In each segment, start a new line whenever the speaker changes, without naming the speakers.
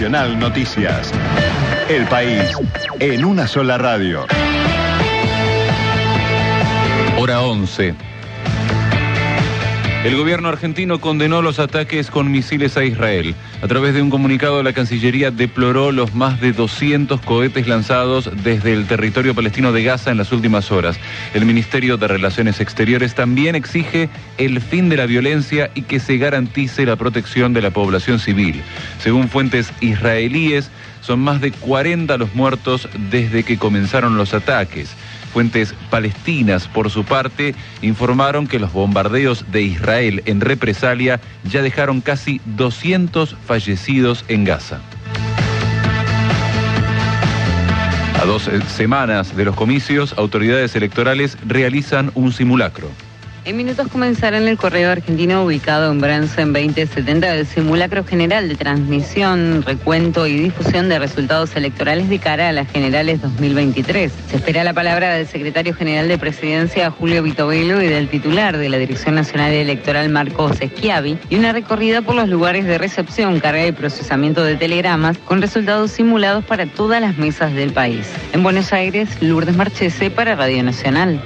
Nacional Noticias. El país en una sola radio.
Hora 11. El gobierno argentino condenó los ataques con misiles a Israel. A través de un comunicado, la Cancillería deploró los más de 200 cohetes lanzados desde el territorio palestino de Gaza en las últimas horas. El Ministerio de Relaciones Exteriores también exige el fin de la violencia y que se garantice la protección de la población civil. Según fuentes israelíes, son más de 40 los muertos desde que comenzaron los ataques. Fuentes palestinas, por su parte, informaron que los bombardeos de Israel en represalia ya dejaron casi 200 fallecidos en Gaza. A dos eh, semanas de los comicios, autoridades electorales realizan un simulacro.
En minutos comenzará en el correo argentino ubicado en Bransen 2070 el simulacro general de transmisión, recuento y difusión de resultados electorales de cara a las generales 2023. Se espera la palabra del secretario general de Presidencia Julio Vitovelo y del titular de la Dirección Nacional Electoral Marcos Schiavi y una recorrida por los lugares de recepción, carga y procesamiento de telegramas con resultados simulados para todas las mesas del país. En Buenos Aires, Lourdes Marchese para Radio Nacional.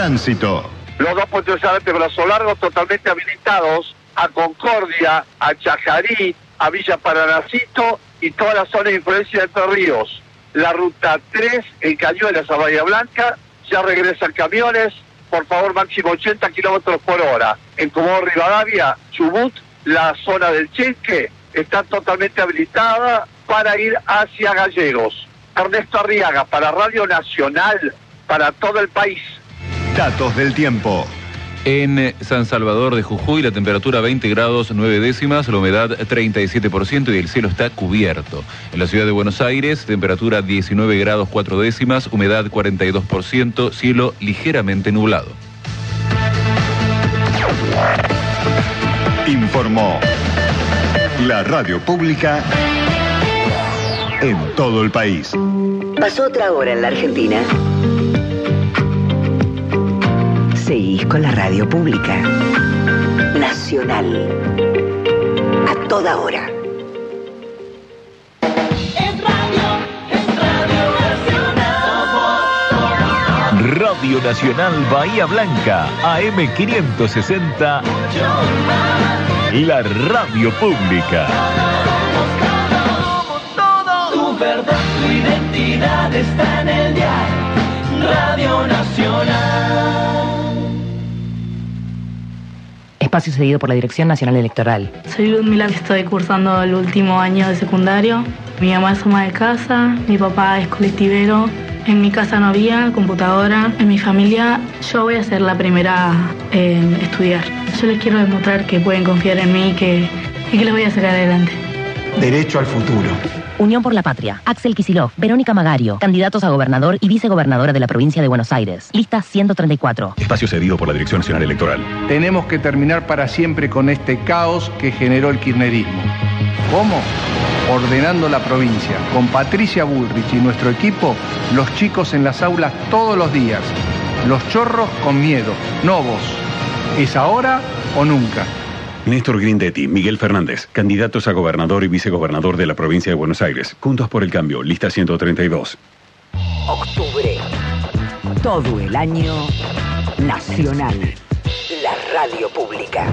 Tránsito.
Los dos puentes de Brazo Largo totalmente habilitados a Concordia, a Chajarí, a Villa Paranacito y toda la zona de influencia de Entre Ríos. La ruta 3 en Cañuelas a Bahía Blanca, ya regresan camiones, por favor máximo 80 kilómetros por hora. En Comodoro Rivadavia, Chubut, la zona del Cheque está totalmente habilitada para ir hacia Gallegos. Ernesto Arriaga para Radio Nacional, para todo el país.
Datos del tiempo.
En San Salvador de Jujuy la temperatura 20 grados 9 décimas, la humedad 37% y el cielo está cubierto. En la ciudad de Buenos Aires, temperatura 19 grados 4 décimas, humedad 42%, cielo ligeramente nublado.
Informó la radio pública en todo el país.
Pasó otra hora en la Argentina. Seguís con la radio pública. Nacional. A toda hora.
Radio Nacional Bahía Blanca, AM560, la radio pública.
Tu verdad, tu identidad está en el diario Radio Nacional.
Espacio cedido por la Dirección Nacional Electoral.
Soy Ludmila, estoy cursando el último año de secundario. Mi mamá es ama de casa, mi papá es colectivero. En mi casa no había computadora. En mi familia yo voy a ser la primera en estudiar. Yo les quiero demostrar que pueden confiar en mí y que, y que les voy a sacar adelante.
Derecho al futuro.
Unión por la Patria. Axel Kisilov, Verónica Magario, candidatos a gobernador y vicegobernadora de la provincia de Buenos Aires. Lista 134.
Espacio cedido por la Dirección Nacional Electoral.
Tenemos que terminar para siempre con este caos que generó el kirchnerismo. ¿Cómo? Ordenando la provincia. Con Patricia Bullrich y nuestro equipo, los chicos en las aulas todos los días. Los chorros con miedo, no vos. ¿Es ahora o nunca?
Néstor Grindetti, Miguel Fernández, candidatos a gobernador y vicegobernador de la provincia de Buenos Aires. Juntos por el cambio, lista 132.
Octubre. Todo el año nacional. La radio pública.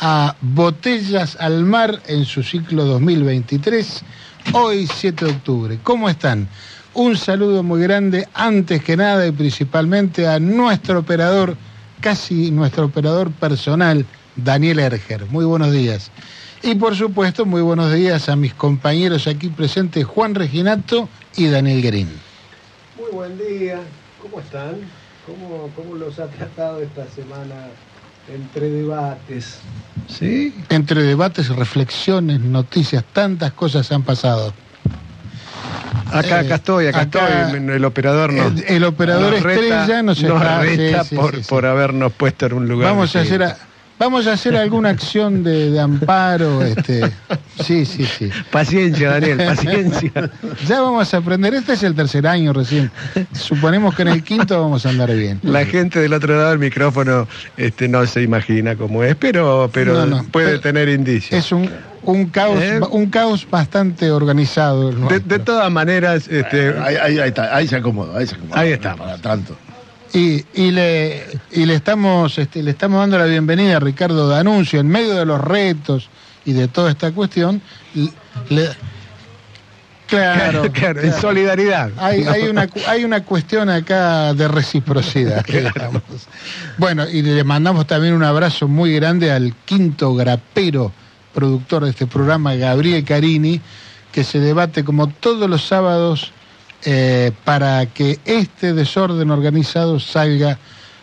a Botellas al Mar en su ciclo 2023, hoy 7 de octubre. ¿Cómo están? Un saludo muy grande, antes que nada y principalmente a nuestro operador, casi nuestro operador personal, Daniel Erger. Muy buenos días. Y por supuesto, muy buenos días a mis compañeros aquí presentes, Juan Reginato y Daniel Guerín.
Muy buen día, ¿cómo están? ¿Cómo, cómo los ha tratado esta semana entre debates? ¿Sí?
Entre debates, reflexiones, noticias, tantas cosas han pasado.
Acá,
Eh,
acá estoy, acá,
acá-
estoy. El operador no.
El- el operador estrella nos está-
reta
sí, sí,
por,
sí, sí.
por habernos puesto en un lugar.
Vamos a hacer a- vamos a hacer alguna acción de, de amparo, este. Sí, sí, sí.
Paciencia, Daniel, paciencia.
Ya vamos a aprender, este es el tercer año recién. Suponemos que en el quinto vamos a andar bien.
La gente del otro lado del micrófono este, no se imagina cómo es, pero, pero
No, no,
puede
pero-
tener indicios.
Es un, un caos,
¿Eh?
un caos bastante organizado.
De, todas maneras, este,
Ahí, ahí, ahí está, ahí se acomoda, ahí se acomoda.
Ahí estamos.
Para tanto.
Y, y le, y le estamos este, le estamos dando la bienvenida a Ricardo Danuncio en medio de los retos y de toda esta cuestión. le- claro,
claro, en
claro.
solidaridad.
Hay,
¿no?
hay, una, hay una cuestión acá de reciprocidad. digamos. Bueno, y le mandamos también un abrazo muy grande al quinto grapero, productor de este programa, Gabriel Carini, que se debate como todos los sábados eh, para que este desorden organizado salga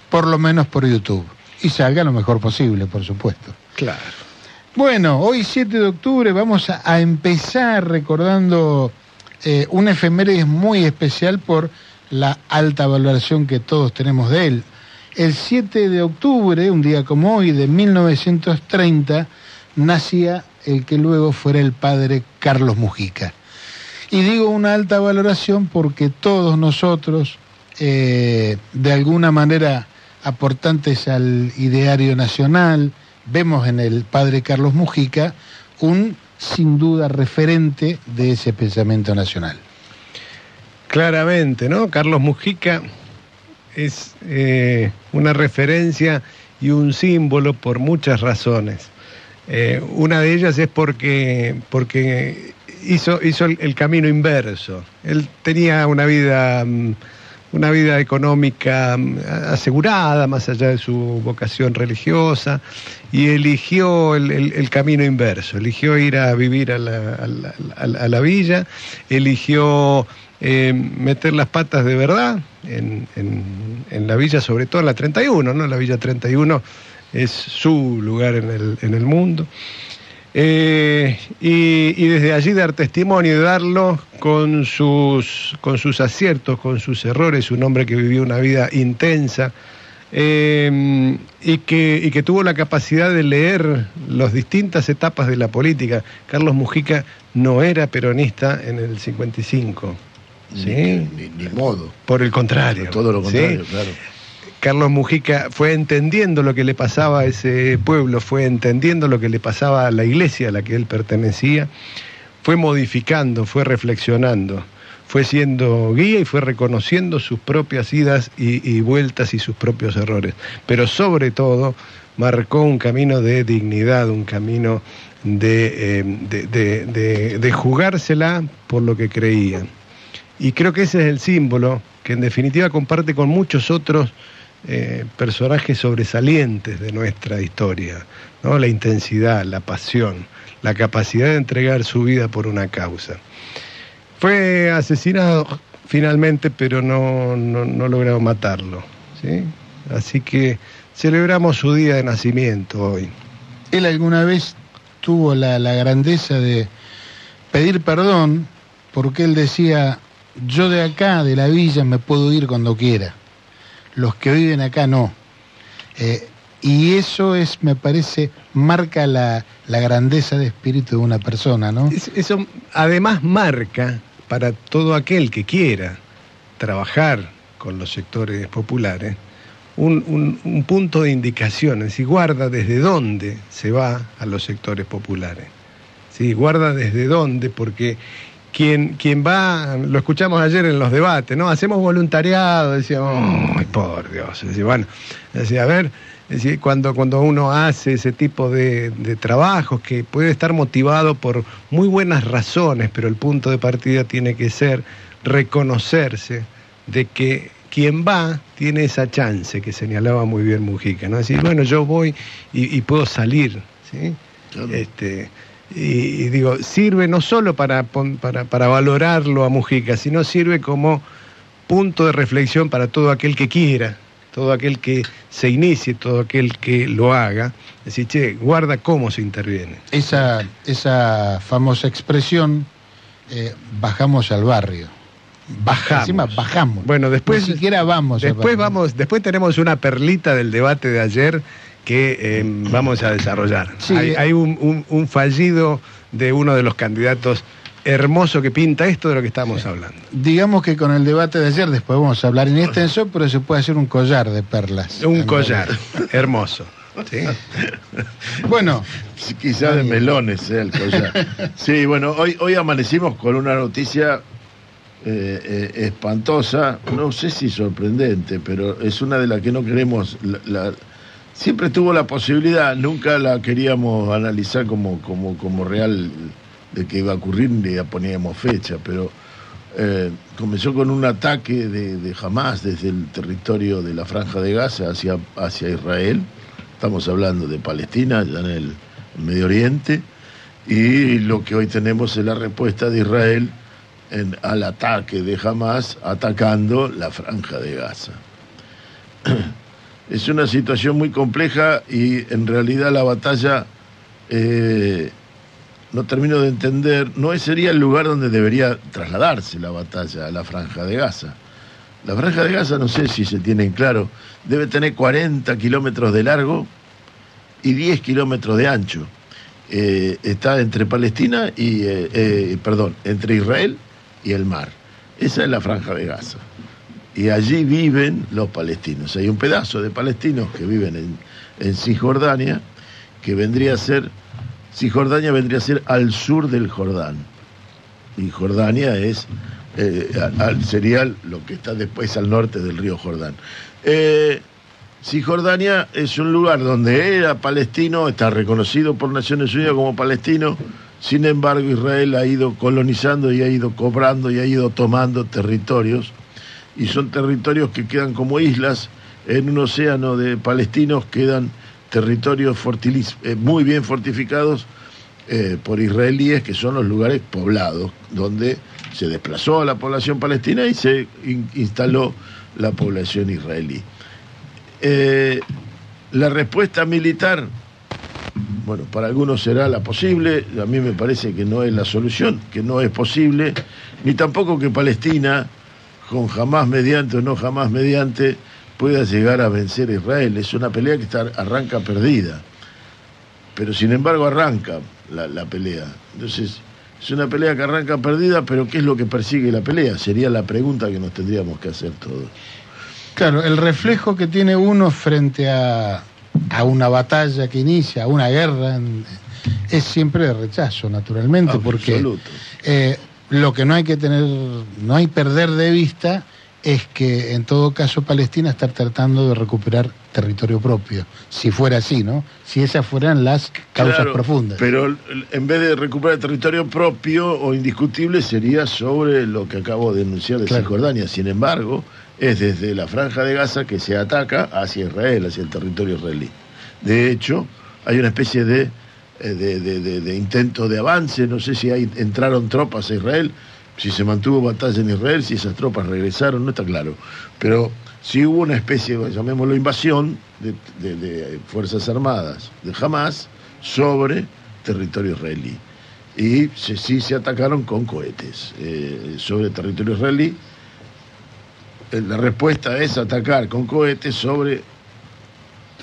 por lo menos por YouTube. Y salga lo mejor posible, por supuesto.
Claro.
Bueno, hoy 7 de octubre vamos a, a empezar recordando eh, un efeméride muy especial por la alta valoración que todos tenemos de él. El 7 de octubre, un día como hoy, de 1930, nacía el que luego fuera el padre Carlos Mujica. Y digo una alta valoración porque todos nosotros, eh, de alguna manera aportantes al ideario nacional, vemos en el padre Carlos Mujica un sin duda referente de ese pensamiento nacional.
Claramente, ¿no? Carlos Mujica es eh, una referencia y un símbolo por muchas razones. Eh, una de ellas es porque, porque hizo, hizo el, el camino inverso. Él tenía una vida, mm, una vida económica mm, asegurada, más allá de su vocación religiosa, y eligió el, el- el camino inverso. Eligió ir a vivir a la, a la- a la- villa, eligió eh, meter las patas de verdad en, en- en la villa, sobre todo en la 31, ¿no? La villa 31 es su lugar en el, en el mundo. Eh, y, y desde allí dar testimonio y darlo con sus, con sus aciertos, con sus errores, un hombre que vivió una vida intensa eh, y, que, y que tuvo la capacidad de leer las distintas etapas de la política. Carlos Mujica no era peronista en el 55. ¿sí?
Ni, ni modo.
Por el contrario.
Todo lo
¿sí?
contrario, claro.
Carlos Mujica fue entendiendo lo que le pasaba a ese pueblo, fue entendiendo lo que le pasaba a la iglesia a la que él pertenecía, fue modificando, fue reflexionando, fue siendo guía y fue reconociendo sus propias idas y, vueltas y sus propios errores. Pero sobre todo marcó un camino de dignidad, un camino de- de- de jugársela por lo que creía. Y creo que ese es el símbolo que en definitiva comparte con muchos otros eh, personajes sobresalientes de nuestra historia, ¿no? La intensidad, la pasión, la capacidad de entregar su vida por una causa. Fue asesinado finalmente, pero no, no, no lograron matarlo. ¿sí? Así que celebramos su día de nacimiento hoy.
Él alguna vez tuvo la, la grandeza de pedir perdón porque él decía, yo de acá, de la villa, me puedo ir cuando quiera. Los que viven acá no. Eh, y eso es, me parece, marca la, la grandeza de espíritu de una persona, ¿no?
Es- Eso además marca para todo aquel que quiera trabajar con los sectores populares un, un- un punto de indicación, es decir, guarda desde dónde se va a los sectores populares. ¿sí? Guarda desde dónde, porque quien, quien va, lo escuchamos ayer en los debates, ¿no? Hacemos voluntariado, decíamos, ¡ay, por Dios! Decía, bueno, decía, a ver, decía, cuando, cuando uno hace ese tipo de, de trabajos que puede estar motivado por muy buenas razones, pero el punto de partida tiene que ser reconocerse de que quien va tiene esa chance que señalaba muy bien Mujica, ¿no? Decir, bueno, yo voy y, y puedo salir, ¿sí? Este, y, digo, sirve no solo para, para, para valorarlo a Mujica, sino sirve como punto de reflexión para todo aquel que quiera, todo aquel que se inicie, todo aquel que lo haga. Decir, che, guarda cómo se interviene.
Esa, esa famosa expresión, eh, bajamos al barrio.
Bajamos.
Encima bajamos.
Bueno, después,
Ni siquiera vamos.
después vamos, después tenemos una perlita del debate de ayer que eh, vamos a desarrollar.
Sí.
Hay, hay un, un- un fallido de uno de los candidatos hermoso que pinta esto de lo que estamos hablando.
Digamos que con el debate de ayer, después vamos a hablar en extenso, pero se puede hacer un collar de perlas.
Un collar hermoso. ¿sí?
Bueno,
Quizás de melones sea el collar. Sí, bueno, hoy, hoy amanecimos con una noticia eh, eh, espantosa, no sé si sorprendente, pero es una de las que no queremos. la- la- siempre tuvo la posibilidad, nunca la queríamos analizar como, como, como real de que iba a ocurrir, ni la poníamos fecha, pero eh, comenzó con un ataque de, de Hamas desde el territorio de la Franja de Gaza hacia, hacia Israel. Estamos hablando de Palestina, ya en el Medio Oriente, y lo que hoy tenemos es la respuesta de Israel en- al ataque de Hamas atacando la Franja de Gaza. Es una situación muy compleja y en realidad la batalla eh, no termino de entender, no sería el lugar donde debería trasladarse la batalla a la franja de Gaza. La franja de Gaza, no sé si se tiene en claro, debe tener 40 kilómetros de largo y 10 kilómetros de ancho. Eh, está entre Palestina y, eh, eh, perdón, entre Israel y el mar. Esa es la franja de Gaza. Y allí viven los palestinos. Hay un pedazo de palestinos que viven en, en Cisjordania, que vendría a ser Cisjordania vendría a ser al sur del Jordán. Y Jordania es eh, sería lo que está después al norte del río Jordán. Eh, Cisjordania es un lugar donde era palestino, está reconocido por Naciones Unidas como palestino, sin embargo Israel ha ido colonizando y ha ido cobrando y ha ido tomando territorios, y son territorios que quedan como islas en un océano de palestinos, quedan territorios eh, muy bien fortificados eh, por israelíes, que son los lugares poblados, donde se desplazó a la población palestina y se in- instaló la población israelí. Eh, la respuesta militar, bueno, para algunos será la posible, a mí me parece que no es la solución, que no es posible, ni tampoco que Palestina, con jamás mediante o no jamás mediante, pueda llegar a vencer a Israel. Es una pelea que está, arranca perdida, pero sin embargo arranca la, la pelea. Entonces, es una pelea que arranca perdida, pero ¿qué es lo que persigue la pelea? Sería la pregunta que nos tendríamos que hacer todos.
Claro, el reflejo que tiene uno frente a, a una batalla que inicia, a una guerra, es siempre de rechazo, naturalmente, porque
Absoluto.
eh, lo que no hay que tener, no hay perder de vista es que en todo caso Palestina está tratando de recuperar territorio propio, si fuera así, ¿no? Si esas fueran las causas
Claro,
profundas.
Pero en vez de recuperar territorio propio o indiscutible, sería sobre lo que acabo de denunciar de
Claro.
Cisjordania. Sin embargo, es desde la franja de Gaza que se ataca hacia Israel, hacia el territorio israelí. De hecho, hay una especie de, de, de- de- intento de avance, no sé si entraron tropas a Israel, si se mantuvo batalla en Israel, si esas tropas regresaron, no está claro. Pero sí hubo una especie, llamémoslo invasión, de, Fuerzas Armadas de Hamas sobre territorio israelí. Y sí se atacaron con cohetes eh, sobre territorio israelí. Eh, La respuesta es atacar con cohetes sobre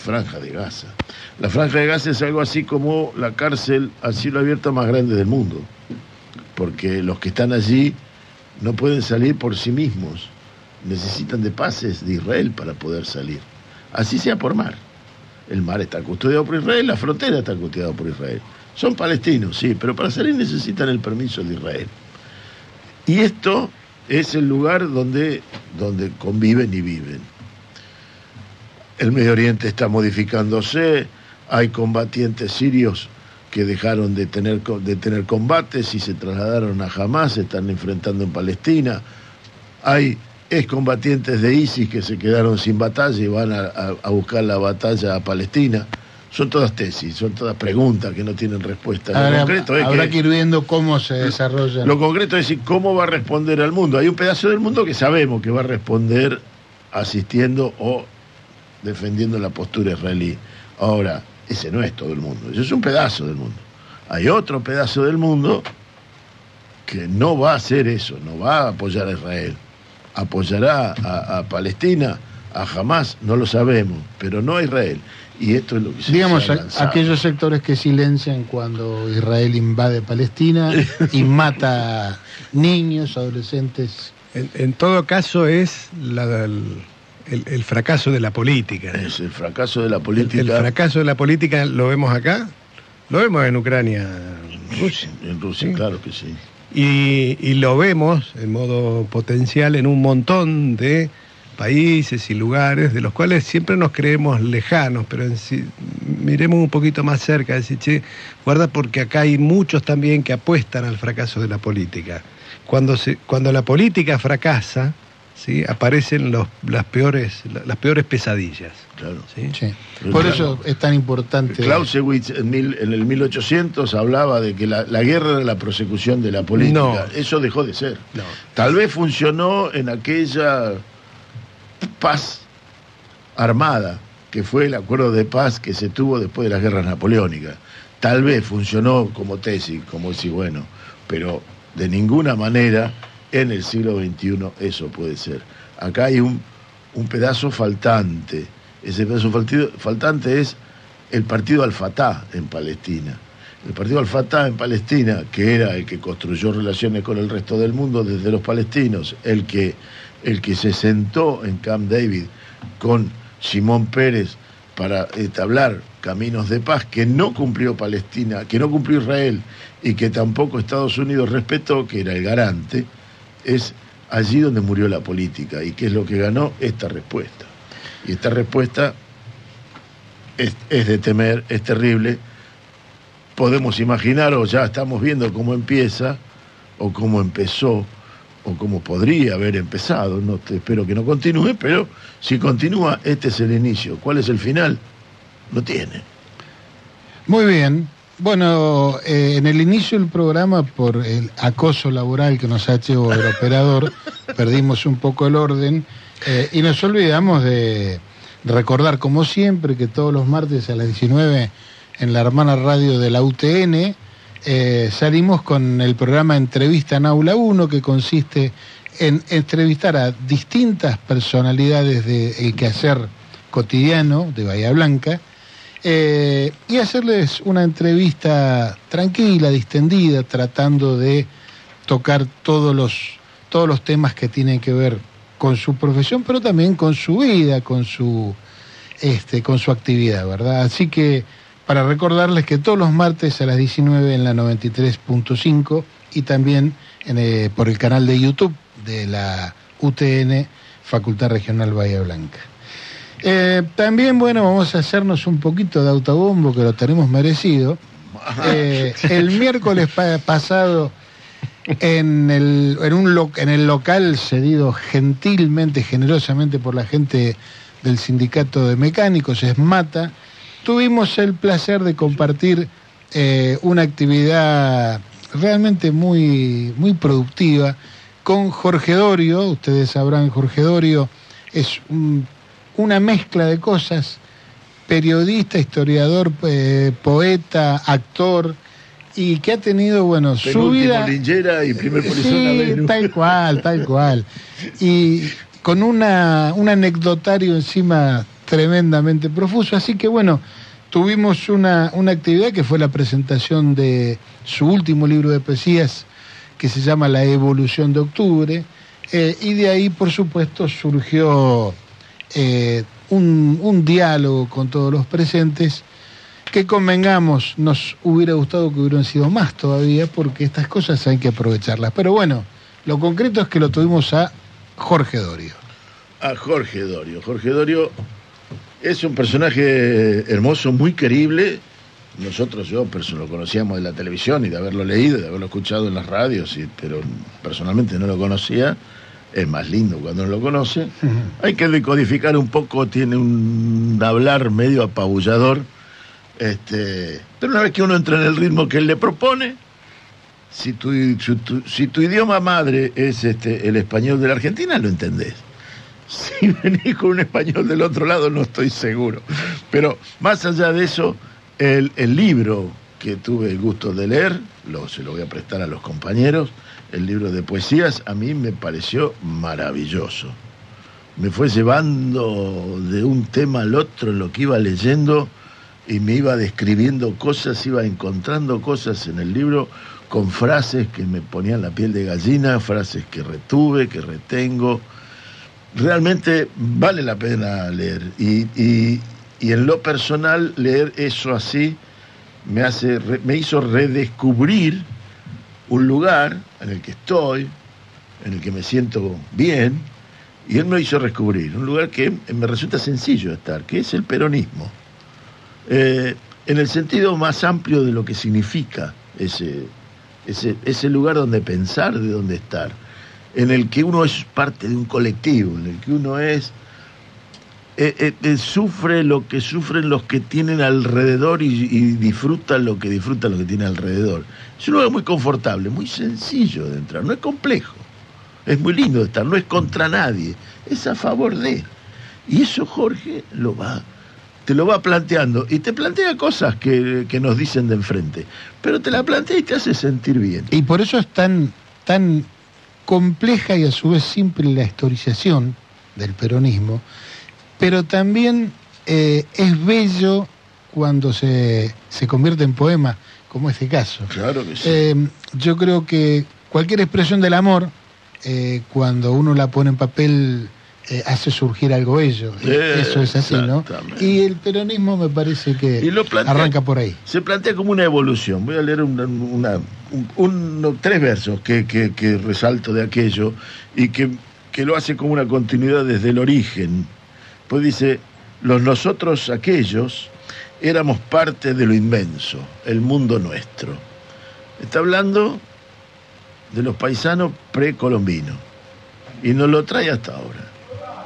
Franja de Gaza. La Franja de Gaza es algo así como la cárcel a cielo abierto más grande del mundo, porque los que están allí no pueden salir por sí mismos, necesitan de pases de Israel para poder salir, así sea por mar. El mar está custodiado por Israel, la frontera está custodiada por Israel. Son palestinos, sí, pero para salir necesitan el permiso de Israel. Y esto es el lugar donde, donde conviven y viven. El Medio Oriente está modificándose, hay combatientes sirios que dejaron de tener, de tener combates y se trasladaron a Hamas, se están enfrentando en Palestina. Hay excombatientes de ISIS que se quedaron sin batalla y van a, a- a buscar la batalla a Palestina. son todas tesis, son todas preguntas que no tienen respuesta. Lo concreto es
habrá
que-
que ir viendo cómo se desarrolla.
Lo concreto es decir, cómo va a responder al mundo. Hay un pedazo del mundo que sabemos que va a responder asistiendo o defendiendo la postura israelí. Ahora, ese no es todo el mundo, eso es un pedazo del mundo. Hay otro pedazo del mundo que no va a hacer eso, no va a apoyar a Israel. Apoyará a, a Palestina, a Hamas, no lo sabemos, pero no a Israel. Y esto es lo que se
Digamos,
se
aquellos sectores que silencian cuando Israel invade Palestina y mata niños, adolescentes.
En, en todo caso es la- el, el- el fracaso de la política.
Es el fracaso de la política.
el fracaso de la política lo vemos acá, lo vemos en Ucrania, Rusia.
En Rusia,
Sí.
claro que sí.
Y, y lo vemos en modo potencial en un montón de países y lugares de los cuales siempre nos creemos lejanos, pero en sí- miremos un poquito más cerca, decir, che, guarda porque acá hay muchos también que apuestan al fracaso de la política. Cuando, se, cuando la política fracasa, ¿sí? aparecen los, las, peores, las peores pesadillas.
Claro.
¿sí?
Sí. Por eso es tan importante.
Clausewitz en, mil- en el 1800 hablaba de que la, la guerra era la prosecución de la política.
No.
Eso dejó de ser.
No.
Tal vez funcionó en aquella paz armada, que fue el acuerdo de paz que se tuvo después de las guerras napoleónicas. Tal vez funcionó como tesis, como decir, bueno, pero de ninguna manera en el siglo XXI eso puede ser. Acá hay un, un pedazo faltante. Ese pedazo faltante es el partido Al-Fatah en Palestina. El partido Al-Fatah en Palestina, que era el que construyó relaciones con el resto del mundo desde los palestinos, el que, el que se sentó en Camp David con Simón Pérez para entablar caminos de paz que no cumplió Palestina, que no cumplió Israel y que tampoco Estados Unidos respetó, que era el garante, es allí donde murió la política y que es lo que ganó esta respuesta. Y esta respuesta es, es de temer, es terrible. Podemos imaginar o ya estamos viendo cómo empieza o cómo empezó o cómo podría haber empezado. No te, espero que no continúe, pero si continúa, este es el inicio. ¿Cuál es el final? No tiene.
Muy bien. Bueno, eh, en el inicio del programa, por el acoso laboral que nos ha hecho el operador, perdimos un poco el orden eh, y nos olvidamos de recordar, como siempre, que todos los martes a las 19 en la hermana radio de la UTN eh, salimos con el programa Entrevista en Aula 1, que consiste en entrevistar a distintas personalidades del quehacer cotidiano de Bahía Blanca eh, y hacerles una entrevista tranquila, distendida, tratando de tocar todos los, todos los temas que tienen que ver con su profesión, pero también con su vida, con su, este, con su actividad, ¿verdad? Así que para recordarles que todos los martes a las 19 en la 93.5 y también en, eh, por el canal de YouTube de la UTN, Facultad Regional Bahía Blanca. Eh, también, bueno, vamos a hacernos un poquito de autobombo, que lo tenemos merecido. Eh, el miércoles pa- pasado, en el, en, un lo- en el local cedido gentilmente, generosamente por la gente del sindicato de mecánicos, ESMATA, tuvimos el placer de compartir eh, una actividad realmente muy, muy productiva con Jorge Dorio. Ustedes sabrán, Jorge Dorio es un- una mezcla de cosas, periodista, historiador, eh, poeta, actor, y que ha tenido, bueno, su
Penúltimo
vida...
linchera y primer
Sí, tal cual, tal cual. Y con una, un anecdotario encima tremendamente profuso. Así que bueno, tuvimos una, una actividad que fue la presentación de su último libro de poesías que se llama La Evolución de Octubre. eh, y de ahí, por supuesto, surgió eh, un, diálogo con todos los presentes que convengamos, nos hubiera gustado que hubieran sido más todavía, porque estas cosas hay que aprovecharlas. Pero bueno, lo concreto es que lo tuvimos a Jorge Dorio.
a Jorge Dorio. Jorge Dorio es un personaje hermoso, muy querible. Nosotros, yo lo conocíamos de la televisión y de haberlo leído, de haberlo escuchado en las radios, pero personalmente no lo conocía. Es más lindo cuando uno lo conoce. Hay que decodificar un poco, tiene un hablar medio apabullador, Este, pero una vez que uno entra en el ritmo que él le propone, si tu, si tu, si tu idioma madre es este, el español de la Argentina, lo entendés. Si venís con un español del otro lado, no estoy seguro. Pero más allá de eso, el, el libro que tuve el gusto de leer, lo, se lo voy a prestar a los compañeros, el libro de poesías, a mí me pareció maravilloso. Me fue llevando de un tema al otro en lo que iba leyendo y me iba describiendo cosas, iba encontrando cosas en el libro con frases que me ponían la piel de gallina, frases que retuve, que retengo. Realmente vale la pena leer. Y, y- y en lo personal, leer eso así me, hace, me hizo redescubrir un lugar en el que estoy, en el que me siento bien, y él me hizo descubrir un lugar que me resulta sencillo estar, que es el peronismo. Eh, en el sentido más amplio de lo que significa ese, ese, ese lugar donde pensar, de donde estar, en el que uno es parte de un colectivo, en el que uno es eh, eh, sufre lo que sufren los que tienen alrededor y, y disfrutan lo que disfrutan los que tienen alrededor. Es un lugar muy confortable, muy sencillo de entrar, no es complejo. Es muy lindo de estar, no es contra nadie, es a favor de. Y eso Jorge lo va, te lo va planteando y te plantea cosas que, que nos dicen de enfrente, pero te la plantea y te hace sentir bien.
Y por eso es tan, tan compleja y a su vez simple la historización del peronismo, pero también eh, es bello cuando se, se convierte en poema, como este caso.
Claro que sí.
Eh, yo creo que cualquier expresión del amor, eh, cuando uno la pone en papel, eh, hace surgir algo bello. Eso es así, ¿no? Y el peronismo me parece que
Y lo plantea-
arranca por ahí.
Se plantea como una evolución. Voy a leer una- una- un- uno- tres versos que, que- que resalto de aquello y que, que lo hace como una continuidad desde el origen. Pues dice, los nosotros aquellos éramos parte de lo inmenso, el mundo nuestro. Está hablando de los paisanos precolombinos y nos lo trae hasta ahora.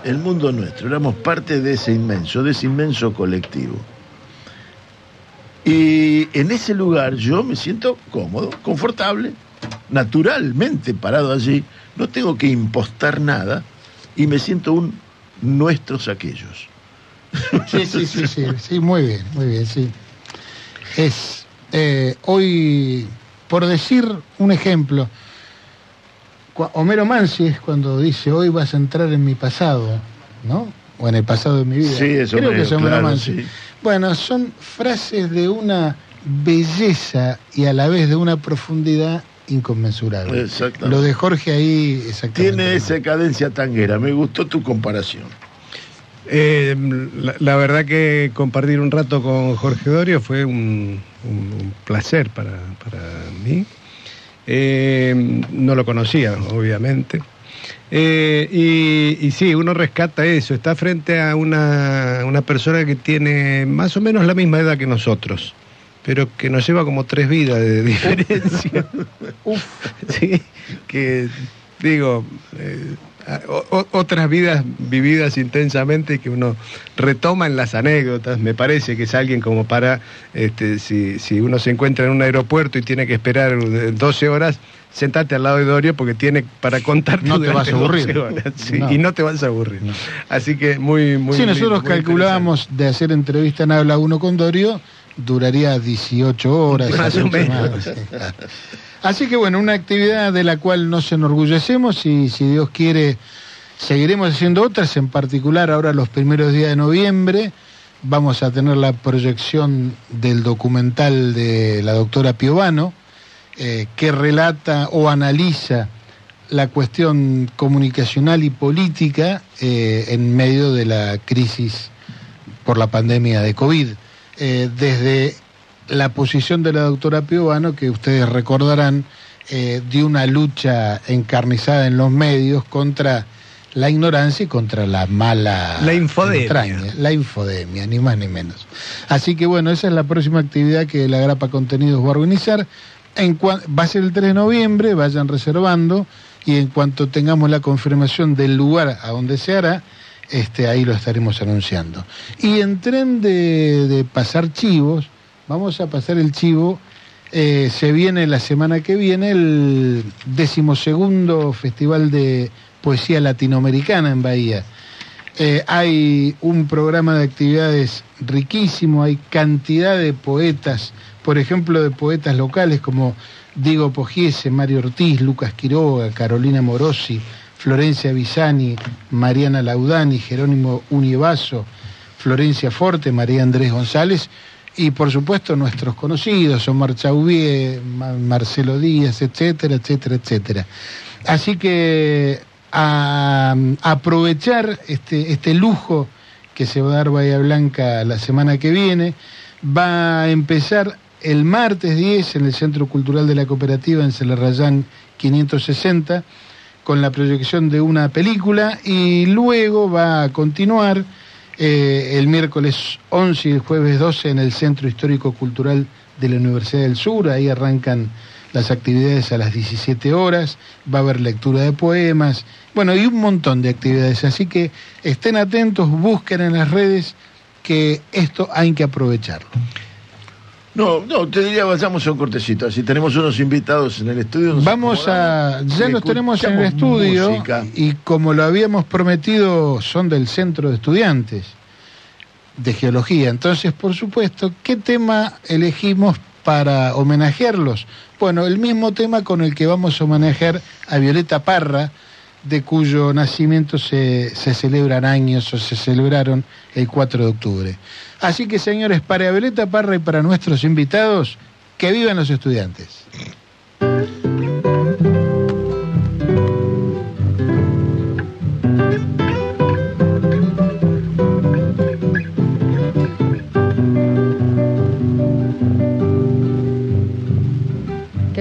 El mundo nuestro, éramos parte de ese inmenso, de ese inmenso colectivo. Y en ese lugar yo me siento cómodo, confortable, naturalmente parado allí, no tengo que impostar nada y me siento un nuestros aquellos.
Sí, sí, sí, sí, sí, muy bien, muy bien, sí. Es eh, hoy, por decir un ejemplo, Homero Mansi es cuando dice hoy vas a entrar en mi pasado, ¿no? O en el pasado de mi vida.
Sí, es
Creo que es Homero
claro,
Mansi.
sí.
Bueno, son frases de una belleza y a la vez de una profundidad inconmensurable.
Exactamente.
Lo de Jorge ahí, exactamente.
Tiene esa cadencia tanguera, me gustó tu comparación.
Eh, la, la verdad que compartir un rato con Jorge Dorio fue un, un- un placer para, para mí. Eh, no lo conocía, obviamente. Eh, y, y sí, uno rescata eso, está frente a una, una persona que tiene más o menos la misma edad que nosotros, pero que nos lleva como tres vidas de diferencia. Sí, que digo, eh, o- otras vidas vividas intensamente que uno retoma en las anécdotas. Me parece que es alguien como para, este, si, si uno se encuentra en un aeropuerto y tiene que esperar eh, 12 horas, sentate al lado de Dorio porque tiene para contar
No te vas a aburrir.
sí,
No.
Y no te vas a aburrir. Así que muy, muy
sí, nosotros
muy
calculábamos de hacer entrevista en Habla 1 con Dorio, duraría 18 horas.
Más o.
Así que bueno, una actividad de la cual nos enorgullecemos y si Dios quiere seguiremos haciendo otras, en particular ahora los primeros días de noviembre vamos a tener la proyección del documental de la doctora Piovano, eh, que relata o analiza la cuestión comunicacional y política eh, en medio de la crisis por la pandemia de COVID. Eh, desde la posición de la doctora Piovano, que ustedes recordarán, eh, de una lucha encarnizada en los medios contra la ignorancia y contra la mala
La infodemia.
entraña, la infodemia, ni más ni menos. Así que bueno, esa es la próxima actividad que la Grapa Contenidos va a organizar. En va a ser el 3 de noviembre, vayan reservando y en cuanto tengamos la confirmación del lugar a donde se hará, este, ahí lo estaremos anunciando. Y en tren de, pasar chivos, vamos a pasar el chivo. Eh, se viene la semana que viene el decimosegundo Festival de Poesía Latinoamericana en Bahía. Eh, hay un programa de actividades riquísimo, hay cantidad de poetas, por ejemplo, de poetas locales como Diego Pogiese, Mario Ortiz, Lucas Quiroga, Carolina Morosi, Florencia Bisani, Mariana Laudani, Jerónimo Univaso, Florencia Forte, María Andrés González y por supuesto nuestros conocidos, Omar Chauvier, Ma- Marcelo Díaz, etcétera, etcétera, etcétera. Así que aprovechar este, este lujo que se va a dar Bahía Blanca la semana que viene, va a empezar el martes 10 en el Centro Cultural de la Cooperativa en Celarrayán 560 con la proyección de una película y luego va a continuar eh, el miércoles 11 y el jueves 12 en el Centro Histórico Cultural de la Universidad del Sur. Ahí arrancan las actividades a las 17 horas, va a haber lectura de poemas, bueno, y un montón de actividades. Así que estén atentos, busquen en las redes que esto hay que aprovecharlo.
No, no, te diría vayamos a un cortecito. Así tenemos unos invitados en el estudio. nos
Vamos a, ya los tenemos en el estudio
música.
y como lo habíamos prometido, son del Centro de Estudiantes de Geología. Entonces, por supuesto, ¿qué tema elegimos para homenajearlos? Bueno, el mismo tema con el que vamos a homenajear a Violeta Parra, de cuyo nacimiento se, se celebran años o se celebraron el 4 de octubre. Así que, señores, para Violeta Parra y para nuestros invitados, que vivan los estudiantes.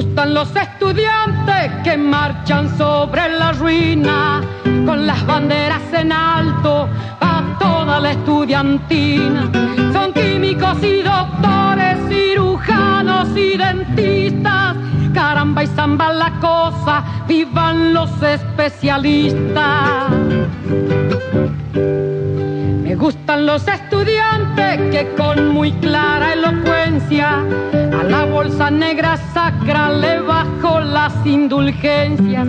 Gustan los estudiantes que marchan sobre la ruina con las banderas en alto a toda la estudiantina. Son químicos y doctores, cirujanos y dentistas. Caramba y zamba la cosa, vivan los especialistas. Me gustan los estudiantes que con muy clara elocuencia la bolsa negra sacra le bajo las indulgencias.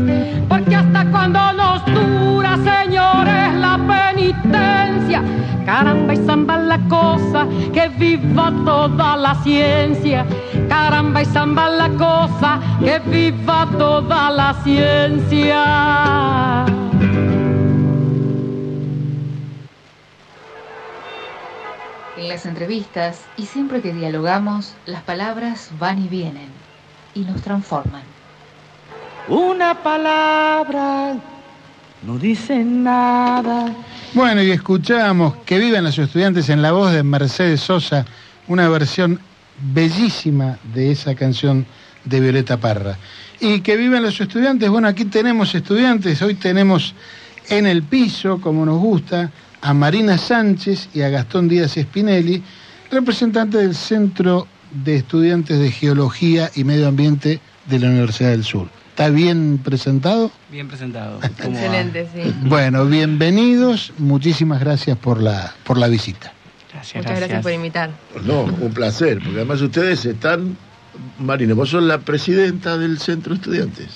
Porque hasta cuando nos dura, señores, la penitencia. Caramba y zamba la cosa, que viva toda la ciencia. Caramba y zamba la cosa, que viva toda la ciencia.
En las entrevistas y siempre que dialogamos, las palabras van y vienen y nos transforman.
Una palabra no dice nada.
Bueno, y escuchamos que vivan los estudiantes en la voz de Mercedes Sosa una versión bellísima de esa canción de Violeta Parra. Y que viven los estudiantes, bueno, aquí tenemos estudiantes, hoy tenemos en el piso, como nos gusta, a Marina Sánchez y a Gastón Díaz Spinelli, representantes del Centro de Estudiantes de Geología y Medio Ambiente de la Universidad del Sur. ¿Está bien presentado?
Bien presentado.
Excelente, sí.
Bueno, bienvenidos, muchísimas gracias por la, por la visita.
Gracias,
Muchas gracias por invitar.
No, un placer, porque además ustedes están, Marina, vos sos la presidenta del Centro de Estudiantes.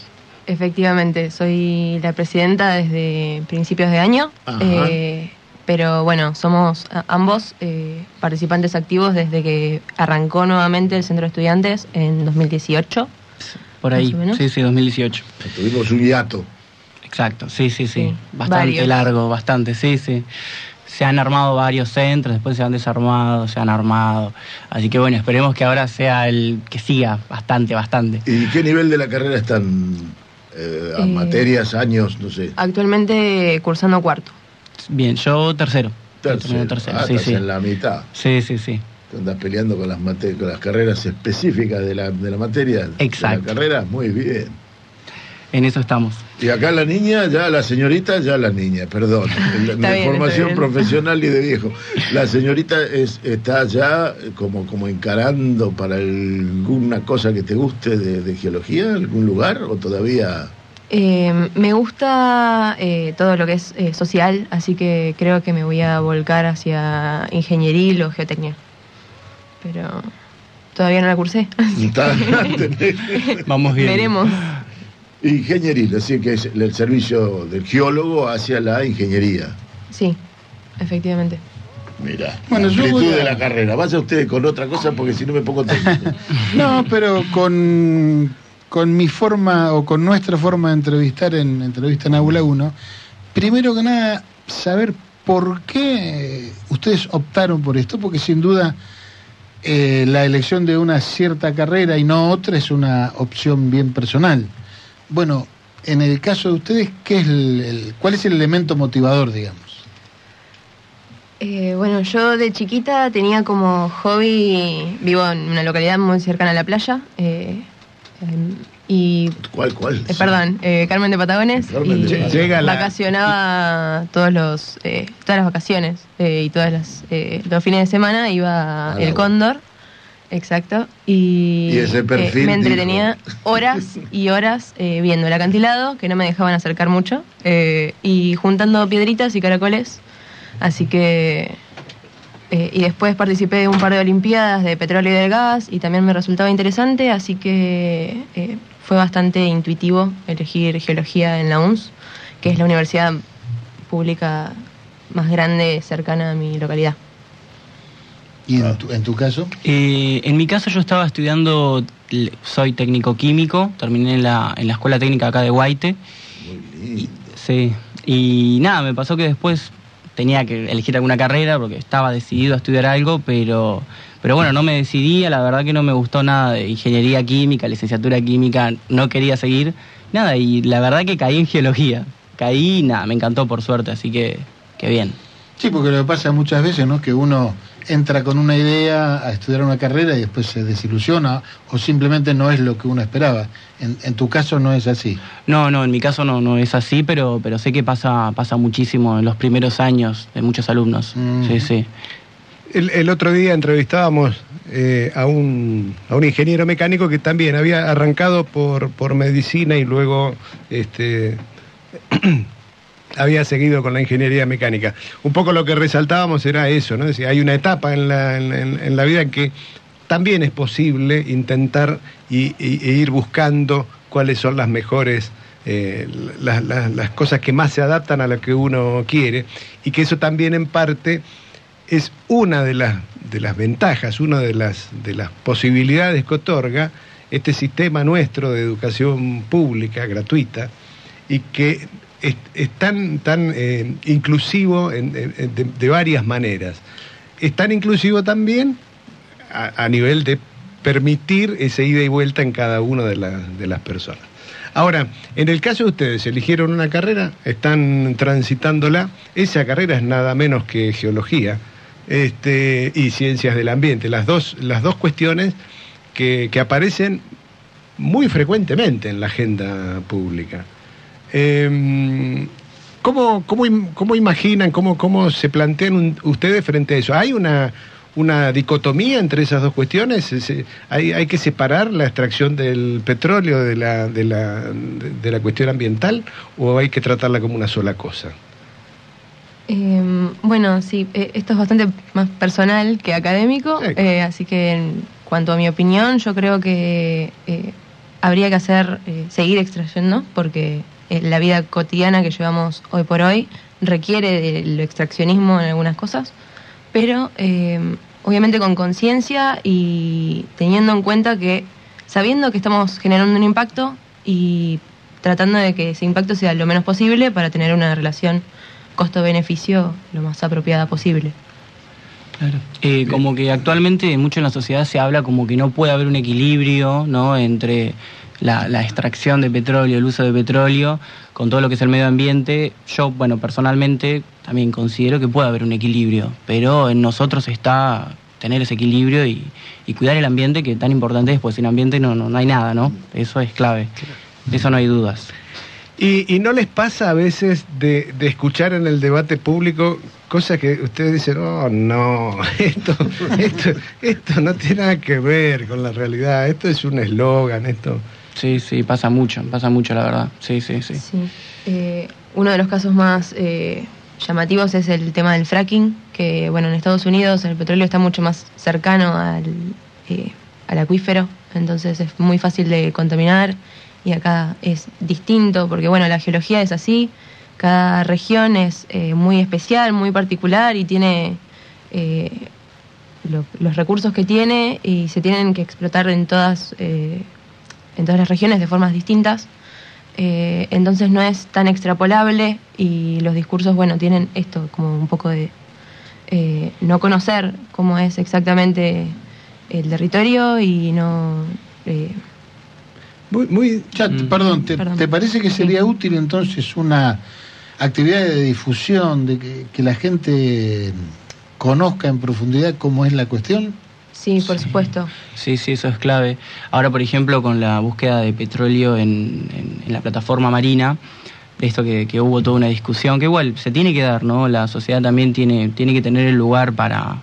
Efectivamente, soy la presidenta desde principios de año,
Ajá.
eh, pero bueno, somos ambos eh, participantes activos desde que arrancó nuevamente el Centro de Estudiantes en 2018.
Por ahí, sí, sí, 2018.
Tuvimos un hiato.
Exacto, sí, sí, sí.
Sí,
Bastante
varios.
largo, bastante, sí, sí. Se han armado varios centros, después se han desarmado, se han armado. Así que bueno, esperemos que ahora sea el que siga bastante, bastante.
¿Y qué nivel de la carrera están? Eh, a
Eh,
materias, años, no sé.
Actualmente cursando cuarto.
Bien, yo tercero.
Tercero.
tercero,
Ah,
sí,
estás
sí.
en la mitad.
Sí, sí, sí.
Te andas peleando con las, con las carreras específicas de la, de la materia.
Exacto.
De la carrera, muy bien.
En eso estamos.
Y acá la niña, ya la señorita, ya la niña, perdón. La,
bien,
formación profesional y de viejo. La señorita es, está ya como, como encarando para alguna cosa que te guste de, de geología, algún lugar, o todavía.
Eh, me gusta eh, todo lo que es eh, social, así que creo que me voy a volcar hacia ingeniería o geotecnia. Pero todavía no la cursé.
Vamos bien.
Veremos.
Ingenieril, así que es el servicio del geólogo hacia la ingeniería.
Sí, efectivamente.
Mira,
Bueno, yo voy a-
de la carrera. Vaya usted con otra cosa porque si no me pongo.
No, pero con, con mi forma o con nuestra forma de entrevistar en entrevista en Aula 1, primero que nada, saber por qué ustedes optaron por esto, porque sin duda eh, la elección de una cierta carrera y no otra es una opción bien personal. Bueno, en el caso de ustedes, ¿qué es el- ¿cuál es el elemento motivador, digamos?
Eh, bueno, yo de chiquita tenía como hobby, vivo en una localidad muy cercana a la playa, eh, y
¿Cuál, cuál?
Eh, perdón, eh, Carmen de Patagones.
Carmen de
y.
Llega la-
vacacionaba todos los, eh, todas las vacaciones eh, y todas las, eh, los fines de semana iba
Ah,
el
bueno.
Cóndor, exacto, y,
Y ese perfil
me entretenía horas y horas eh, viendo el acantilado, que no me dejaban acercar mucho, eh, y juntando piedritas y caracoles, así que... eh, y después participé de un par de olimpiadas de petróleo y del gas y también me resultaba interesante, así que eh, fue bastante intuitivo elegir geología en la UNS, que es la universidad pública más grande cercana a mi localidad.
¿Y en tu, en tu caso?
Eh, en mi caso yo estaba estudiando, soy técnico químico, terminé en la, en la escuela técnica acá de Guaite. Y- sí, y nada, me pasó que después tenía que elegir alguna carrera porque estaba decidido a estudiar algo, pero, pero bueno, no me decidía, la verdad que no me gustó nada de ingeniería química, licenciatura química, no quería seguir, nada, y la verdad que caí en geología, caí nada, me encantó por suerte, así que, que bien.
Sí, porque lo que pasa muchas veces, ¿no? Que uno entra con una idea a estudiar una carrera y después se desilusiona o simplemente no es lo que uno esperaba. En, en tu caso no es así.
No, no, en mi caso no, no es así, pero, pero sé que pasa, pasa muchísimo en los primeros años de muchos alumnos.
Mm.
Sí, sí.
El, el otro día entrevistábamos eh, a, un, a un ingeniero mecánico que también había arrancado por, por medicina y luego este, había seguido con la ingeniería mecánica. Un poco lo que resaltábamos era eso, ¿no? Decir, hay una etapa en la, en, la vida en que también es posible intentar y- e ir buscando cuáles son las mejores, eh, las, las- las cosas que más se adaptan a lo que uno quiere, y que eso también en parte es una de las, de las ventajas, una de las, de las posibilidades que otorga este sistema nuestro de educación pública, gratuita, y que es, tan, eh, inclusivo en- de, varias maneras. Es tan inclusivo también a, nivel de permitir esa ida y vuelta en cada una de, de las personas. Ahora, en el caso de ustedes, eligieron una carrera, están transitándola, esa carrera es nada menos que geología, este, y ciencias del ambiente, las dos, las dos cuestiones que, que aparecen muy frecuentemente en la agenda pública. Eh, ¿cómo, cómo, cómo imaginan, cómo, cómo se plantean un- ustedes frente a eso? ¿Hay una, una dicotomía entre esas dos cuestiones? Es, ¿Hay, hay que separar la extracción del petróleo de la, de, la, de- la cuestión ambiental o hay que tratarla como una sola cosa?
Eh, bueno, sí, eh, esto es bastante más personal que académico, eh, así que en cuanto a mi opinión, yo creo que eh, habría que hacer, seguir extrayendo, porque la vida cotidiana que llevamos hoy por hoy requiere del extraccionismo en algunas cosas, pero eh, obviamente con conciencia y teniendo en cuenta que, sabiendo que estamos generando un impacto y tratando de que ese impacto sea lo menos posible para tener una relación costo-beneficio lo más apropiada posible.
Eh, como que actualmente mucho en la sociedad se habla como que no puede haber un equilibrio ¿no? entre la, la extracción de petróleo, el uso de petróleo, con todo lo que es el medio ambiente. Yo, bueno, personalmente también considero que puede haber un equilibrio, pero en nosotros está tener ese equilibrio y, cuidar el ambiente, que tan importante es, pues sin ambiente no, no, no hay nada, ¿no? Eso es clave. Eso no hay dudas.
¿Y, y no les pasa a veces de, de escuchar en el debate público cosas que ustedes dicen, oh, no, esto, esto, esto no tiene nada que ver con la realidad, esto es un eslogan, esto...
Sí, sí, pasa mucho, pasa mucho, la verdad. Sí, sí, sí.
Sí. Eh, uno de los casos más eh, llamativos es el tema del fracking, que bueno, en Estados Unidos el petróleo está mucho más cercano al, eh, al acuífero, entonces es muy fácil de contaminar y acá es distinto, porque bueno, la geología es así, cada región es eh, muy especial, muy particular y tiene eh, lo- los recursos que tiene y se tienen que explotar en todas, eh, en todas las regiones de formas distintas. Eh, entonces no es tan extrapolable y los discursos, bueno, tienen esto como un poco de eh, no conocer cómo es exactamente el territorio y no... eh,
Muy, muy, ya, perdón, te,
Perdón.
te parece que sería útil entonces una actividad de difusión, de que, que la gente conozca en profundidad cómo es la cuestión?
Sí, por supuesto.
Sí, sí, eso es clave. Ahora, por ejemplo, con la búsqueda de petróleo en, en- en la plataforma marina, de esto que, que hubo toda una discusión, que igual se tiene que dar, ¿no? La sociedad también tiene, tiene que tener el lugar para,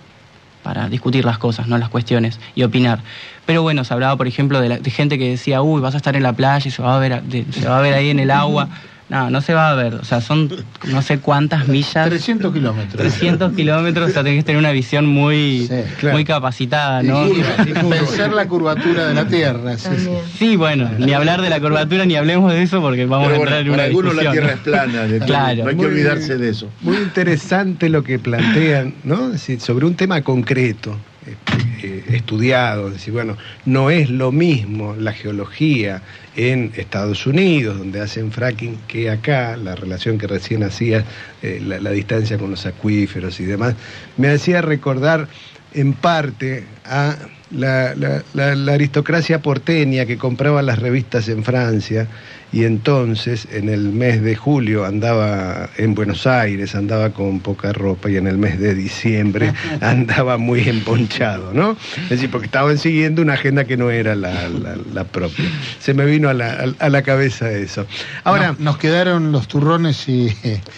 para discutir las cosas, ¿no? Las cuestiones y opinar. Pero bueno, se hablaba, por ejemplo, de, la- de gente que decía, uy, vas a estar en la playa y se va a ver, a- de- se va a ver ahí en el agua. No, no se va a ver. O sea, son no sé cuántas millas.
300 kilómetros.
300 kilómetros, o sea, tenés que tener una visión muy, muy capacitada, ¿no?
Y pensar la curvatura de la Tierra. sí, sí.
Sí, bueno, ni hablar de la curvatura ni hablemos de eso porque vamos
Pero
a
bueno,
entrar en
para
una
algunos la
discusión.
Tierra es plana, de-
claro.
no hay que olvidarse de eso.
Muy interesante lo que plantean, ¿no? Sobre un tema concreto, eh, estudiado, es decir, bueno, no es lo mismo la geología en Estados Unidos, donde hacen fracking, que acá, la relación que recién hacía, eh, la, la distancia con los acuíferos y demás, me hacía recordar en parte a la, la- la- la aristocracia porteña que compraba las revistas en Francia y entonces en el mes de julio andaba en Buenos Aires, andaba con poca ropa y en el mes de diciembre andaba muy emponchado, ¿no? Es decir, porque estaban siguiendo una agenda que no era la, la- la propia. Se me vino a la, a la cabeza eso. Ahora,
Nos, nos quedaron los turrones y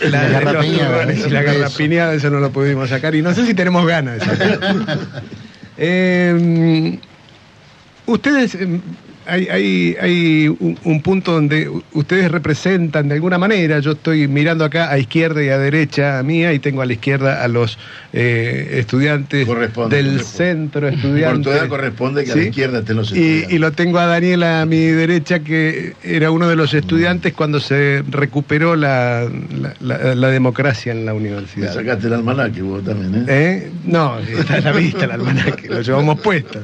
la,
garrapiñada.
turrones y la garrapiñada, eso no lo pudimos sacar y no sé si tenemos ganas de sacar. Eh, ustedes, eh, hay, hay, hay un, un punto donde ustedes representan de alguna manera, yo estoy mirando acá a izquierda y a derecha mía y tengo a la izquierda a los eh, estudiantes
Corresponde,
del
corresponde.
centro
Por
estudiante.
tu edad corresponde que a la izquierda estén los estudiantes.
y lo tengo a Daniel a mi derecha, que era uno de los estudiantes cuando se recuperó la, la- la- la democracia en la
Me
universidad.
sacaste el almanaque vos también, ¿eh?
¿Eh? No, está a la vista el almanaque, lo llevamos puesto,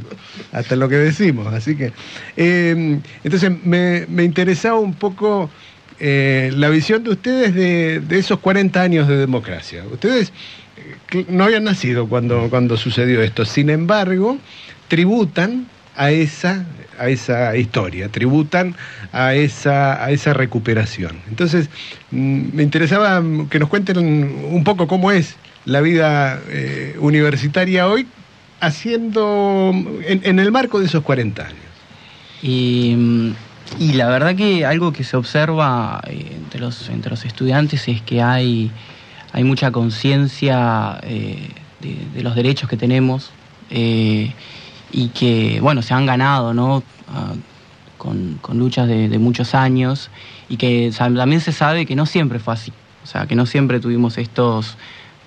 hasta lo que decimos. Así que, eh, entonces me, me interesaba un poco eh, la visión de ustedes de, de esos 40 años de democracia. Ustedes eh, no habían nacido cuando, cuando sucedió esto, sin embargo, tributan a esa, a esa historia, tributan a esa, a esa recuperación. Entonces, mm, me interesaba mm, que nos cuenten un poco cómo es la vida universitaria hoy haciendo en, en el marco de esos 40 años.
Y, y la verdad que algo que se observa eh, entre, los, entre los estudiantes es que hay, hay mucha conciencia eh, de, los derechos que tenemos eh, y que, bueno, se han ganado, ¿no? Ah, con, con luchas de, muchos años y que también se sabe que no siempre fue así. O sea, que no siempre tuvimos estos,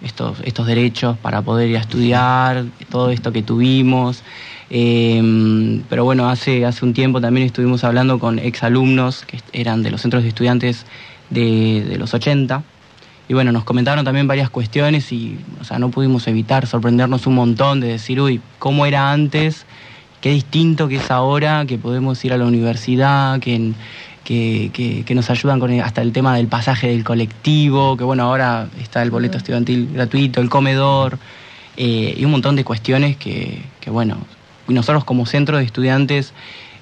estos, estos derechos para poder ir a estudiar, todo esto que tuvimos. Eh, pero bueno, hace, hace un tiempo también estuvimos hablando con exalumnos que eran de los centros de estudiantes de, de los 80. Y bueno, nos comentaron también varias cuestiones y, o sea, no pudimos evitar sorprendernos un montón de decir, uy, ¿cómo era antes? Qué distinto que es ahora, que podemos ir a la universidad, que, que, que- que nos ayudan con hasta el tema del pasaje del colectivo, que bueno, ahora está el boleto estudiantil gratuito, el comedor, eh, y un montón de cuestiones que, que, bueno, nosotros como centro de estudiantes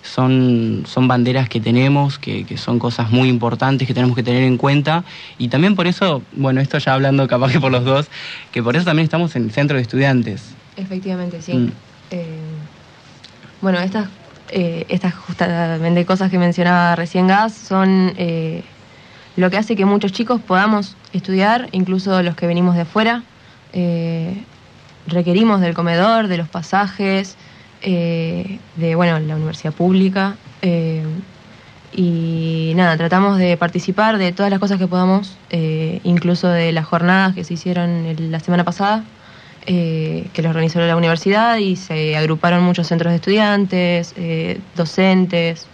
son, son banderas que tenemos, que, que son cosas muy importantes que tenemos que tener en cuenta, y también por eso, bueno, esto ya hablando capaz que por los dos, que por eso también estamos en el centro de estudiantes.
Efectivamente, sí.
Mm.
Eh, bueno, estas, eh, estas justamente cosas que mencionaba recién Gas son eh, lo que hace que muchos chicos podamos estudiar, incluso los que venimos de afuera. Eh, requerimos del comedor, de los pasajes, eh, de bueno, la universidad pública. eh, y nada, tratamos de participar de todas las cosas que podamos, incluso de las jornadas que se hicieron el- la semana pasada, eh, que los organizó la universidad y se agruparon muchos centros de estudiantes, eh, docentes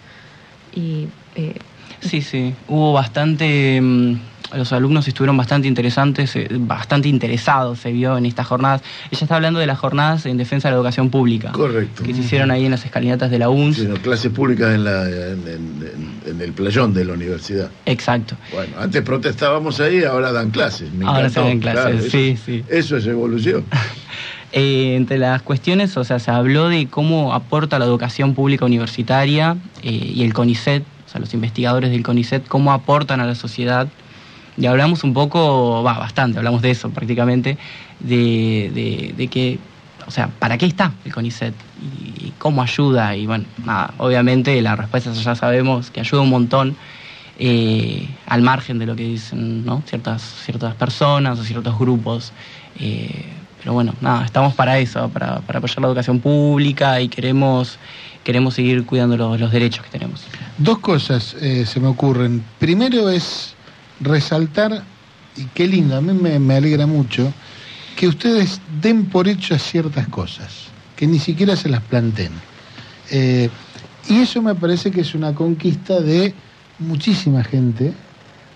y eh,
Sí, sí, hubo bastante, mm, los alumnos estuvieron bastante interesantes, eh, bastante interesados, se vio en estas jornadas. Ella está hablando de las jornadas en defensa de la educación pública.
Correcto.
Que se hicieron ahí en las escalinatas de la UNS.
Sí, no, clases públicas en, la- en- en- en- en el playón de la universidad.
Exacto.
Bueno, antes protestábamos ahí, ahora dan clases. Me
Ahora se dan clases,
claro, eso-
sí, sí.
Eso es evolución.
Eh, entre las cuestiones, o sea, se habló de cómo aporta la educación pública universitaria eh, y el CONICET, o sea, los investigadores del CONICET, cómo aportan a la sociedad. Y hablamos un poco, va, bastante, hablamos de eso prácticamente, de, de- que, o sea, ¿para qué está el CONICET? Y, y cómo ayuda. Y bueno, nada, obviamente la respuesta ya sabemos que ayuda un montón. eh, al margen de lo que dicen ¿no? ciertas, ciertas personas o ciertos grupos. Eh, pero bueno, nada, estamos para eso, para, para apoyar la educación pública y queremos, queremos seguir cuidando los, los derechos que tenemos.
Dos cosas eh, se me ocurren. Primero es resaltar, y qué lindo, a mí me, me alegra mucho, que ustedes den por hecho ciertas cosas, que ni siquiera se las planteen. Eh, y eso me parece que es una conquista de muchísima gente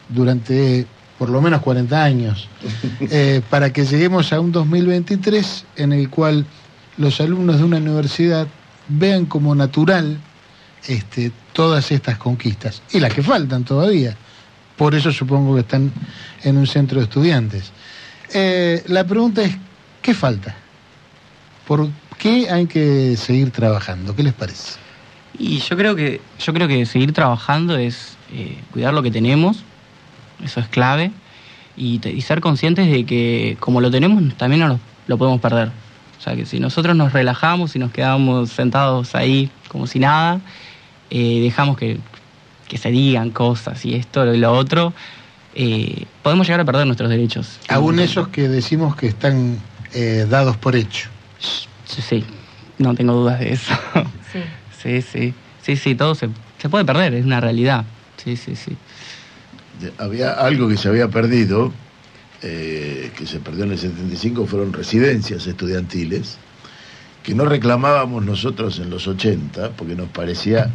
durante por lo menos 40 años, eh, para que lleguemos a un 2023 en el cual los alumnos de una universidad vean como natural este, todas estas conquistas y las que faltan todavía. Por eso supongo que están en un centro de estudiantes. Eh, la pregunta es, ¿qué falta? ¿Por qué hay que seguir trabajando? ¿Qué les parece?
Y yo creo que, yo creo que seguir trabajando es eh, cuidar lo que tenemos, eso es clave, y, te- ser conscientes de que como lo tenemos también no lo, lo podemos perder. O sea que si nosotros nos relajamos y nos quedamos sentados ahí como si nada, eh, dejamos que, que se digan cosas y esto y lo otro, eh, podemos llegar a perder nuestros derechos.
Aún esos que decimos que están eh, dados por hecho.
Sí, sí, no tengo dudas de eso. Sí, sí, sí, sí, todo se, se puede perder, es una realidad. Sí, sí, sí.
Había algo que se había perdido, eh, que se perdió en el 75, fueron residencias estudiantiles, que no reclamábamos nosotros en los 80, porque nos parecía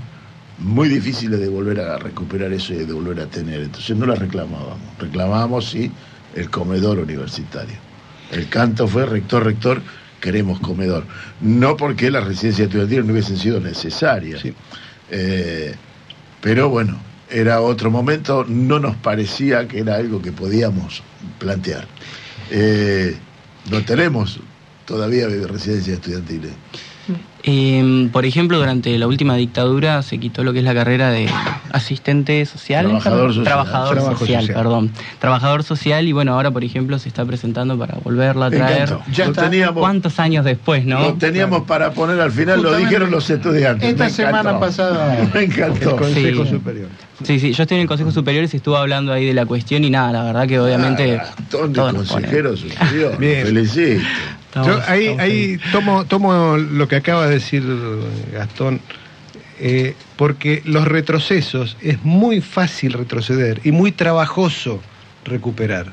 muy difícil de volver a recuperar eso y de volver a tener. Entonces no las reclamábamos. Reclamábamos, sí, el comedor universitario. El canto fue rector, rector, queremos comedor. No porque las residencias estudiantiles no hubiesen sido necesarias. Eh, pero bueno, era otro momento, no nos parecía que era algo que podíamos plantear. Eh, no tenemos todavía residencias estudiantiles.
Eh, por ejemplo, durante la última dictadura se quitó lo que es la carrera de asistente social.
Trabajador social.
Trabajador social,
social.
perdón. Trabajador social y bueno, ahora por ejemplo se está presentando para volverla a traer.
Ya teníamos-
¿Cuántos años después, no?
Lo teníamos para poner al final, lo dijeron los estudiantes.
Esta
Me
semana pasada-
Me encantó.
Consejo Superior. Sí, sí, yo estoy en el Consejo Superior y se estuvo hablando ahí de la cuestión y nada, la verdad que obviamente...
Ah, Ton de
todos nos ponen.
consejero superior.
Bien.
Felicito.
Yo ahí, ahí tomo, tomo lo que acaba de decir Gastón, eh, porque los retrocesos es muy fácil retroceder y muy trabajoso recuperar.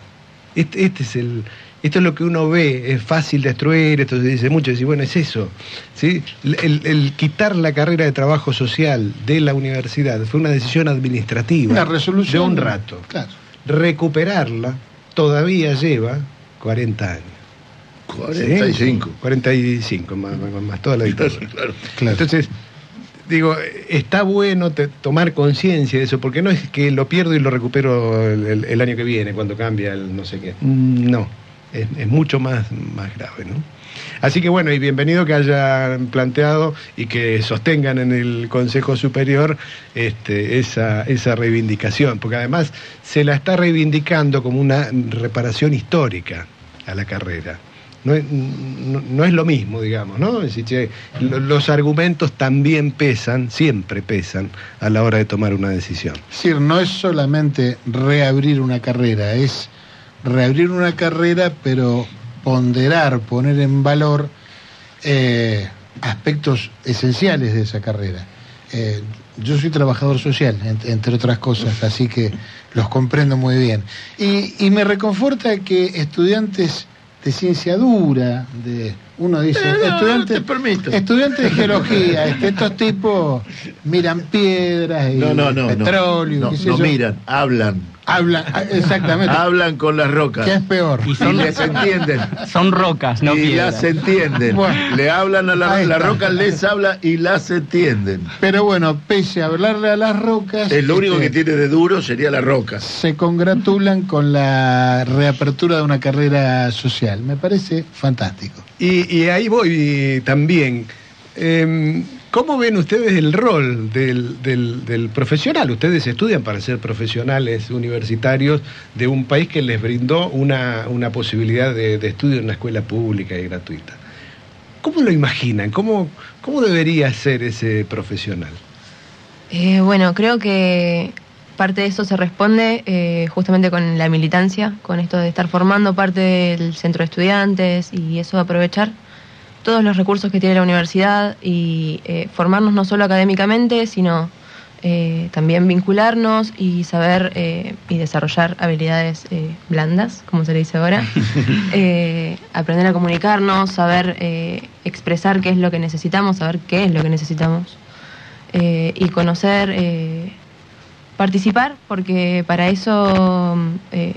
Este, este es el, esto es lo que uno ve, es fácil destruir, esto se dice mucho, y bueno, es eso. ¿sí? El, el- el quitar la carrera de trabajo social de la universidad fue una decisión administrativa
Una resolución.
de un rato.
Claro.
Recuperarla todavía lleva 40 años.
45.
45, más, más- más toda la dictadura.
Claro.
Entonces, digo, está bueno te- tomar conciencia de eso, porque no es que lo pierdo y lo recupero el, el- el año que viene, cuando cambia el no sé qué. Mm, No, es, es mucho más, más grave, ¿no? Así que bueno, y bienvenido que hayan planteado y que sostengan en el Consejo Superior este, esa, esa reivindicación, porque además se la está reivindicando como una reparación histórica a la carrera. No es, no, es lo mismo, digamos, ¿no? Los argumentos también pesan, siempre pesan, a la hora de tomar una decisión.
Es decir, no es solamente reabrir una carrera, es reabrir una carrera, pero ponderar, poner en valor eh, aspectos esenciales de esa carrera. Eh, yo soy trabajador social, en- entre otras cosas, así que los comprendo muy bien. Y me reconforta que estudiantes de ciencia dura, de uno dice,
Eh, no,
estudiantes,
te permito.
estudiantes de geología, este, estos tipos miran piedras y
No, no, no. no.
petróleo,
No,
qué sé
no miran, hablan.
Hablan, ah, exactamente.
Hablan con las rocas.
¿Qué es peor?
Y, les entienden.
Son rocas, no
y
piedras.
las entienden.
Bueno.
Le hablan a la,
Ahí
la
está.
roca, les habla y las entienden.
Pero bueno, pese a hablarle a las rocas,
Es lo único
este,
que tiene de duro sería la roca.
se congratulan con la reapertura de una carrera social. Me parece fantástico.
Y, y ahí voy también. Em, ¿Cómo ven ustedes el rol del, del- profesional? Ustedes estudian para ser profesionales universitarios de un país que les brindó una, una posibilidad de, de estudio en una escuela pública y gratuita. ¿Cómo lo imaginan? ¿Cómo, cómo debería ser ese profesional?
Eh, bueno, creo que parte de eso se responde eh, justamente con la militancia, con esto de estar formando parte del centro de estudiantes y eso de aprovechar todos los recursos que tiene la universidad y eh, formarnos no solo académicamente, sino eh, también vincularnos y saber eh, y desarrollar habilidades eh, blandas, como se le dice ahora. Eh, aprender a comunicarnos, saber eh, expresar qué es lo que necesitamos, saber qué es lo que necesitamos y conocer, eh, participar, porque para eso, eh,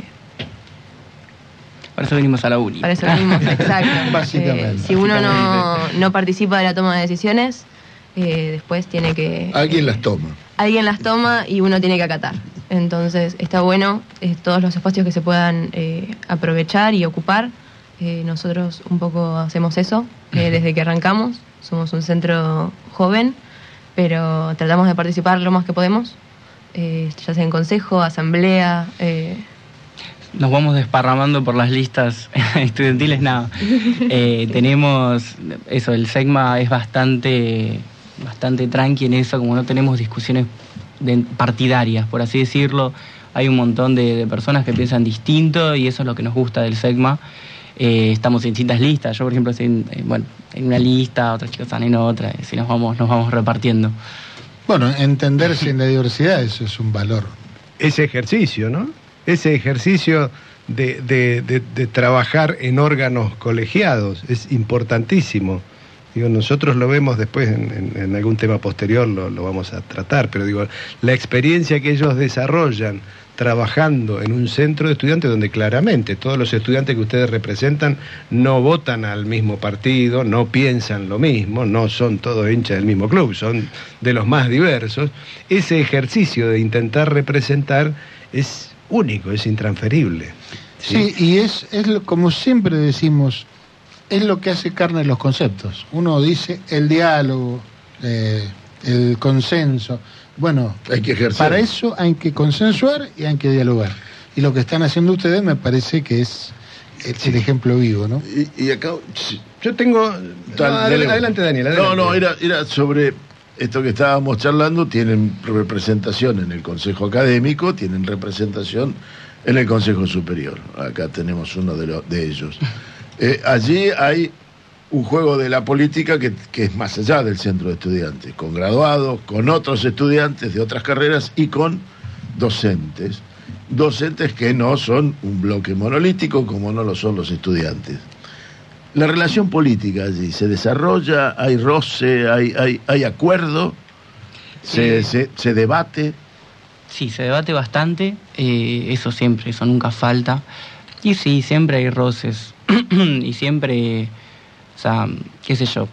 Para eso venimos a la uni.
para eso venimos, exacto.
Básicamente.
Eh, si uno no, no participa de la toma de decisiones, eh, después tiene que...
Alguien las toma.
alguien las toma y uno tiene que acatar. Entonces está bueno eh, todos los espacios que se puedan eh, aprovechar y ocupar. Eh, nosotros un poco hacemos eso eh, desde que arrancamos. Somos un centro joven, pero tratamos de participar lo más que podemos, eh, ya sea en consejo, asamblea. eh,
Nos vamos desparramando por las listas estudiantiles, nada. Eh, tenemos eso, el SEGMA es bastante, bastante tranqui en eso, como no tenemos discusiones de- partidarias, por así decirlo. Hay un montón de, de personas que piensan distinto y eso es lo que nos gusta del SEGMA. Eh, estamos en distintas listas. Yo, por ejemplo, estoy en, en- bueno, en una lista, otros chicos están en otra, y así nos vamos, nos vamos repartiendo.
Bueno, entenderse en la diversidad, eso es un valor.
ese ejercicio, ¿no? Ese ejercicio de, de- de- trabajar en órganos colegiados es importantísimo. Digo, nosotros lo vemos después en, en- en algún tema posterior, lo, lo vamos a tratar, pero digo, la experiencia que ellos desarrollan trabajando en un centro de estudiantes donde claramente todos los estudiantes que ustedes representan no votan al mismo partido, no piensan lo mismo, no son todos hinchas del mismo club, son de los más diversos, ese ejercicio de intentar representar es único, es intransferible.
Sí, y es, es lo- como siempre decimos, es lo que hace carne los conceptos. Uno dice el diálogo, eh, el consenso. Bueno,
Hay que ejercer.
para eso hay que consensuar y hay que dialogar. Y lo que están haciendo ustedes me parece que es el, el ejemplo vivo, ¿no?
Y, y acá.
Yo tengo. No, adelante, Daniel.
No, no, era, era sobre esto que estábamos charlando. Tienen representación en el Consejo Académico, tienen representación en el Consejo Superior. Acá tenemos uno de, los de ellos. Eh, allí hay un juego de la política que, que es más allá del centro de estudiantes, con graduados, con otros estudiantes de otras carreras y con docentes. Docentes que no son un bloque monolítico como no lo son los estudiantes. La relación política allí se desarrolla, hay roce, hay, hay, hay acuerdo, se, se, se debate.
Sí, se debate bastante, eh, eso siempre, eso nunca falta. Y sí, siempre hay roces. y siempre, o sea, qué sé yo,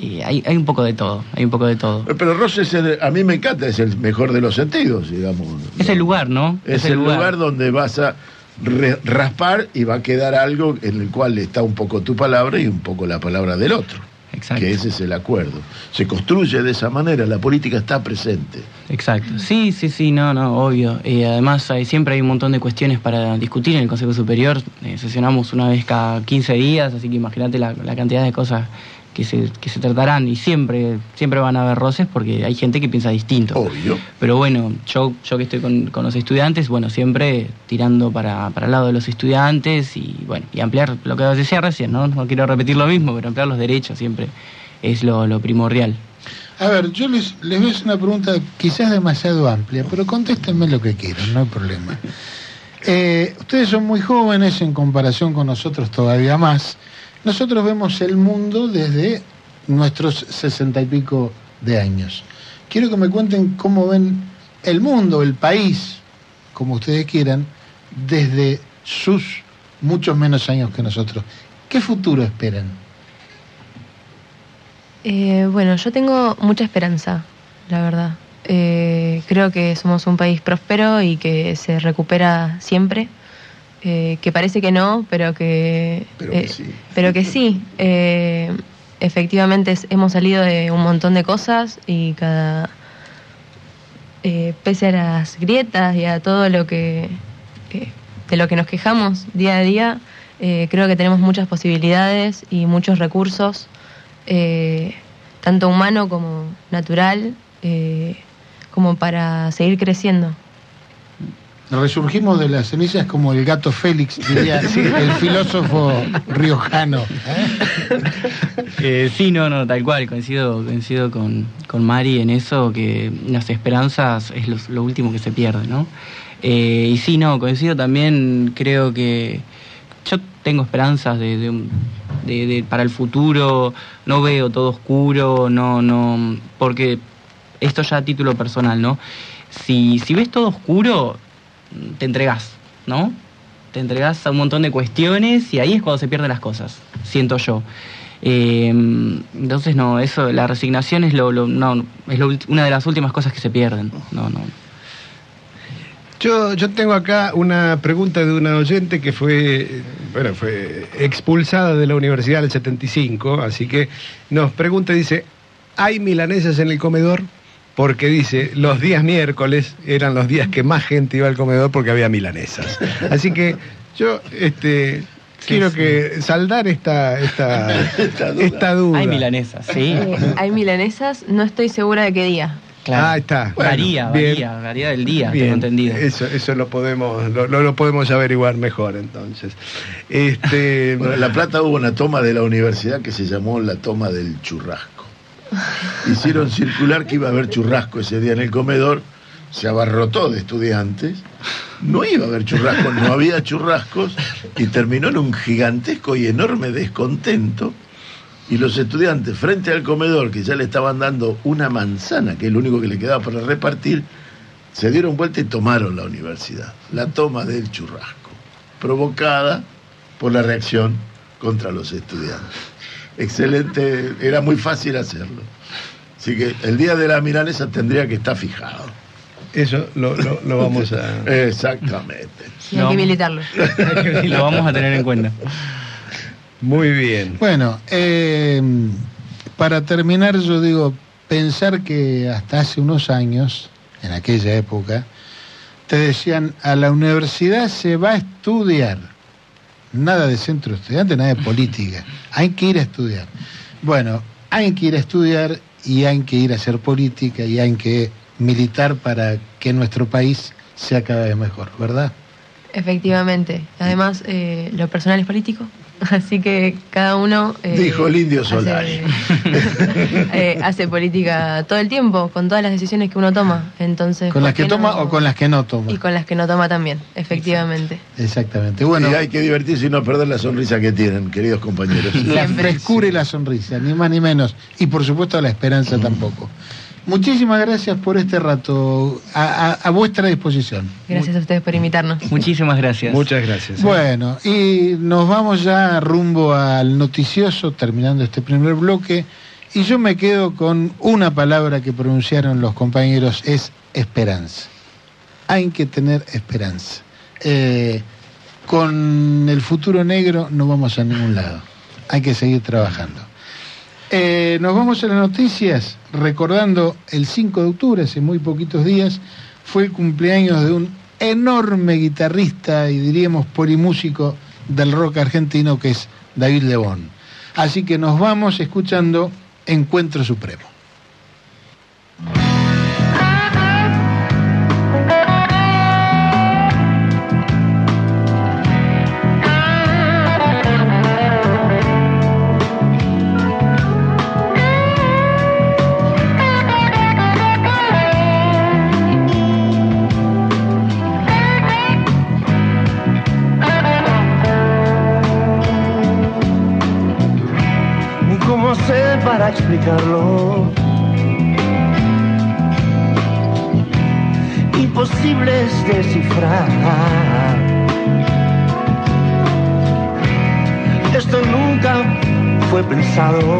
eh, hay, hay un poco de todo, hay un poco de todo.
Pero roce es el- a mí me encanta, es el mejor de los sentidos, digamos.
Es el lugar, ¿no?
Es, el lugar. donde vas a re- raspar y va a quedar algo en el cual está un poco tu palabra y un poco la palabra del otro.
Exacto.
Que ese es el acuerdo. Se construye de esa manera, la política está presente.
Exacto. Sí, sí, sí, no, no, obvio. Eh, además, hay- siempre hay un montón de cuestiones para discutir en el Consejo Superior. Eh, sesionamos una vez cada 15 días, así que imagínate la, la cantidad de cosas que se, que se tratarán. Y siempre, siempre van a haber roces porque hay gente que piensa distinto.
Obvio.
Pero bueno, yo, yo que estoy con, con los estudiantes, bueno, siempre tirando para, para el lado de los estudiantes y bueno, y ampliar lo que decía recién, ¿no? No quiero repetir lo mismo, pero ampliar los derechos siempre es lo, lo primordial.
A ver, yo les, les voy a hacer una pregunta quizás demasiado amplia, pero contéstenme lo que quieran, no hay problema. Eh, ustedes son muy jóvenes en comparación con nosotros todavía más. Nosotros vemos el mundo desde nuestros sesenta y pico de años. Quiero que me cuenten cómo ven el mundo, el país, como ustedes quieran, desde sus muchos menos años que nosotros. ¿Qué futuro esperan?
Eh, bueno, yo tengo mucha esperanza, la verdad. Eh, creo que somos un país próspero y que se recupera siempre. Eh, que parece que no, pero que,
Pero que
eh,
sí.
pero que sí. Eh, efectivamente es- hemos salido de un montón de cosas y cada eh, pese a las grietas y a todo lo que de lo que nos quejamos día a día, eh, creo que tenemos muchas posibilidades y muchos recursos, eh, tanto humano como natural, eh, como para seguir creciendo.
Resurgimos de las cenizas como el gato Félix, diría el filósofo riojano.
Eh, sí, no, no, tal cual, coincido, coincido con, con Mari en eso, que las esperanzas es lo, lo último que se pierde, ¿no? Eh, y sí, no, coincido también, creo que yo tengo esperanzas de, de un- de- de- para el futuro, no veo todo oscuro, no, no, porque esto ya a título personal, ¿no? Si, si ves todo oscuro, te entregas, ¿no? Te entregas a un montón de cuestiones y ahí es cuando se pierden las cosas, siento yo. Eh, entonces, no, eso, la resignación es, lo, lo- no, es lo una de las últimas cosas que se pierden. No, no.
Yo, yo tengo acá una pregunta de una oyente que fue, bueno, fue expulsada de la universidad en el 75, así que nos pregunta, dice, ¿hay milanesas en el comedor? Porque dice, los días miércoles eran los días que más gente iba al comedor porque había milanesas. Así que yo este, quiero que saldar esta, esta, esta duda.
Hay milanesas, sí.
Eh, hay milanesas, no estoy segura de qué día.
Claro.
Ah, está.
varía,
Bueno, bien.
varía, varía del día,
Bien,
tengo entendido.
Eso, eso lo podemos, lo, lo- lo podemos averiguar mejor entonces. Este,
Bueno, en La Plata hubo una toma de la universidad que se llamó la toma del churrasco. Hicieron circular que iba a haber churrasco ese día en el comedor, se abarrotó de estudiantes, no iba a haber churrasco, no había churrascos y terminó en un gigantesco y enorme descontento. Y los estudiantes, frente al comedor, que ya le estaban dando una manzana, que es lo único que le quedaba para repartir, se dieron vuelta y tomaron la universidad. La toma del churrasco, provocada por la reacción contra los estudiantes. Excelente, era muy fácil hacerlo. Así que el día de la milanesa tendría que estar fijado.
Eso lo, lo- lo vamos a...
Exactamente.
Y hay que militarlo.
Lo vamos a tener en cuenta.
Muy bien.
Bueno, eh, para terminar yo digo, pensar que hasta hace unos años, en aquella época, te decían, a la universidad se va a estudiar. Nada de centro estudiante, nada de política. Hay que ir a estudiar. Bueno, hay que ir a estudiar y hay que ir a hacer política y hay que militar para que nuestro país sea cada vez mejor, ¿verdad?
Efectivamente. Además, eh, lo personal es político, así que cada uno... eh,
Dijo el indio
hace-
Solari.
eh, hace política todo el tiempo, con todas las decisiones que uno toma. Entonces,
¿Con
¿por
las que toma o con las que no toma?
Y con las que no toma también, efectivamente.
Exactamente. Bueno,
Y hay que divertirse y no perder la sonrisa que tienen, queridos compañeros.
la frescura y la sonrisa, ni más ni menos. Y por supuesto la esperanza tampoco. Muchísimas gracias por este rato a, a- a vuestra disposición.
Gracias a ustedes por invitarnos.
Muchísimas gracias.
Muchas gracias.
Bueno, y nos vamos ya rumbo al noticioso, terminando este primer bloque. Y yo me quedo con una palabra que pronunciaron los compañeros, es esperanza. Hay que tener esperanza. Eh, con el futuro negro no vamos a ningún lado. Hay que seguir trabajando. Eh, nos vamos a las noticias recordando el 5 de octubre, hace muy poquitos días, fue el cumpleaños de un enorme guitarrista y diríamos polimúsico del rock argentino que es David Lebón. Así que nos vamos escuchando Encuentro Supremo.
Fue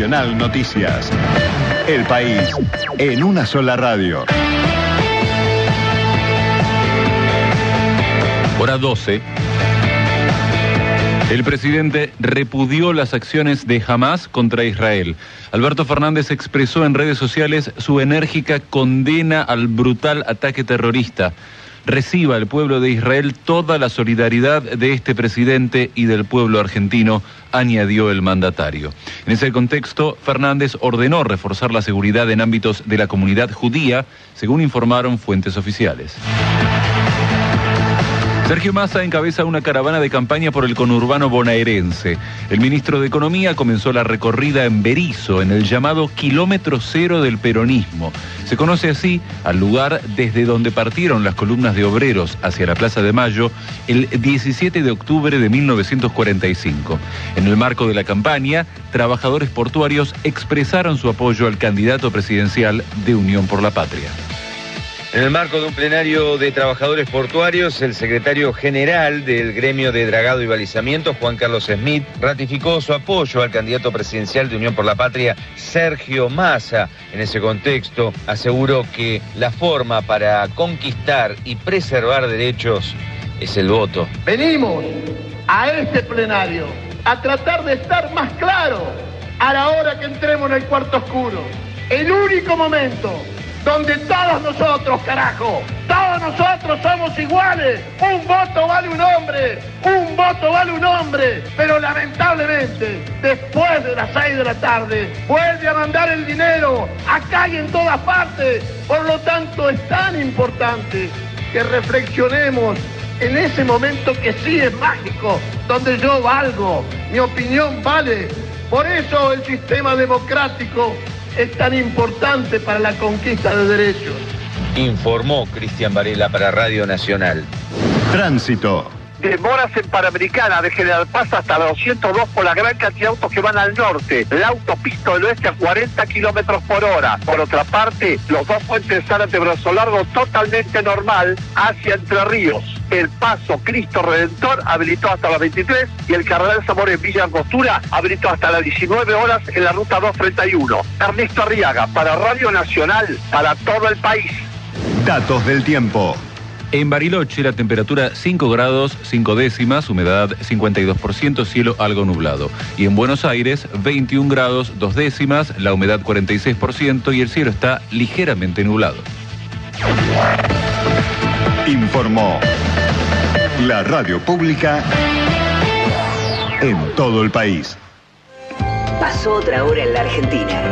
Nacional Noticias. El país en una sola radio.
Hora 12. El presidente repudió las acciones de Hamas contra Israel. Alberto Fernández expresó en redes sociales su enérgica condena al brutal ataque terrorista. Reciba el pueblo de Israel toda la solidaridad de este presidente y del pueblo argentino, añadió el mandatario. En ese contexto, Fernández ordenó reforzar la seguridad en ámbitos de la comunidad judía, según informaron fuentes oficiales. Sergio Massa encabeza una caravana de campaña por el conurbano bonaerense. El ministro de Economía comenzó la recorrida en Berizo, en el llamado kilómetro cero del peronismo. Se conoce así al lugar desde donde partieron las columnas de obreros hacia la Plaza de Mayo el 17 de octubre de 1945. En el marco de la campaña, trabajadores portuarios expresaron su apoyo al candidato presidencial de Unión por la Patria.
En el marco de un plenario de trabajadores portuarios, el secretario general del gremio de dragado y balizamiento, Juan Carlos Smith, ratificó su apoyo al candidato presidencial de Unión por la Patria, Sergio Massa. En ese contexto, aseguró que la forma para conquistar y preservar derechos es el voto.
Venimos a este plenario a tratar de estar más claros a la hora que entremos en el cuarto oscuro. El único momento donde todos nosotros, carajo, todos nosotros somos iguales. Un voto vale un hombre, un voto vale un hombre. Pero lamentablemente, después de las seis de la tarde, vuelve a mandar el dinero acá y en todas partes. Por lo tanto, es tan importante que reflexionemos en ese momento que sí es mágico, donde yo valgo, mi opinión vale. Por eso el sistema democrático es tan importante para la conquista de derechos.
Informó Cristian Varela para Radio Nacional.
Tránsito.
Demoras en Panamericana de General Paz hasta la 202 por la gran cantidad de autos que van al norte. La autopista del oeste a 40 kilómetros por hora. Por otra parte, los dos puentes Zárate Brazo Largo totalmente normal hacia Entre Ríos. El paso Cristo Redentor habilitó hasta las 23 y el Cardenal Zamora en Villa Angostura habilitó hasta las 19 horas en la ruta 231. Ernesto Arriaga para Radio Nacional para todo el país.
Datos del tiempo.
En Bariloche la temperatura 5 grados 5 décimas, humedad 52%, cielo algo nublado. Y en Buenos Aires 21 grados 2 décimas, la humedad 46% y el cielo está ligeramente nublado.
Informó la radio pública en todo el país.
Pasó otra hora en la Argentina.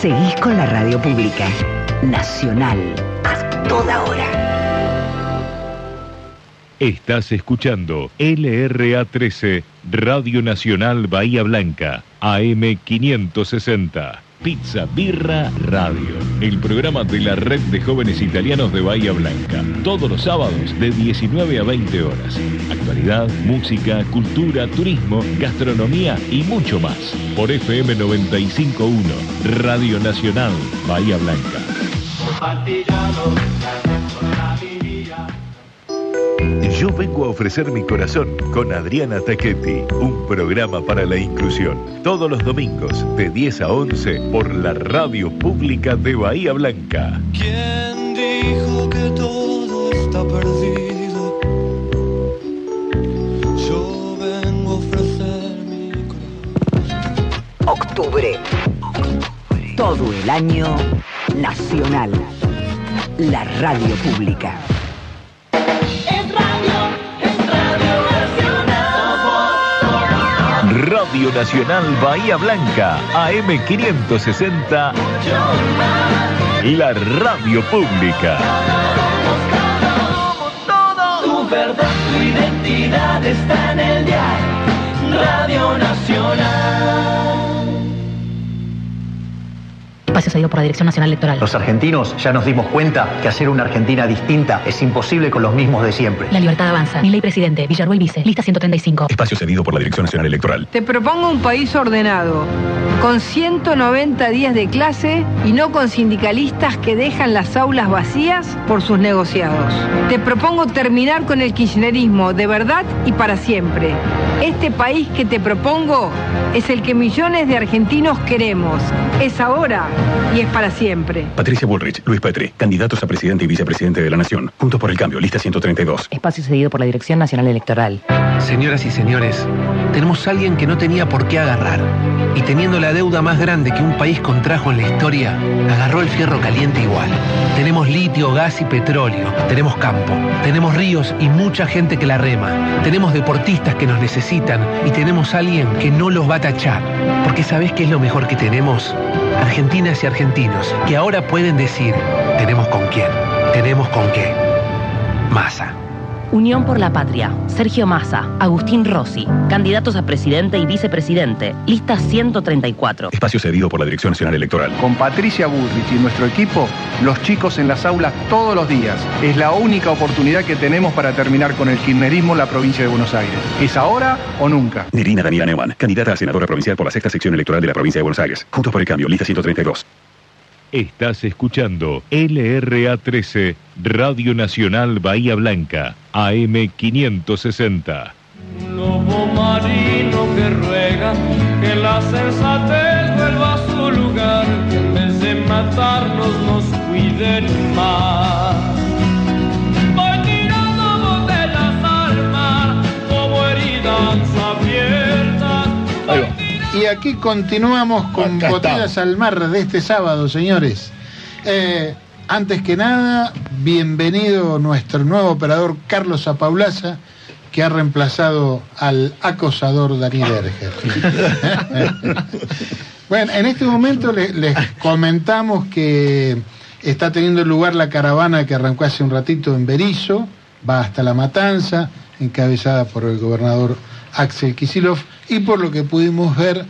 Seguís con la radio pública. Nacional. A toda hora.
Estás escuchando LRA13, Radio Nacional Bahía Blanca, AM560. Pizza Birra Radio, el programa de la red de jóvenes italianos de Bahía Blanca. Todos los sábados de 19 a 20 horas. Actualidad, música, cultura, turismo, gastronomía y mucho más. Por FM 951, Radio Nacional Bahía Blanca. Yo vengo a ofrecer mi corazón con Adriana Tachetti, un programa para la inclusión. Todos los domingos de 10 a 11 por la radio pública de Bahía Blanca.
¿Quién dijo que todo está perdido? Yo vengo a ofrecer mi
Octubre. Todo el año nacional. La radio pública.
Radio Nacional Bahía Blanca, AM560. La radio pública.
Tu verdad, tu identidad está en el diario Radio Nacional.
Espacio cedido por la Dirección Nacional Electoral.
Los argentinos ya nos dimos cuenta que hacer una Argentina distinta es imposible con los mismos de siempre.
La libertad avanza. Mi ley presidente, Villarruel Vice, lista 135.
Espacio cedido por la Dirección Nacional Electoral.
Te propongo un país ordenado, con 190 días de clase y no con sindicalistas que dejan las aulas vacías por sus negociados. Te propongo terminar con el kirchnerismo de verdad y para siempre. Este país que te propongo es el que millones de argentinos queremos. Es ahora y es para siempre.
Patricia Bullrich, Luis Petri, candidatos a presidente y vicepresidente de la Nación. Juntos por el cambio, lista 132.
Espacio cedido por la Dirección Nacional Electoral.
Señoras y señores, tenemos a alguien que no tenía por qué agarrar. Y teniendo la deuda más grande que un país contrajo en la historia, agarró el fierro caliente igual. Tenemos litio, gas y petróleo. Tenemos campo. Tenemos ríos y mucha gente que la rema. Tenemos deportistas que nos necesitan y tenemos a alguien que no los va a tachar. Porque ¿sabés qué es lo mejor que tenemos? Argentinas y argentinos que ahora pueden decir, tenemos con quién, tenemos con qué. Masa.
Unión por la Patria. Sergio Massa. Agustín Rossi. Candidatos a presidente y vicepresidente. Lista 134.
Espacio cedido por la Dirección Nacional Electoral.
Con Patricia Bullrich y nuestro equipo, los chicos en las aulas todos los días. Es la única oportunidad que tenemos para terminar con el kirchnerismo en la provincia de Buenos Aires. ¿Es ahora o nunca?
Nerina Daniela Neumann, candidata a senadora provincial por la sexta sección electoral de la provincia de Buenos Aires. Juntos por el cambio, lista 132.
Estás escuchando LRA 13, Radio Nacional Bahía Blanca, AM 560.
Lobo marino que ruega que la sensatez vuelva a su lugar, que en vez de matarnos nos cuiden más.
Y aquí continuamos con Botellas al Mar de este sábado, señores. Eh, antes que nada, bienvenido nuestro nuevo operador Carlos Apaulaza, que ha reemplazado al acosador Dani Derger. bueno, en este momento le- les comentamos que está teniendo lugar la caravana que arrancó hace un ratito en Berizo, va hasta La Matanza, encabezada por el gobernador Axel Kisilov, y por lo que pudimos ver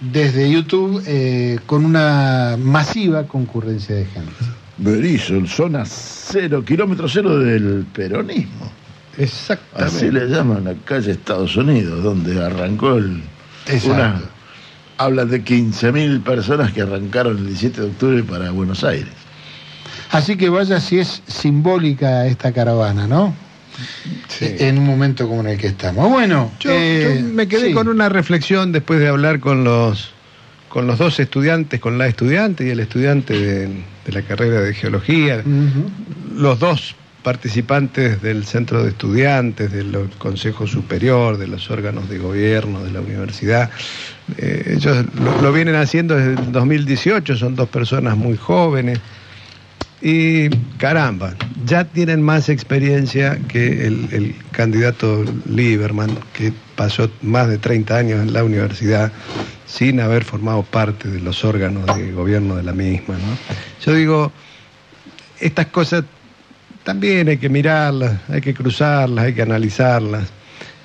desde YouTube, eh, con una masiva concurrencia de gente.
Berizo, zona cero, kilómetro cero del peronismo.
Exactamente.
Así le llaman la calle Estados Unidos, donde arrancó el.
Exacto.
Una, hablan de 15.000 personas que arrancaron el 17 de octubre para Buenos Aires.
Así que vaya si es simbólica esta caravana, ¿no? En un momento como en el que estamos. Bueno,
Yo,
eh,
yo me quedé
sí.
con una reflexión después de hablar con los con los dos estudiantes, con la estudiante y el estudiante de, de la carrera de geología, los dos participantes del centro de estudiantes, del Consejo Superior, de los órganos de gobierno, de la universidad. Eh, ellos lo, lo vienen haciendo desde el 2018, son dos personas muy jóvenes. Y caramba, ya tienen más experiencia que el, el candidato Lieberman, que pasó más de 30 años en la universidad sin haber formado parte de los órganos de gobierno de la misma. ¿no? Yo digo, estas cosas también hay que mirarlas, hay que cruzarlas, hay que analizarlas,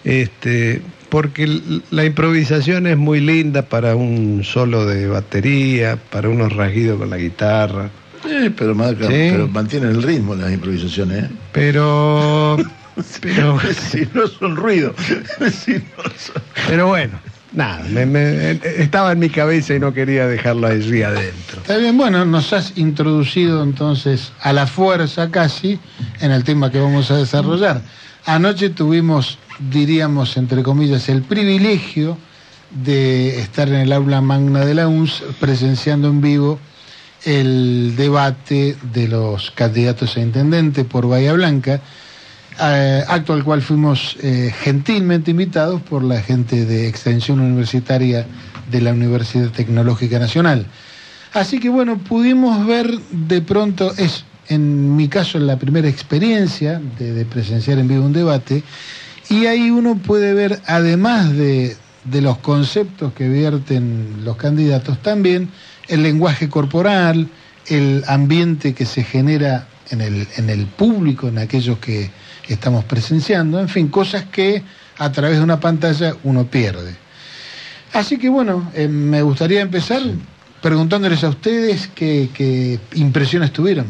este, porque la improvisación es muy linda para un solo de batería, para unos rasguidos con la guitarra.
Sí, pero, más-
Sí.
pero mantienen el ritmo las improvisaciones. ¿eh?
Pero, pero,
si no son ruido. si no son-
pero bueno, nada, me- me- estaba en mi cabeza y no quería dejarlo allí adentro.
Está bien, bueno, nos has introducido entonces a la fuerza casi en el tema que vamos a desarrollar. Anoche tuvimos, diríamos, entre comillas, el privilegio de estar en el aula magna de la UNS presenciando en vivo el debate de los candidatos a intendente por Bahía Blanca, eh, acto al cual fuimos eh, gentilmente invitados por la gente de Extensión Universitaria de la Universidad Tecnológica Nacional. Así que bueno, pudimos ver de pronto, es en mi caso la primera experiencia de, de presenciar en vivo un debate, y ahí uno puede ver, además de, de los conceptos que vierten los candidatos, también el lenguaje corporal, el ambiente que se genera en el, en el público, en aquellos que estamos presenciando, en fin, cosas que a través de una pantalla uno pierde. Así que bueno, eh, me gustaría empezar preguntándoles a ustedes qué, qué impresiones tuvieron.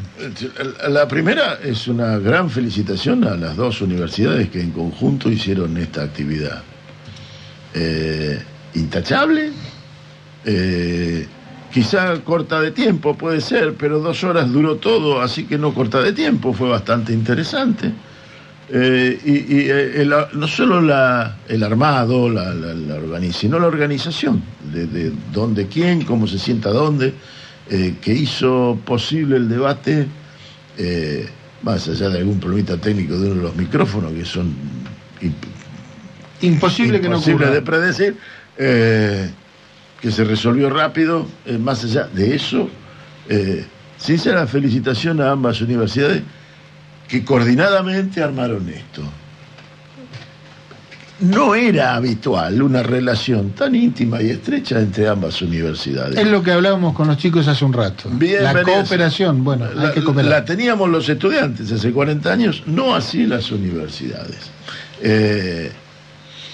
La primera es una gran felicitación a las dos universidades que en conjunto hicieron esta actividad. Eh, intachable, eh, quizá corta de tiempo puede ser, pero dos horas duró todo, así que no corta de tiempo, fue bastante interesante. Eh, y y, eh, el- no solo la- el armado, la, la- sino la organización, de, de dónde, quién, cómo se sienta dónde, eh, que hizo posible el debate, eh, más allá de algún problemita técnico de uno de los micrófonos, que son imp-
Imposible que no
imposible
ocurra.
de predecir, eh, que se resolvió rápido. eh, más allá de eso, eh, sincera felicitación a ambas universidades que coordinadamente armaron esto. No era habitual una relación tan íntima y estrecha entre ambas universidades.
Es lo que hablábamos con los chicos hace un rato. la
Bienvenidos.
cooperación, bueno, hay
La,
que cooperar.
la teníamos los estudiantes hace 40 años, no así las universidades. Eh,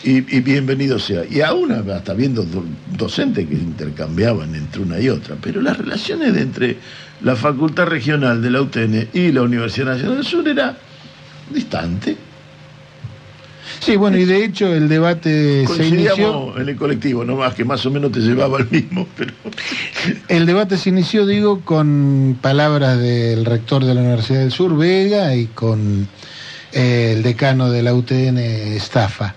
y, y bienvenido sea. Y aún hasta viendo do- docentes que intercambiaban entre una y otra, pero las relaciones de entre la Facultad Regional de la UTN y la Universidad Nacional del Sur era distante.
Sí, bueno, y de hecho el debate se inició.
En el colectivo, no más que más o menos te llevaba al mismo, pero
El debate se inició, digo, con palabras del rector de la Universidad del Sur, Vega, y con eh, el decano de la UTN, Estafa.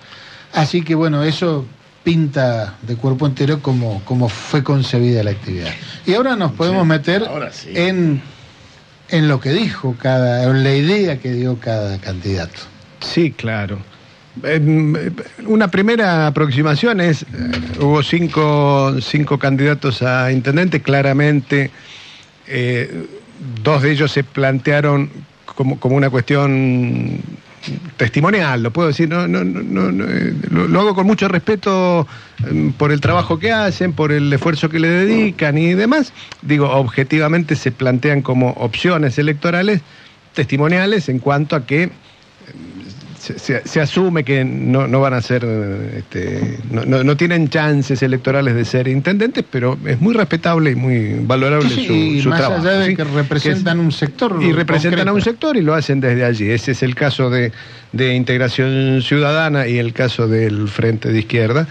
Así que bueno, eso pinta de cuerpo entero como, como fue concebida la actividad. Y ahora nos podemos meter en, en lo que dijo cada, en la idea que dio cada candidato.
Sí, claro. Em, eh, Una primera aproximación es, eh, hubo cinco, cinco candidatos a intendente, claramente eh, dos de ellos se plantearon como, como una cuestión testimonial, lo puedo decir, no, no, no, no, eh, lo, hago con mucho respeto em, por el trabajo que hacen, por el esfuerzo que le dedican y demás. Digo, objetivamente se plantean como opciones electorales testimoniales en cuanto a que se, se- se asume que no, no van a ser, este, no, no- no tienen chances electorales de ser intendentes, pero es muy respetable y muy valorable
Sí,
su,
y
su
más
trabajo.
allá de
¿sí?
que representan un sector.
Y representan a un sector y lo hacen desde allí. Ese es el caso de, de Integración Ciudadana y el caso del Frente de Izquierda.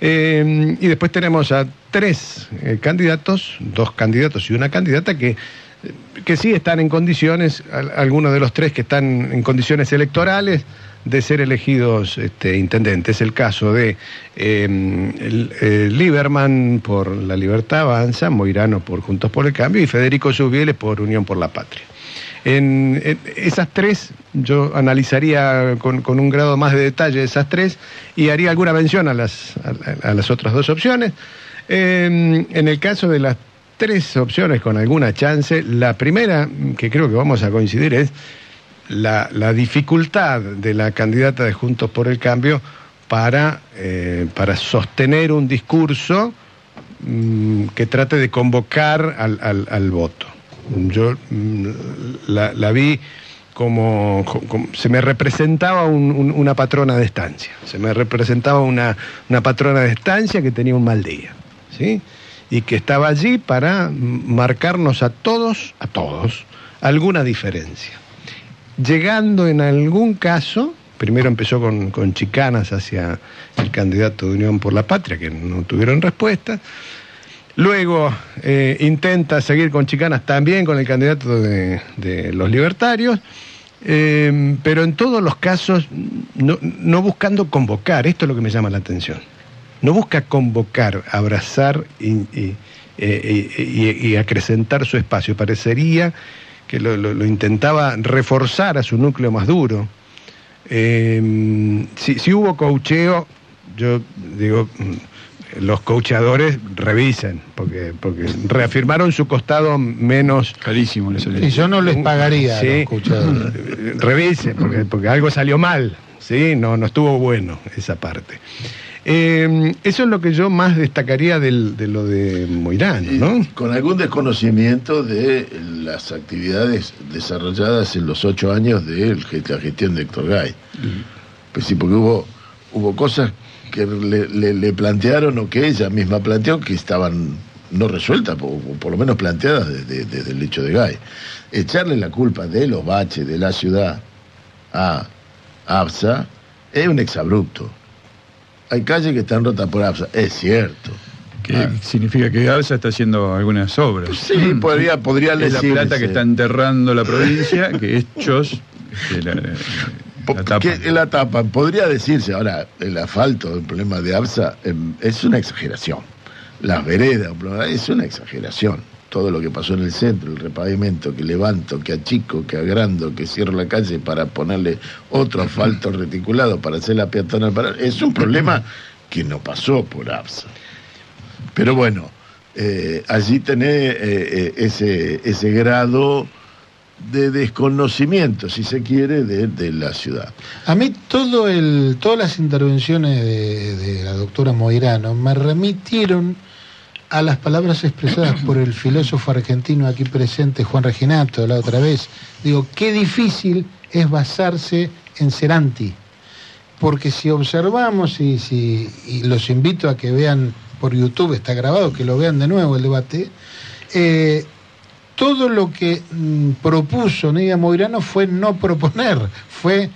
Eh, y después tenemos a tres eh, candidatos, dos candidatos y una candidata que, que sí están en condiciones, al- algunos de los tres que están en condiciones electorales de ser elegidos este, intendentes. Es el caso de el- eh, Lieberman por La Libertad Avanza, Moirano por Juntos por el Cambio y Federico Subieles por Unión por la Patria. En, esas tres, yo analizaría con, con un grado más de detalle esas tres y haría alguna mención a las, a, las otras dos opciones. Eh, en el caso de las tres opciones con alguna chance, la primera, que creo que vamos a coincidir, es la, dificultad de la candidata de Juntos por el Cambio para, eh, para sostener un discurso mm, que trate de convocar al, al- voto. Yo mm, la, vi como, co- como- se me representaba un- un- una patrona de estancia, se me representaba una, una patrona de estancia que tenía un mal día, ¿sí? Y que estaba allí para marcarnos a todos, a todos, alguna diferencia llegando en algún caso, primero empezó con, chicanas hacia el candidato de Unión por la Patria, que no tuvieron respuesta. Luego eh, intenta seguir con chicanas también con el candidato de, los libertarios, eh, pero en todos los casos no, buscando convocar, esto es lo que me llama la atención. No busca convocar, abrazar y, y- eh, acrecentar su espacio. Parecería que lo, lo- lo intentaba reforzar a su núcleo más duro. Eh, si, si hubo coacheo, yo digo, mm, los coachadores revisen, porque, porque reafirmaron su costado menos...
Carísimo les
Y yo no les pagaría a los coachadores.
Eh, Revisen, porque, porque algo salió mal, ¿sí? No, no estuvo bueno esa parte. Eh, eso es lo que yo más destacaría del- de lo de Moirán, ¿no?
con algún desconocimiento de las actividades desarrolladas en los ocho años de la gestión de Héctor Gay. Pues sí, porque hubo, hubo cosas que le, le- le plantearon o que ella misma planteó que estaban no resueltas, o, o por lo menos planteadas desde, desde el hecho de Gay. Echarle la culpa de los baches de la ciudad a ABSA es un exabrupto. Hay calles que están rotas por ABSA, es cierto.
Que significa que ABSA está haciendo algunas obras.
Sí, podría, podría
Es la
decirse.
plata que está enterrando la provincia, que hechos, que la-
que la tapa, podría decirse, ahora, el asfalto, el problema de ABSA, em, es una exageración. Las veredas, es una exageración. Todo lo que pasó en el centro, el repavimento, que levanto, que achico, que agrando, que cierro la calle para ponerle otro asfalto reticulado para hacer la peatonal para. Es un problema que no pasó por ABSA. Pero bueno, eh, allí tenés eh, eh, ese, ese grado de desconocimiento, si se quiere, de, de la ciudad.
A mí todo el, todas las intervenciones de, de la doctora Moirano me remitieron a las palabras expresadas por el filósofo argentino aquí presente, Juan Reginato, la otra vez. Digo, qué difícil es basarse en ser anti. Porque si observamos y, si, y los invito a que vean por YouTube, está grabado, que lo vean de nuevo el debate, eh, todo lo que mm, propuso Nidia Moirano fue no proponer, fue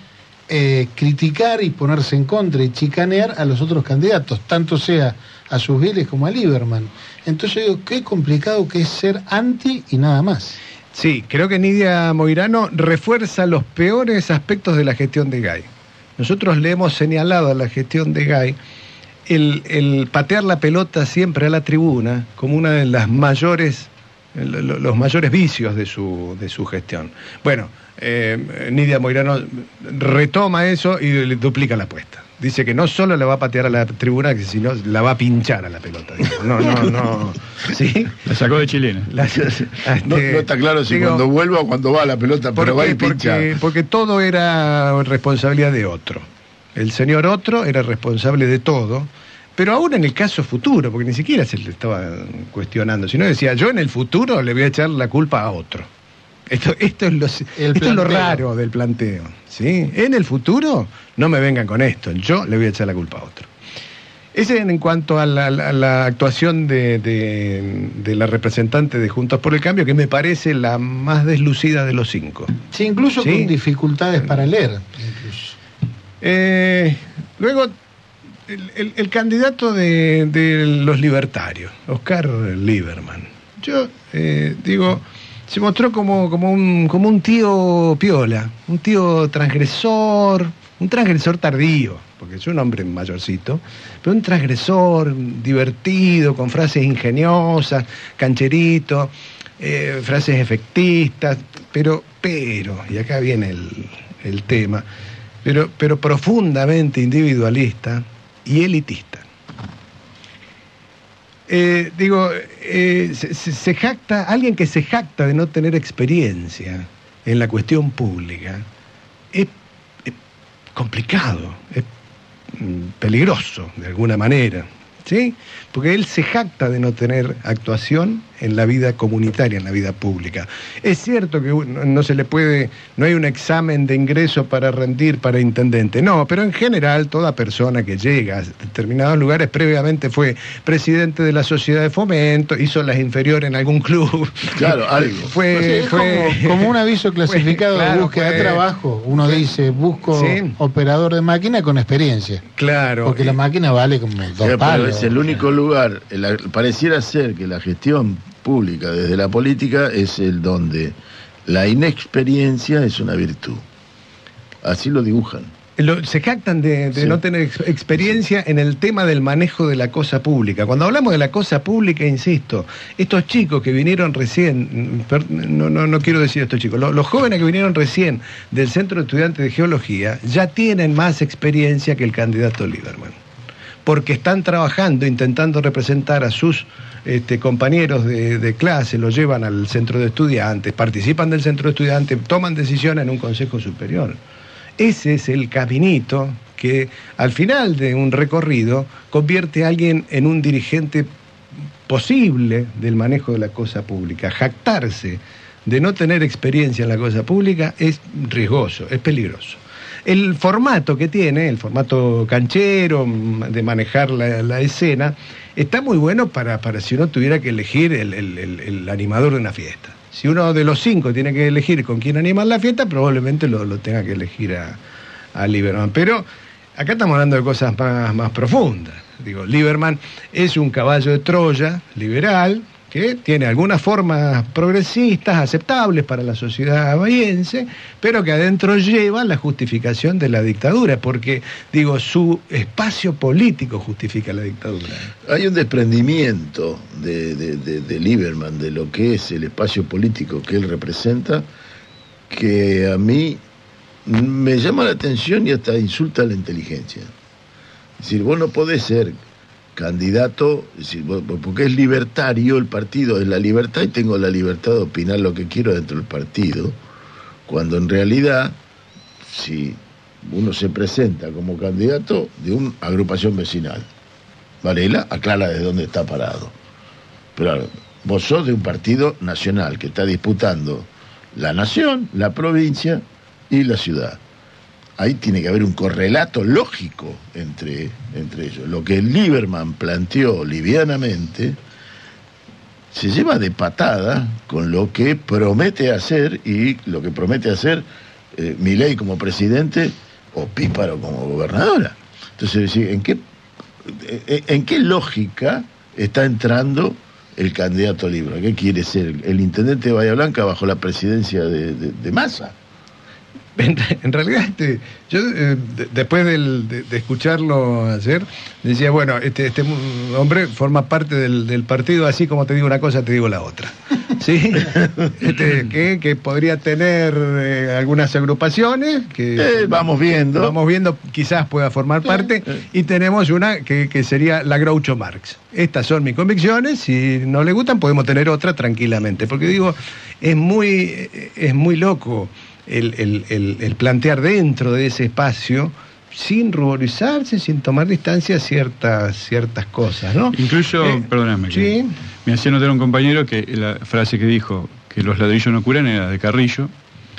eh, criticar y ponerse en contra y chicanear a los otros candidatos, tanto sea a sus Vélez como a Lieberman. Entonces digo, qué complicado que es ser anti y nada más.
Sí, creo que Nidia Moirano refuerza los peores aspectos de la gestión de Gay. Nosotros le hemos señalado a la gestión de Gay el, patear la pelota siempre a la tribuna como una de las mayores, lo- lo- los mayores vicios de su, de su gestión. Bueno, eh, Nidia Moirano retoma eso y le duplica la apuesta. Dice que no solo le va a patear a la tribuna, sino la va a pinchar a la pelota. No, no, no. ¿Sí?
La sacó de chilena.
La-
No, no está claro si
digo,
cuando vuelva o cuando va la pelota, pero
¿Por
va y pincha.
Porque, porque todo era responsabilidad de otro. El señor otro era responsable de todo, pero aún en el caso futuro, porque ni siquiera se le estaba cuestionando, sino decía, yo en el futuro le voy a echar la culpa a otro. Esto, esto, es, lo, esto es lo raro del planteo. ¿sí? En el futuro no me vengan con esto, yo le voy a echar la culpa a otro. Ese en cuanto a la, actuación de, de- de la representante de Juntos por el Cambio, que me parece la más deslucida de los cinco.
Sí, incluso
Sí.
con dificultades para leer.
Eh, luego, el, el- el candidato de, de los libertarios, Oscar Lieberman. Yo eh, digo, se mostró como, como, un, como un tío piola, un tío transgresor, un transgresor tardío, porque es un hombre mayorcito, pero un transgresor divertido, con frases ingeniosas, cancherito, eh, frases efectistas, pero, pero, y acá viene el, el tema, pero, pero profundamente individualista y elitista. Eh, digo, eh, se, jacta, alguien que se jacta de no tener experiencia en la cuestión pública, es, es complicado, es mm, peligroso de alguna manera, ¿sí? Porque él se jacta de no tener actuación en la vida comunitaria, en la vida pública. Es cierto que no se le puede, no hay un examen de ingreso para rendir para intendente, no, pero en general toda persona que llega a determinados lugares previamente fue presidente de la sociedad de fomento, hizo las inferiores en algún club.
Claro, algo.
Fue,
Sí,
fue-
como, como un aviso clasificado de
claro,
búsqueda de
fue-
trabajo. Uno dice, busco
Sí.
operador de máquina con experiencia.
Claro.
Porque la máquina vale como dos
Sí, pero
palos.
es el único lugar, el- pareciera ser que la gestión pública desde la política es el donde la inexperiencia es una virtud. Así lo dibujan.
Lo- se jactan de, de
Sí.
no tener ex- experiencia en el tema del manejo de la cosa pública. Cuando hablamos de la cosa pública, insisto, estos chicos que vinieron recién, mm, per- no, no, no quiero decir estos chicos, lo- los jóvenes que vinieron recién del Centro de Estudiantes de Geología ya tienen más experiencia que el candidato Lieberman. Porque están trabajando, intentando representar a sus este, compañeros de, clase, los llevan al centro de estudiantes, participan del centro de estudiantes, toman decisiones en un consejo superior. Ese es el caminito que al final de un recorrido convierte a alguien en un dirigente posible del manejo de la cosa pública. Jactarse de no tener experiencia en la cosa pública es riesgoso, es peligroso. El formato que tiene, el formato canchero, mm, de manejar la, escena, está muy bueno para, para si uno tuviera que elegir el, el- el- el animador de una fiesta. Si uno de los cinco tiene que elegir con quién animar la fiesta, probablemente lo, lo tenga que elegir a, a Lieberman. Pero acá estamos hablando de cosas más, más profundas. Digo, Lieberman es un caballo de Troya liberal que tiene algunas formas progresistas aceptables para la sociedad bahiense, pero que adentro lleva la justificación de la dictadura, porque, digo, su espacio político justifica la dictadura.
Hay un desprendimiento de, de, de- de Lieberman de lo que es el espacio político que él representa, que a mí me llama la atención y hasta insulta a la inteligencia. Es decir, vos no podés ser candidato, porque es libertario el partido, es la libertad y tengo la libertad de opinar lo que quiero dentro del partido, cuando en realidad, si uno se presenta como candidato de una agrupación vecinal, Varela aclara de dónde está parado. Pero vos sos de un partido nacional que está disputando la nación, la provincia y la ciudad. Ahí tiene que haber un correlato lógico entre, entre ellos. Lo que Lieberman planteó livianamente se lleva de patada con lo que promete hacer y lo que promete hacer eh, Milei como presidente o Píparo como gobernadora. Entonces, ¿en qué, en, en qué lógica está entrando el candidato libre? ¿Qué quiere ser? ¿El intendente de Bahía Blanca bajo la presidencia de, de- de Massa?
En, en realidad, este, yo eh, de- después del- de, de escucharlo ayer, decía, bueno, este, este hombre forma parte del, del partido, así como te digo una cosa, te digo la otra. ¿Sí? Este, que, que podría tener eh, algunas agrupaciones que
Eh, vamos viendo.
Vamos viendo, quizás pueda formar parte, y tenemos una que, que sería la Groucho Marx. Estas son mis convicciones, si no le gustan podemos tener otra tranquilamente, porque digo, es muy, es muy loco el, el- el- el plantear dentro de ese espacio sin ruborizarse, sin tomar distancia ciertas, ciertas cosas, ¿no?
Incluso,
Eh,
perdóname, que
sí.
me hacía notar un compañero que la frase que dijo que los ladrillos no curan era de Carrillo.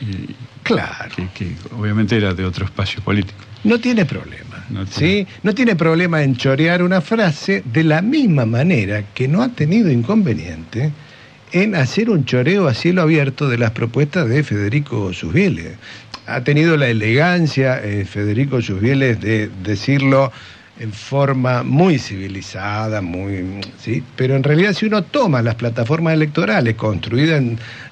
Y
claro.
Que, que obviamente era de otro espacio político.
No tiene problema.
No
¿sí? No tiene problema en chorear una frase de la misma manera que no ha tenido inconveniente en hacer un choreo a cielo abierto de las propuestas de Federico Susbieles. Ha tenido la elegancia eh, Federico Susbieles de decirlo en forma muy civilizada, muy sí, pero en realidad si uno toma las plataformas electorales construidas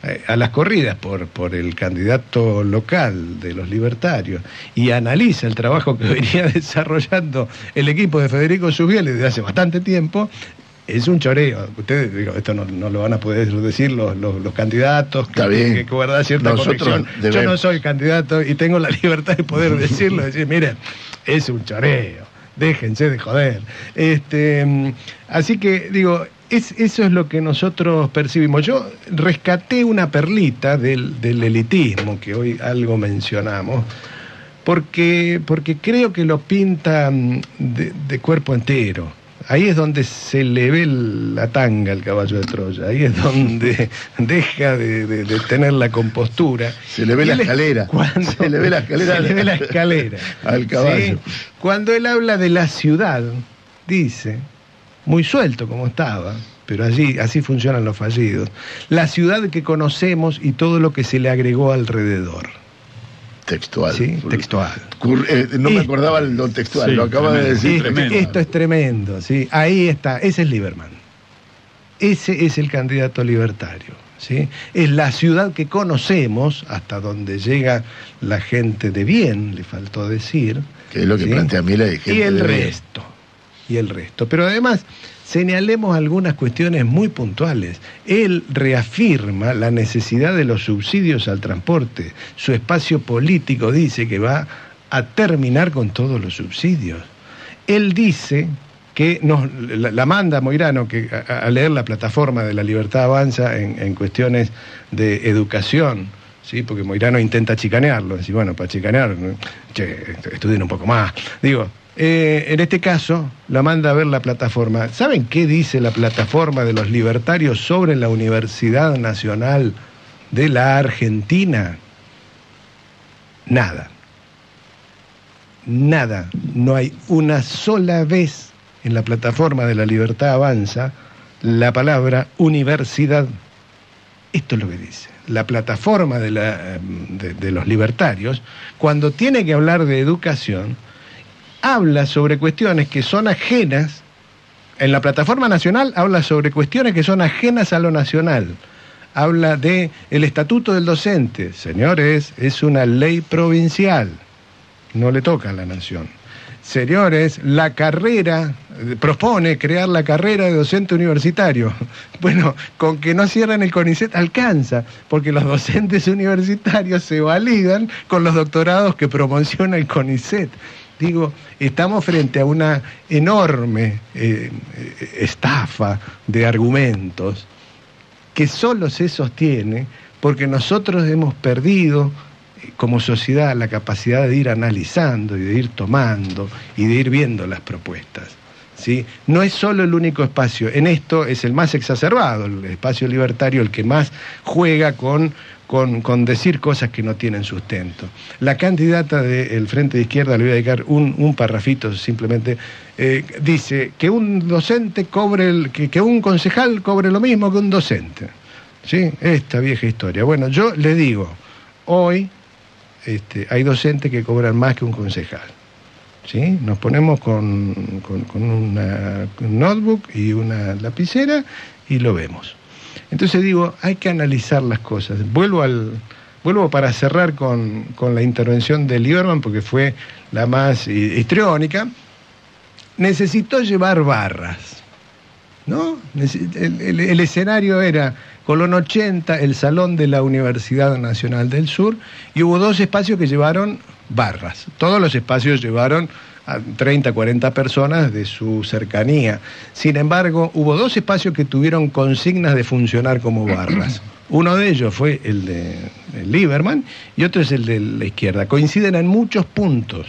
eh, a las corridas por, por el candidato local de los libertarios y analiza el trabajo que venía desarrollando el equipo de Federico Susbieles desde hace bastante tiempo, es un choreo. Ustedes, digo, esto no, no lo van a poder decir los, los- los candidatos que, que, que guardan cierta
Nosotros.
Yo no soy candidato y tengo la libertad de poder decirlo, decir, miren, es un choreo, déjense de joder. Este, así que, digo, es, eso es lo que nosotros percibimos. Yo rescaté una perlita del, del elitismo que hoy algo mencionamos, porque, porque creo que lo pinta de, de cuerpo entero. Ahí es donde se le ve la tanga al caballo de Troya, ahí es donde deja de, de- de tener la compostura.
Se le ve la escalera.
cuando-
Se le ve la escalera.
se le ve la escalera.
Al caballo.
Sí. Cuando él habla de la ciudad, dice, muy suelto como estaba, pero allí así funcionan los fallidos, la ciudad que conocemos y todo lo que se le agregó alrededor.
Textual.
Sí, textual.
Cur- eh, no me acordaba lo textual,
Sí,
lo acaba de decir.
Esto,
tremendo.
esto es tremendo, ¿sí? Ahí está, ese es Lieberman. Ese es el candidato libertario, ¿sí? Es la ciudad que conocemos, hasta donde llega la gente de bien, le faltó decir.
Que es lo que
¿sí?
plantea Milei, gente
Y el resto, y el resto. Pero además, señalemos algunas cuestiones muy puntuales. Él reafirma la necesidad de los subsidios al transporte. Su espacio político dice que va a terminar con todos los subsidios. Él dice que nos, la, manda Moirano que a, leer la plataforma de la Libertad Avanza en, cuestiones de educación, ¿sí? porque Moirano intenta chicanearlo, decir, bueno, para chicanear, che, estudien un poco más. Digo, eh, en este caso, la manda a ver la plataforma. ¿Saben qué dice la plataforma de los libertarios sobre la Universidad Nacional de la Argentina? Nada. Nada. No hay una sola vez en la plataforma de la Libertad Avanza la palabra universidad. Esto es lo que dice. La plataforma de, de los libertarios, cuando tiene que hablar de educación, habla sobre cuestiones que son ajenas en la plataforma nacional habla sobre cuestiones que son ajenas a lo nacional. Habla de el estatuto del docente. Señores, es una ley provincial. No le toca a la nación. Señores, la carrera, propone crear la carrera de docente universitario. Bueno, con que no cierren el CONICET alcanza, porque los docentes universitarios se validan con los doctorados que promociona el CONICET. Digo, estamos frente a una enorme eh, eh, estafa de argumentos que solo se sostiene porque nosotros hemos perdido eh, como sociedad la capacidad de ir analizando y de ir tomando y de ir viendo las propuestas. ¿sí? No es solo el único espacio, en esto es el más exacerbado, el espacio libertario, el que más juega con, con, con decir cosas que no tienen sustento. La candidata del Frente de Izquierda, le voy a dedicar un, un parrafito simplemente, eh, dice que un docente cobre, el, que, un concejal cobre lo mismo que un docente. ¿Sí? Esta vieja historia. Bueno, yo le digo, hoy este, hay docentes que cobran más que un concejal. ¿Sí? Nos ponemos con una un notebook y una lapicera y lo vemos. Entonces digo, hay que analizar las cosas. Vuelvo al, vuelvo para cerrar con, con la intervención de Lieberman, porque fue la más hi- histriónica. Necesitó llevar barras. ¿no? El escenario era Colón 80, el salón de la Universidad Nacional del Sur, y hubo dos espacios que llevaron barras. Todos los espacios llevaron a 30, 40 personas de su cercanía. Sin embargo, hubo dos espacios que tuvieron consignas de funcionar como barras. Uno de ellos fue el de el Lieberman y otro es el de la izquierda. Coinciden en muchos puntos.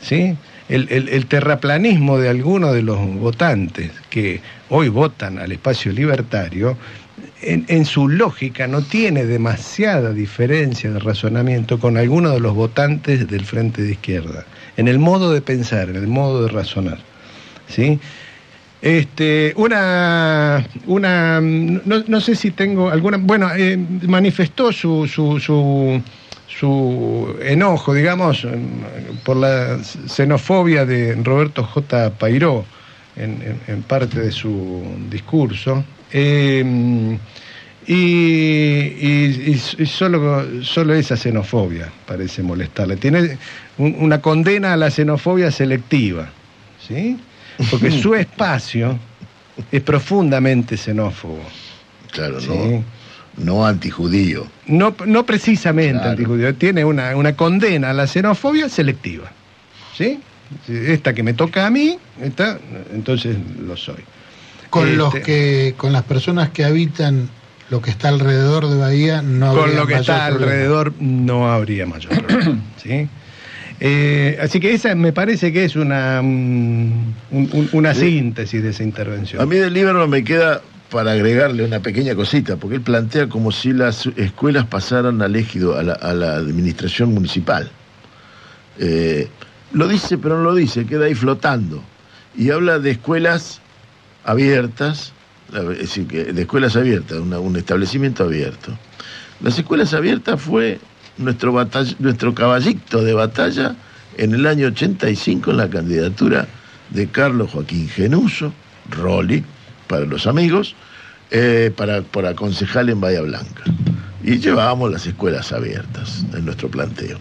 ¿sí? El, el- el terraplanismo de algunos de los votantes que hoy votan al espacio libertario, en, en su lógica no tiene demasiada diferencia de razonamiento con algunos de los votantes del frente de izquierda, en el modo de pensar, en el modo de razonar. ¿sí? Este, una, una, no, sé si tengo alguna, bueno, eh, manifestó su, su, su, su enojo, digamos, por la xenofobia de Roberto J. Pairó en, en- en parte de su discurso. Eh, y, y- y- y solo, solo esa xenofobia parece molestarle. Tiene un- una condena a la xenofobia selectiva, ¿sí? Porque su espacio es profundamente xenófobo.
Claro,
¿sí?
no, no antijudío.
No, no precisamente antijudío, tiene una, una condena a la xenofobia selectiva. ¿Sí? Esta que me toca a mí, esta, entonces lo soy.
Con los
Este,
que, con las personas que habitan lo que está alrededor de Bahía, no
con
habría
lo que
mayor
está
problema.
alrededor no habría mayor problema. ¿sí? Eh, así que esa me parece que es una, mm, un- un- una síntesis de esa intervención.
A mí del libro me queda para agregarle una pequeña cosita, porque él plantea como si las escuelas pasaran al ejido, a la, a la administración municipal. Eh, lo dice, pero no lo dice, queda ahí flotando. Y habla de escuelas abiertas, es decir, de escuelas abiertas, una- un establecimiento abierto. Las escuelas abiertas fue nuestro, batall- nuestro caballito de batalla en el año 85 en la candidatura de Carlos Joaquín Genuso, Rolli, para los amigos, eh, para, para concejal en Bahía Blanca. Y llevábamos las escuelas abiertas en nuestro planteo.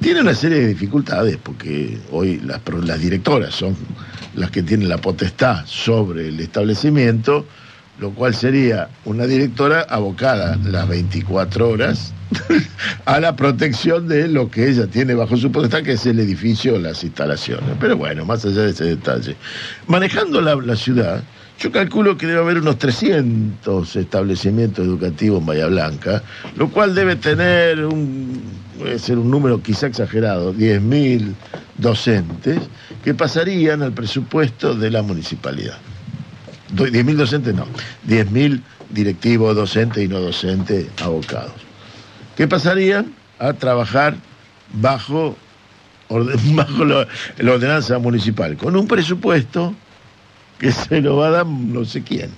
Tiene una serie de dificultades porque hoy las, las directoras son las que tienen la potestad sobre el establecimiento, lo cual sería una directora abocada las 24 horas a la protección de lo que ella tiene bajo su potestad, que es el edificio, las instalaciones. Pero bueno, más allá de ese detalle. Manejando la, la ciudad, yo calculo que debe haber unos 300 establecimientos educativos en Bahía Blanca, lo cual debe tener un, puede ser un número quizá exagerado, 10.000 docentes, que pasarían al presupuesto de la municipalidad. Do- 10.000 docentes no, 10.000 directivos, docentes y no docentes, abocados. que pasarían a trabajar bajo, orde- bajo lo- la ordenanza municipal, con un presupuesto que se lo va a dar no sé quién.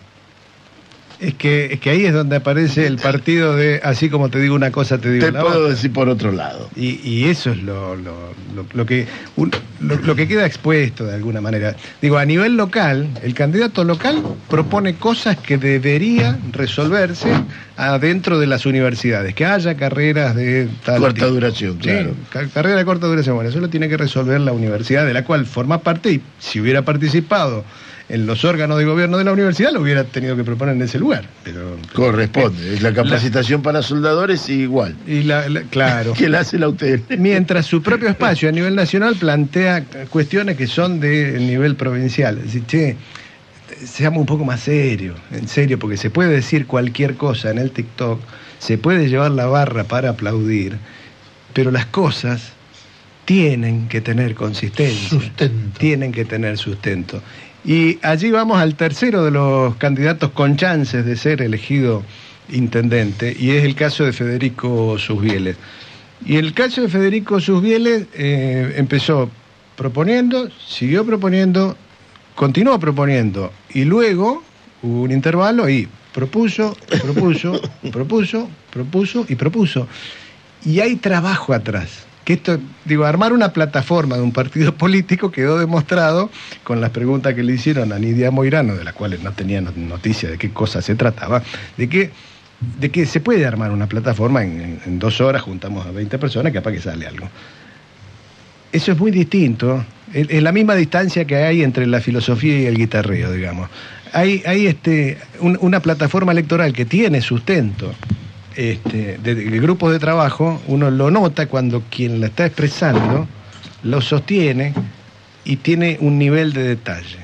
Es que, es que ahí es donde aparece el partido de así como te digo una cosa, te digo
Te
la
puedo
otra.
decir por otro lado.
Y, y eso es lo, lo- lo- lo que, un- lo, lo que queda expuesto de alguna manera. Digo, a nivel local, el candidato local propone cosas que debería resolverse adentro de las universidades, que haya carreras de tal
Corta
tipo.
duración, claro.
ca- carrera de corta duración. Bueno, eso lo tiene que resolver la universidad de la cual forma parte y si hubiera participado en los órganos de gobierno de la universidad lo hubiera tenido que proponer en ese lugar. Pero,
Corresponde. La capacitación para soldadores igual.
Y la, la- claro.
que la hace la UTN.
Mientras su propio espacio a nivel nacional plantea cuestiones que son de nivel provincial. Es decir, che, seamos un poco más serios, en serio, porque se puede decir cualquier cosa en el TikTok, se puede llevar la barra para aplaudir, pero las cosas tienen que tener consistencia. Tienen que tener sustento. Y allí vamos al tercero de los candidatos con chances de ser elegido intendente, y es el caso de Federico Susbieles. Y el caso de Federico Susbieles eh, empezó proponiendo, siguió proponiendo, continuó proponiendo, y luego hubo un intervalo y propuso, propuso, propuso, propuso y propuso. Y hay trabajo atrás. Que esto, digo, armar una plataforma de un partido político quedó demostrado con las preguntas que le hicieron a Nidia Moirano, de las cuales no tenía no- noticia de qué cosa se trataba, de que, de que se puede armar una plataforma en, dos horas, juntamos a 20 personas, capaz que sale algo. Eso es muy distinto. Es, la misma distancia que hay entre la filosofía y el guitarreo, digamos. Hay, hay este, un- una plataforma electoral que tiene sustento este, de, de grupos de trabajo, uno lo nota cuando quien la está expresando lo sostiene y tiene un nivel de detalle.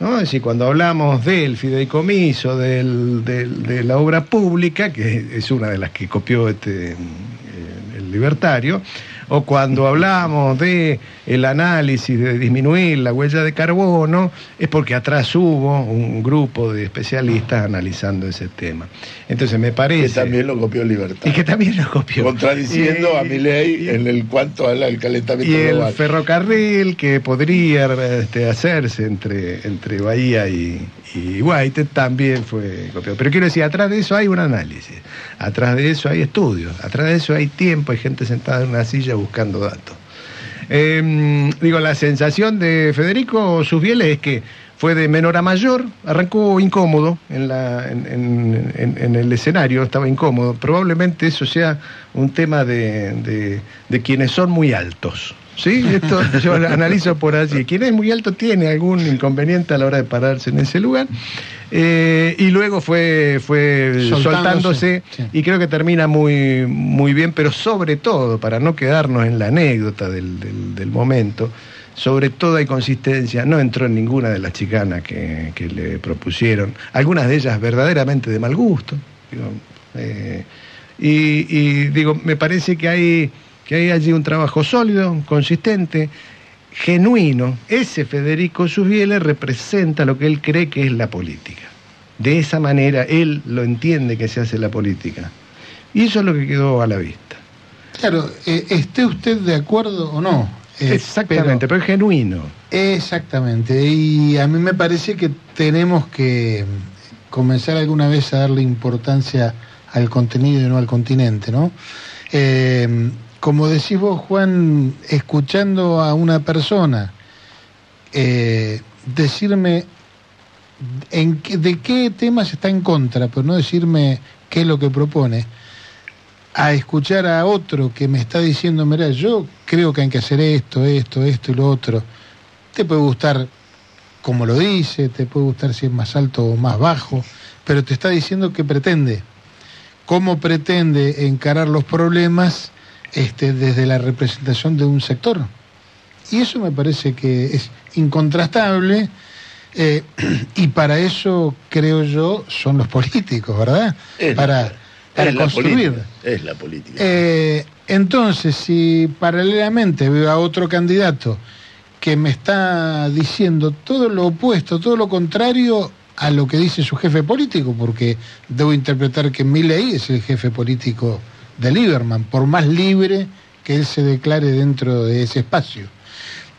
¿no? Es decir, cuando hablamos del fideicomiso, de la obra pública, que es una de las que copió este, eh, el libertario, o cuando hablamos de el análisis de disminuir la huella de carbono, es porque atrás hubo un grupo de especialistas analizando ese tema. Entonces me parece...
Que también lo copió Libertad.
Y que también lo copió.
Contradiciendo
Y-
a mi ley en el cuanto al, al calentamiento
y el
global.
ferrocarril que podría este, hacerse entre, entre Bahía y, y Guaite también fue copiado. Pero quiero decir, atrás de eso hay un análisis, atrás de eso hay estudios, atrás de eso hay tiempo, hay gente sentada en una silla buscando datos. Eh, digo, la sensación de Federico Susbieles es que fue de menor a mayor, arrancó incómodo en, la, en, en- en- el escenario, estaba incómodo. Probablemente eso sea un tema de- de quienes son muy altos. ¿Sí? Esto yo lo analizo por allí. Quien es muy alto tiene algún inconveniente a la hora de pararse en ese lugar. Eh, y luego fue, fue
Soltándose,
soltándose, y creo que termina muy, muy bien, pero sobre todo, para no quedarnos en la anécdota del, del- del momento, sobre todo hay consistencia, no entró en ninguna de las chicanas que, que le propusieron, algunas de ellas verdaderamente de mal gusto. digo, eh, y, y, digo, me parece que hay, que hay allí un trabajo sólido, consistente, genuino. Ese Federico Susbieles representa lo que él cree que es la política. De esa manera él lo entiende que se hace la política. Y eso es lo que quedó a la vista.
Claro, eh, esté usted de acuerdo o no. eh,
Exactamente, pero, es genuino.
Exactamente, y a mí me parece que tenemos que comenzar alguna vez a darle importancia al contenido y no al continente, ¿no? Eh, como decís vos, Juan, escuchando a una persona eh, decirme de qué temas está en contra, pero no decirme qué es lo que propone, a escuchar a otro que me está diciendo, mira, yo creo que hay que hacer esto, esto, esto y lo otro. Te puede gustar como lo dice, te puede gustar si es más alto o más bajo, pero te está diciendo qué pretende, cómo pretende encarar los problemas este, desde la representación de un sector. Y eso me parece que es incontrastable eh, y para eso, creo yo, son los políticos, ¿verdad?
Es la-
para
es la
construir.
política, Es la política.
Eh, entonces, si paralelamente veo a otro candidato que me está diciendo todo lo opuesto, todo lo contrario a lo que dice su jefe político, porque debo interpretar que Milley es el jefe político de Lieberman, por más libre que él se declare dentro de ese espacio.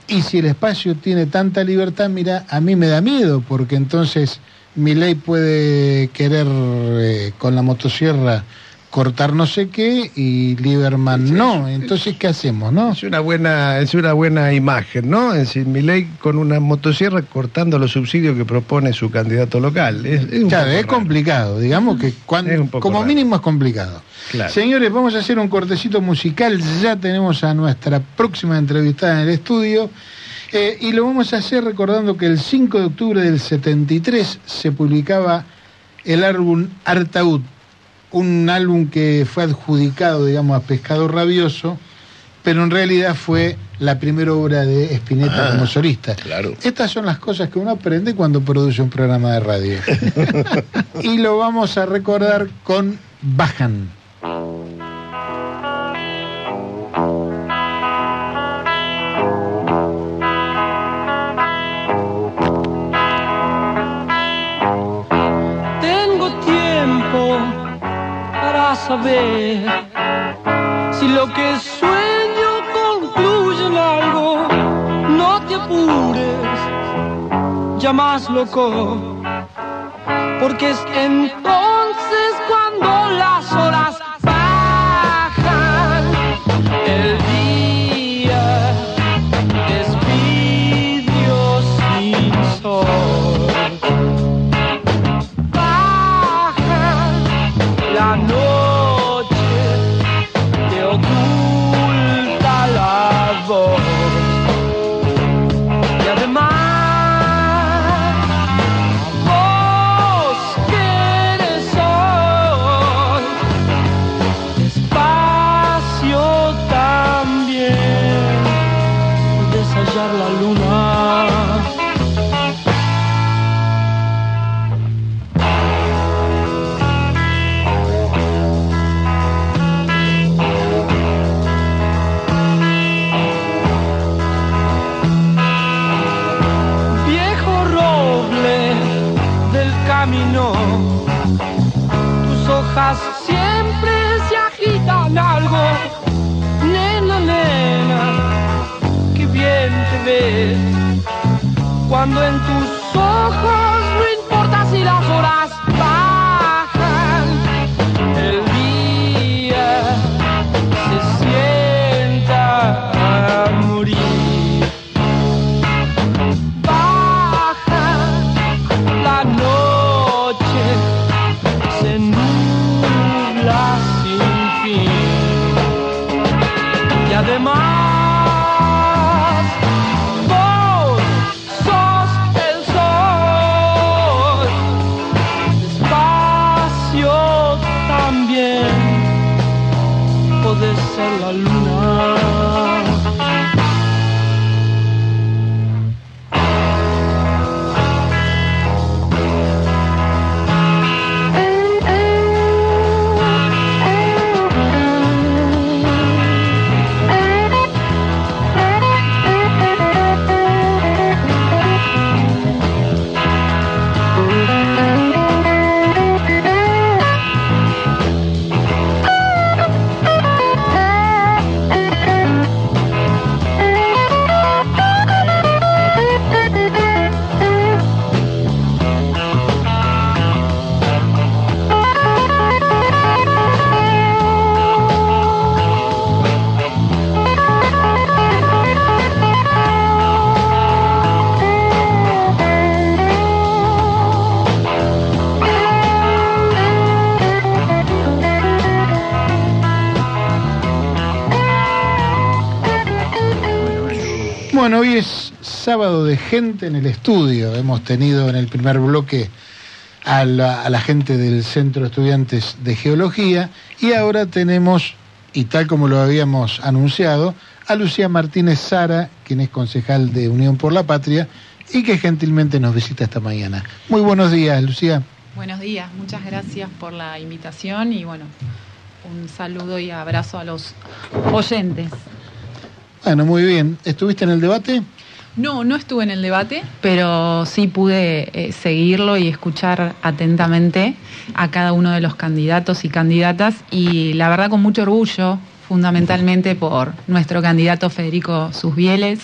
Y si el espacio tiene tanta libertad, mira, a mí me da miedo, porque entonces Milei puede querer eh, con la motosierra cortar no sé qué y Lieberman no. Entonces, ¿qué hacemos, no?
Es una buena, es una buena imagen, ¿no? Es decir, Milei con una motosierra cortando los subsidios que propone su candidato local. Es, es un
Claro,
poco
es complicado, digamos que como
raro.
mínimo es complicado.
Claro.
Señores, vamos a hacer un cortecito musical. Ya tenemos a nuestra próxima entrevistada en el estudio. eh, y lo vamos a hacer recordando que el 5 de octubre del 73 se publicaba el álbum Artaud, un álbum que fue adjudicado, digamos, a Pescador Rabioso, pero en realidad fue la primera obra de Spinetta
Ah,
como solista.
Claro.
Estas son las cosas que uno aprende cuando produce un programa de radio. y lo vamos a recordar con Bajan.
Tengo tiempo para saber si lo que sueño concluye en algo. No te apures, ya más loco, porque es entonces cuando las horas Cuando en tus ojos no importa si las horas
gente en el estudio. Hemos tenido en el primer bloque a la, a la gente del Centro de Estudiantes de Geología y ahora tenemos, y tal como lo habíamos anunciado, a Lucía Martínez Sara, quien es concejal de Unión por la Patria y que gentilmente nos visita esta mañana. Muy buenos días, Lucía.
Buenos días, muchas gracias por la invitación y bueno, un saludo y abrazo a los oyentes.
Bueno, muy bien. ¿Estuviste en el debate?
No, no estuve en el debate, pero sí pude eh, seguirlo y escuchar atentamente a cada uno de los candidatos y candidatas. Y la verdad con mucho orgullo, fundamentalmente por nuestro candidato Federico Susbieles,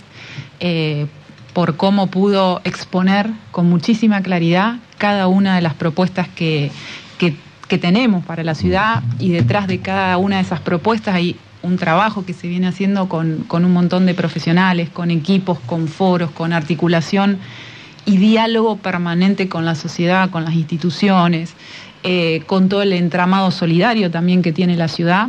eh, por cómo pudo exponer con muchísima claridad cada una de las propuestas que, que, que tenemos para la ciudad y detrás de cada una de esas propuestas hay un trabajo que se viene haciendo con, con un montón de profesionales, con equipos, con foros, con articulación y diálogo permanente con la sociedad, con las instituciones, eh, con todo el entramado solidario también que tiene la ciudad.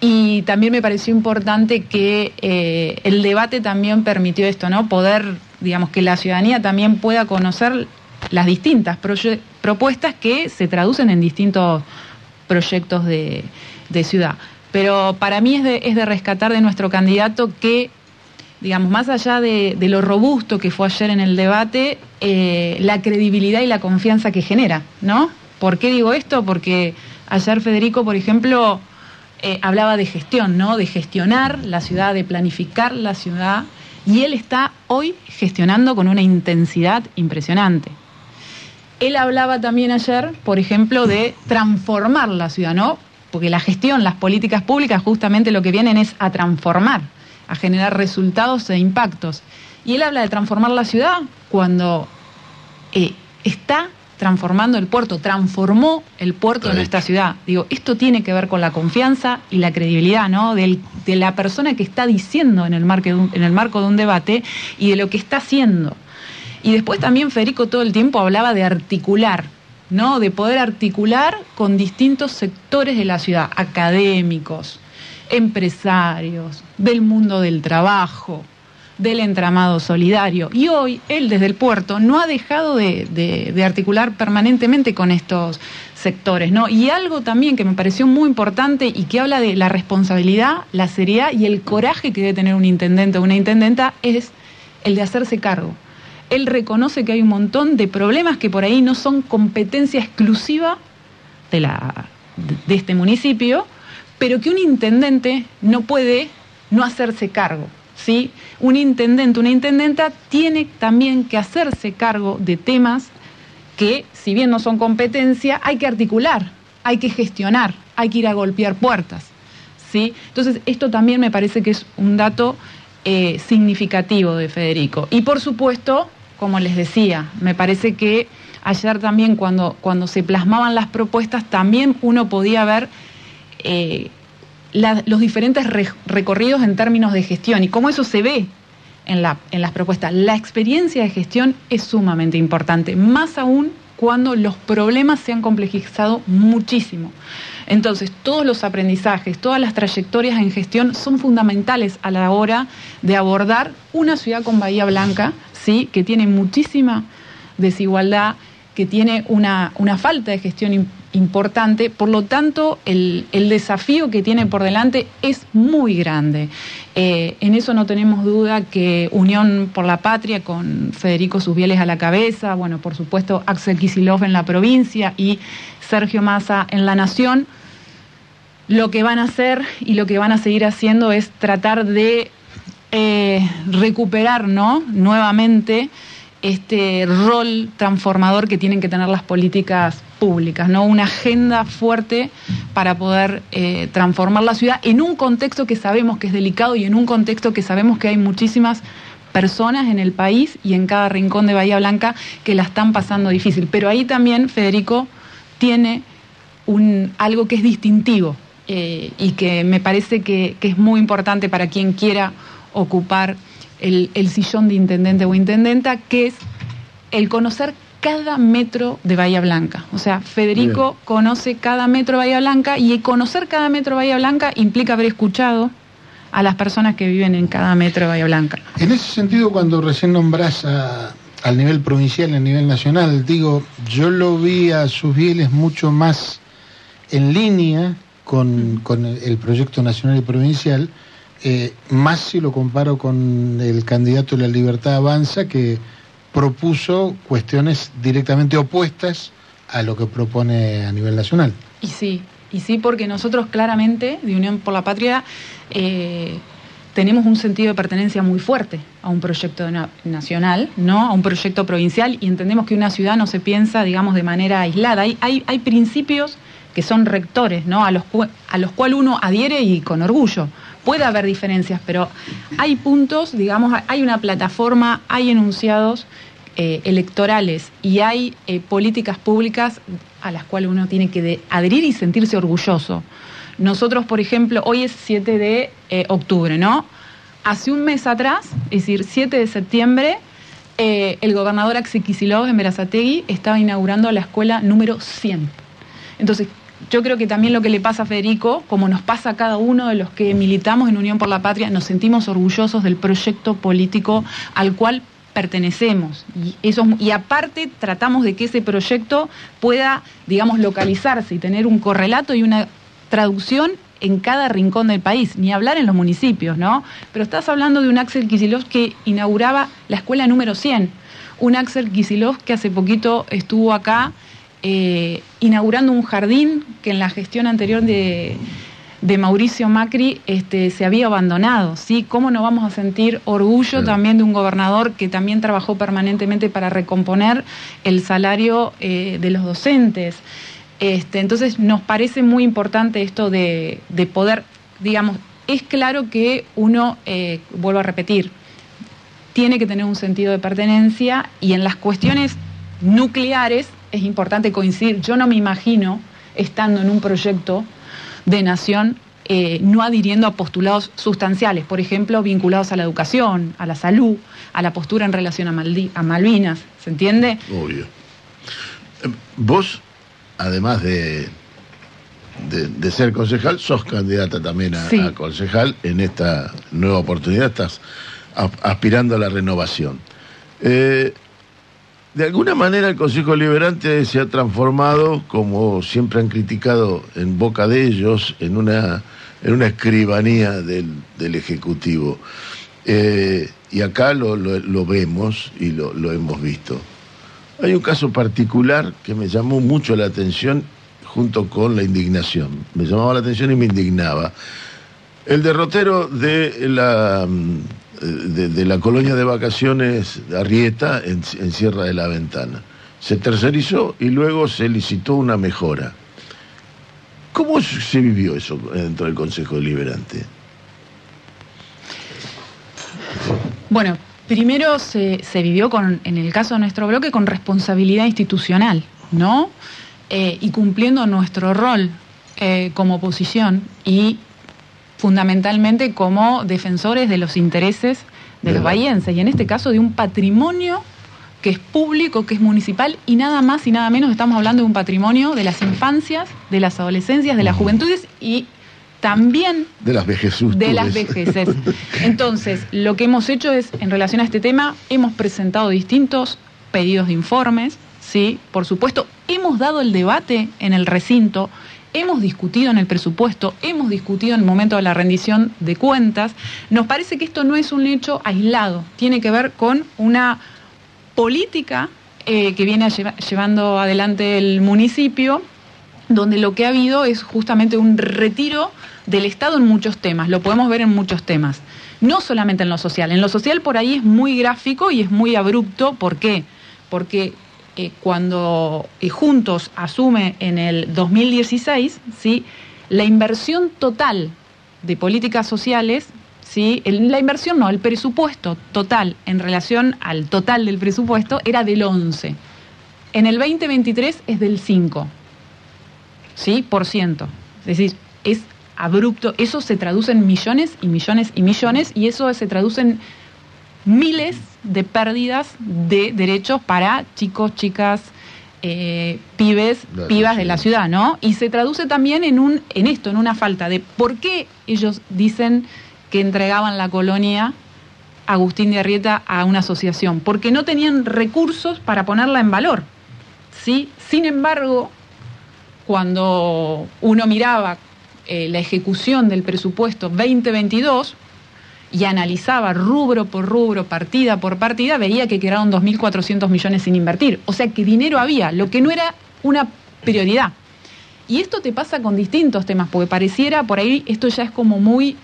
Y también me pareció importante que eh, el debate también permitió esto, ¿no? Poder, digamos, que la ciudadanía también pueda conocer las distintas propuestas que se traducen en distintos proyectos de ciudad. Pero para mí es de, es de rescatar de nuestro candidato que, digamos, más allá de, lo robusto que fue ayer en el debate, eh, la credibilidad y la confianza que genera, ¿no? ¿Por qué digo esto? Porque ayer Federico, por ejemplo, eh, hablaba de gestión, ¿no? De gestionar la ciudad, de planificar la ciudad, y él está hoy gestionando con una intensidad impresionante. Él hablaba también ayer, por ejemplo, de transformar la ciudad, ¿no? Porque la gestión, las políticas públicas justamente lo que vienen es a transformar, a generar resultados e impactos. Y él habla de transformar la ciudad cuando eh, está transformando el puerto, transformó el puerto de nuestra ciudad. Digo, esto tiene que ver con la confianza y la credibilidad, ¿no? Del- de la persona que está diciendo en el, marco de un, en el marco de un debate y de lo que está haciendo. Y después también Federico todo el tiempo hablaba de articular, ¿no? De poder articular con distintos sectores de la ciudad, académicos, empresarios, del mundo del trabajo, del entramado solidario. Y hoy él desde el puerto no ha dejado de, articular permanentemente con estos sectores, ¿no? Y algo también que me pareció muy importante y que habla de la responsabilidad, la seriedad y el coraje que debe tener un intendente o una intendenta es el de hacerse cargo. Él reconoce que hay un montón de problemas que por ahí no son competencia exclusiva de, la, de- este municipio, pero que un intendente no puede no hacerse cargo. ¿sí? Un intendente, una intendenta tiene también que hacerse cargo de temas que, si bien no son competencia, hay que articular, hay que gestionar, hay que ir a golpear puertas. ¿sí? Entonces, esto también me parece que es un dato eh, significativo de Federico. Y por supuesto, como les decía, me parece que ayer también cuando, cuando se plasmaban las propuestas, también uno podía ver eh, los diferentes re- recorridos en términos de gestión y cómo eso se ve en las propuestas. La experiencia de gestión es sumamente importante, más aún cuando los problemas se han complejizado muchísimo. Entonces, todos los aprendizajes, todas las trayectorias en gestión son fundamentales a la hora de abordar una ciudad con Bahía Blanca, ¿sí? que tiene muchísima desigualdad, que tiene una, una falta de gestión im- importante, por lo tanto el, el desafío que tiene por delante es muy grande. Eh, en eso no tenemos duda que Unión por la Patria, con Federico Susbieles a la cabeza, bueno, por supuesto Axel Kisilov en la provincia y Sergio Massa en la Nación, lo que van a hacer y lo que van a seguir haciendo es tratar de eh, recuperar nuevamente este rol transformador que tienen que tener las políticas públicas, ¿no? Una agenda fuerte para poder eh, transformar la ciudad en un contexto que sabemos que es delicado y en un contexto que sabemos que hay muchísimas personas en el país y en cada rincón de Bahía Blanca que la están pasando difícil. Pero ahí también Federico tiene un, algo que es distintivo eh, y que me parece que es muy importante para quien quiera ocupar el, el sillón de intendente o intendenta, que es el conocer cada metro de Bahía Blanca. O sea, Federico conoce cada metro de Bahía Blanca y conocer cada metro de Bahía Blanca implica haber escuchado a las personas que viven en cada metro de Bahía Blanca.
En ese sentido, cuando recién nombrás a- al nivel provincial al nivel nacional, digo, yo lo vi a sus bieles mucho más en línea con, con el proyecto nacional y provincial, eh, más si lo comparo con el candidato de la Libertad Avanza, que propuso cuestiones directamente opuestas a lo que propone a nivel nacional.
Y sí, y sí, porque nosotros claramente, de Unión por la Patria, eh, tenemos un sentido de pertenencia muy fuerte a un proyecto na- nacional, ¿no? A un proyecto provincial, y entendemos que una ciudad no se piensa, digamos, de manera aislada. Hay, hay, hay principios que son rectores, ¿no? A los, a los cuales uno adhiere y con orgullo. Puede haber diferencias, pero hay puntos, digamos, hay una plataforma, hay enunciados eh, electorales y hay eh, políticas públicas a las cuales uno tiene que adherir y sentirse orgulloso. Nosotros, por ejemplo, hoy es 7 de eh, octubre, ¿no? Hace un mes atrás, es decir, 7 de septiembre, el gobernador Axel Kicillof en Berazategui estaba inaugurando la escuela número 100. Entonces, yo creo que también lo que le pasa a Federico, como nos pasa a cada uno de los que militamos en Unión por la Patria, nos sentimos orgullosos del proyecto político al cual pertenecemos. Y, eso, y aparte tratamos de que ese proyecto pueda, digamos, localizarse y tener un correlato y una traducción en cada rincón del país, ni hablar en los municipios, ¿no? Pero estás hablando de un Axel Kicillof que inauguraba la escuela número 100, un Axel Kicillof que hace poquito estuvo acá eh, inaugurando un jardín que en la gestión anterior de, de Mauricio Macri este, se había abandonado, ¿sí? ¿Cómo no vamos a sentir orgullo también de un gobernador que también trabajó permanentemente para recomponer el salario eh, de los docentes? Este, entonces nos parece muy importante esto de, de poder, digamos, es claro que uno, eh, vuelvo a repetir, tiene que tener un sentido de pertenencia y en las cuestiones nucleares es importante coincidir. Yo no me imagino estando en un proyecto de nación eh, no adhiriendo a postulados sustanciales, por ejemplo, vinculados a la educación, a la salud, a la postura en relación a, Maldi- a Malvinas, ¿se entiende?
Obvio. Eh, Vos, además de, de, de ser concejal, sos candidata también a,
Sí.
a concejal en esta nueva oportunidad, estás aspirando a la renovación. Eh, de alguna manera el Consejo Liberante se ha transformado, como siempre han criticado en boca de ellos, en una, en una escribanía del, del Ejecutivo. Eh, y acá lo, lo- lo vemos y lo, lo hemos visto. Hay un caso particular que me llamó mucho la atención junto con la indignación. Me llamaba la atención y me indignaba. El derrotero de la, de, de la colonia de vacaciones Arrieta en, en Sierra de la Ventana. Se tercerizó y luego se licitó una mejora. ¿Cómo se vivió eso dentro del Consejo Deliberante?
Bueno, primero se, se vivió con, en el caso de nuestro bloque con responsabilidad institucional, ¿no? Eh, y cumpliendo nuestro rol eh, como oposición y fundamentalmente como defensores de los intereses de los bahienses y en este caso de un patrimonio que es público, que es municipal y nada más y nada menos estamos hablando de un patrimonio de las infancias, de las adolescencias, de las juventudes y también
De las vejezudes.
de las vejeces. Entonces, lo que hemos hecho es, en relación a este tema, hemos presentado distintos pedidos de informes, ¿sí? Por supuesto, hemos dado el debate en el recinto, hemos discutido en el presupuesto, hemos discutido en el momento de la rendición de cuentas. Nos parece que esto no es un hecho aislado, tiene que ver con una política eh, que viene lleva- llevando adelante el municipio donde lo que ha habido es justamente un retiro del Estado en muchos temas, lo podemos ver en muchos temas, no solamente en lo social, en lo social por ahí es muy gráfico y es muy abrupto, ¿por qué? Porque cuando eh, Juntos asume en el 2016, ¿sí? la inversión total de políticas sociales, ¿sí? La inversión no, el presupuesto total en relación al total del presupuesto era del 11. En el 2023 es del 5. ¿sí? Por ciento. Es decir, es abrupto. Eso se traduce en millones y millones y millones y eso se traduce en miles de pérdidas de derechos para chicos, chicas, eh, pibes,
La
pibas de la ciudad, ¿no? Y se traduce también en un, en esto, en una falta de por qué ellos dicen que entregaban la colonia Agustín de Arrieta a una asociación, porque no tenían recursos para ponerla en valor. ¿sí? Sin embargo, cuando uno miraba eh, la ejecución del presupuesto 2022 y analizaba rubro por rubro, partida por partida, veía que quedaron 2.400 millones sin invertir. O sea que dinero había, lo que no era una prioridad. Y esto te pasa con distintos temas, porque pareciera por ahí esto ya es como muy,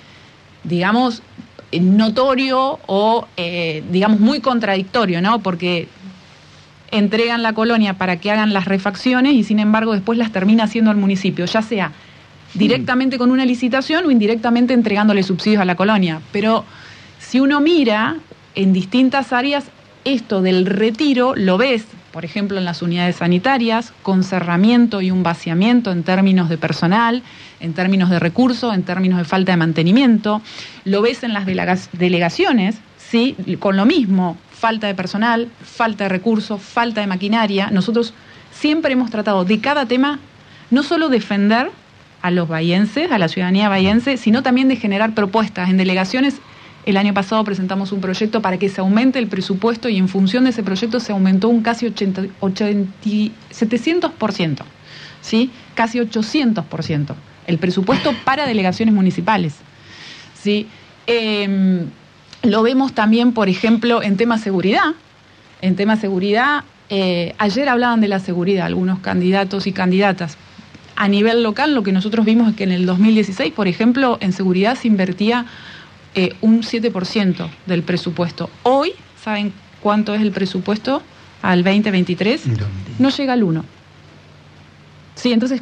digamos, eh, notorio o, eh, digamos, muy contradictorio, ¿no? Porque entregan la colonia para que hagan las refacciones y sin embargo después las termina haciendo el municipio, ya sea directamente con una licitación o indirectamente entregándole subsidios a la colonia. Pero si uno mira en distintas áreas, esto del retiro lo ves, por ejemplo, en las unidades sanitarias, con cerramiento y un vaciamiento en términos de personal, en términos de recursos, en términos de falta de mantenimiento. Lo ves en las delega- delegaciones, ¿sí? con lo mismo, falta de personal, falta de recursos, falta de maquinaria. Nosotros siempre hemos tratado de cada tema no solo defender a los bahienses, a la ciudadanía bahiense, sino también de generar propuestas. En delegaciones, el año pasado presentamos un proyecto para que se aumente el presupuesto y en función de ese proyecto se aumentó un casi 80, 80 700%, ¿sí? casi 800% el presupuesto para delegaciones municipales. ¿sí? Eh, lo vemos también, por ejemplo, en tema seguridad. En tema seguridad, eh, ayer hablaban de la seguridad algunos candidatos y candidatas. A nivel local, lo que nosotros vimos es que en el 2016, por ejemplo, en seguridad se invertía eh, un 7% del presupuesto. Hoy, ¿saben cuánto es el presupuesto al 2023? No llega al 1. Sí, entonces,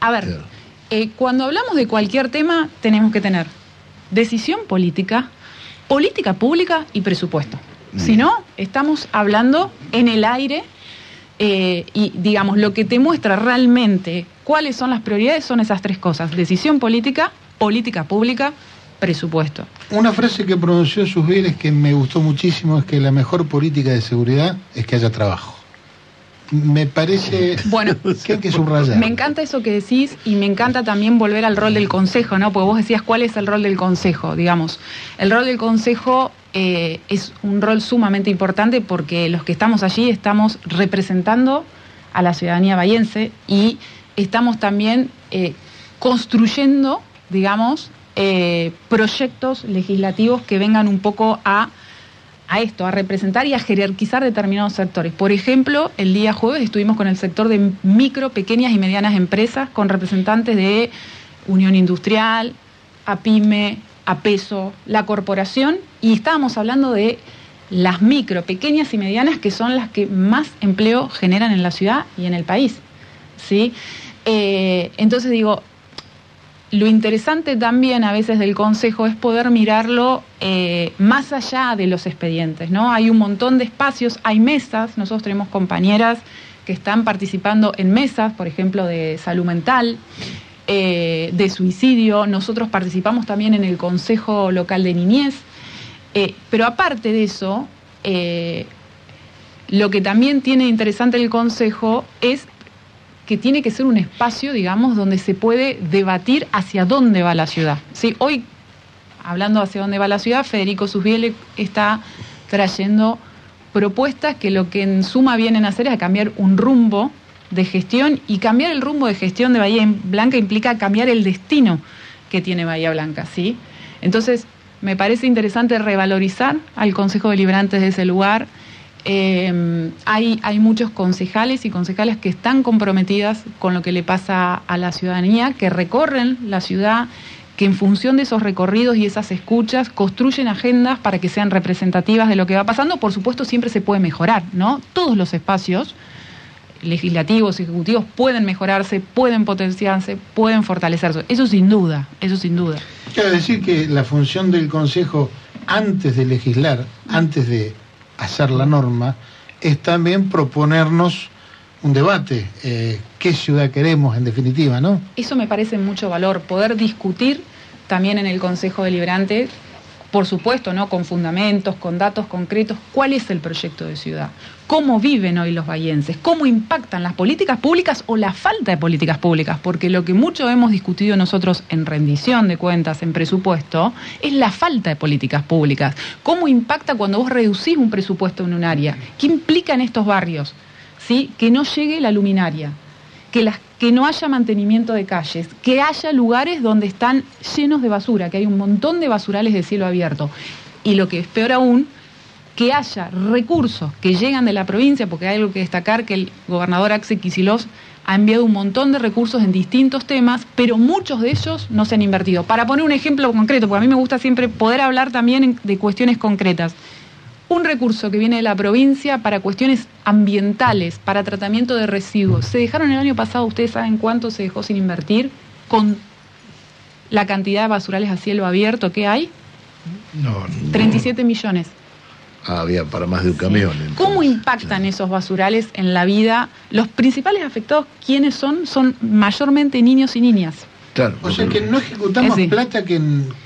a ver, eh, cuando hablamos de cualquier tema, tenemos que tener decisión política, política pública y presupuesto. Si no, estamos hablando en el aire eh, y, digamos, lo que te muestra realmente cuáles son las prioridades son esas tres cosas. Decisión política, política pública, presupuesto.
Una frase que pronunció Susbieles que me gustó muchísimo es que la mejor política de seguridad es que haya trabajo. Me parece
Bueno,
que hay que subrayar.
Me encanta eso que decís y me encanta también volver al rol del consejo, ¿no? Porque vos decías cuál es el rol del consejo, digamos. El rol del consejo eh, es un rol sumamente importante porque los que estamos allí estamos representando a la ciudadanía bahiense y estamos también eh, construyendo, digamos, eh, proyectos legislativos que vengan un poco a a esto, a representar y a jerarquizar determinados sectores. Por ejemplo, el día jueves estuvimos con el sector de micro, pequeñas y medianas empresas, con representantes de Unión Industrial, APIME, APESO, la corporación, y estábamos hablando de las micro, pequeñas y medianas, que son las que más empleo generan en la ciudad y en el país. ¿sí? Eh, entonces digo, lo interesante también a veces del Consejo es poder mirarlo eh, más allá de los expedientes, ¿no? Hay un montón de espacios, hay mesas, nosotros tenemos compañeras que están participando en mesas, por ejemplo, de salud mental, eh, de suicidio, nosotros participamos también en el Consejo Local de Niñez, eh, pero aparte de eso, eh, lo que también tiene interesante el Consejo es que tiene que ser un espacio, digamos, donde se puede debatir hacia dónde va la ciudad. ¿sí? Hoy, hablando hacia dónde va la ciudad, Federico Susbiele está trayendo propuestas que lo que en suma vienen a hacer es a cambiar un rumbo de gestión y cambiar el rumbo de gestión de Bahía Blanca implica cambiar el destino que tiene Bahía Blanca, ¿sí? Entonces, me parece interesante revalorizar al Consejo Deliberante de ese lugar, eh, hay, hay muchos concejales y concejales que están comprometidas con lo que le pasa a la ciudadanía, que recorren la ciudad, que en función de esos recorridos y esas escuchas construyen agendas para que sean representativas de lo que va pasando. Por supuesto, siempre se puede mejorar, ¿no? Todos los espacios legislativos, ejecutivos pueden mejorarse, pueden potenciarse, pueden fortalecerse. Eso sin duda, eso sin duda.
Quiero decir que la función del Consejo antes de legislar, antes de hacer la norma, es también proponernos un debate, eh, qué ciudad queremos en definitiva, ¿no?
Eso me parece mucho valor, poder discutir también en el Consejo Deliberante, por supuesto, ¿no? Con fundamentos, con datos concretos, cuál es el proyecto de ciudad, cómo viven hoy los bahienses, cómo impactan las políticas públicas o la falta de políticas públicas, porque lo que mucho hemos discutido nosotros en rendición de cuentas, en presupuesto, es la falta de políticas públicas. ¿Cómo impacta cuando vos reducís un presupuesto en un área? ¿Qué implica en estos barrios? ¿Sí? Que no llegue la luminaria, que, las, que no haya mantenimiento de calles, que haya lugares donde están llenos de basura, que hay un montón de basurales de cielo abierto. Y lo que es peor aún, que haya recursos que llegan de la provincia, porque hay algo que destacar que el gobernador Axel Kicillof ha enviado un montón de recursos en distintos temas, pero muchos de ellos no se han invertido. Para poner un ejemplo concreto, porque a mí me gusta siempre poder hablar también de cuestiones concretas. Un recurso que viene de la provincia para cuestiones ambientales, para tratamiento de residuos. Se dejaron el año pasado, ustedes saben cuánto se dejó sin invertir con la cantidad de basurales a cielo abierto que hay.
No,
37 millones.
había para más de un camión.
¿Cómo impactan esos basurales en la vida? Los principales afectados, ¿quiénes son? Son mayormente niños y niñas.
Claro.
O sea que no ejecutamos
sí.
plata que,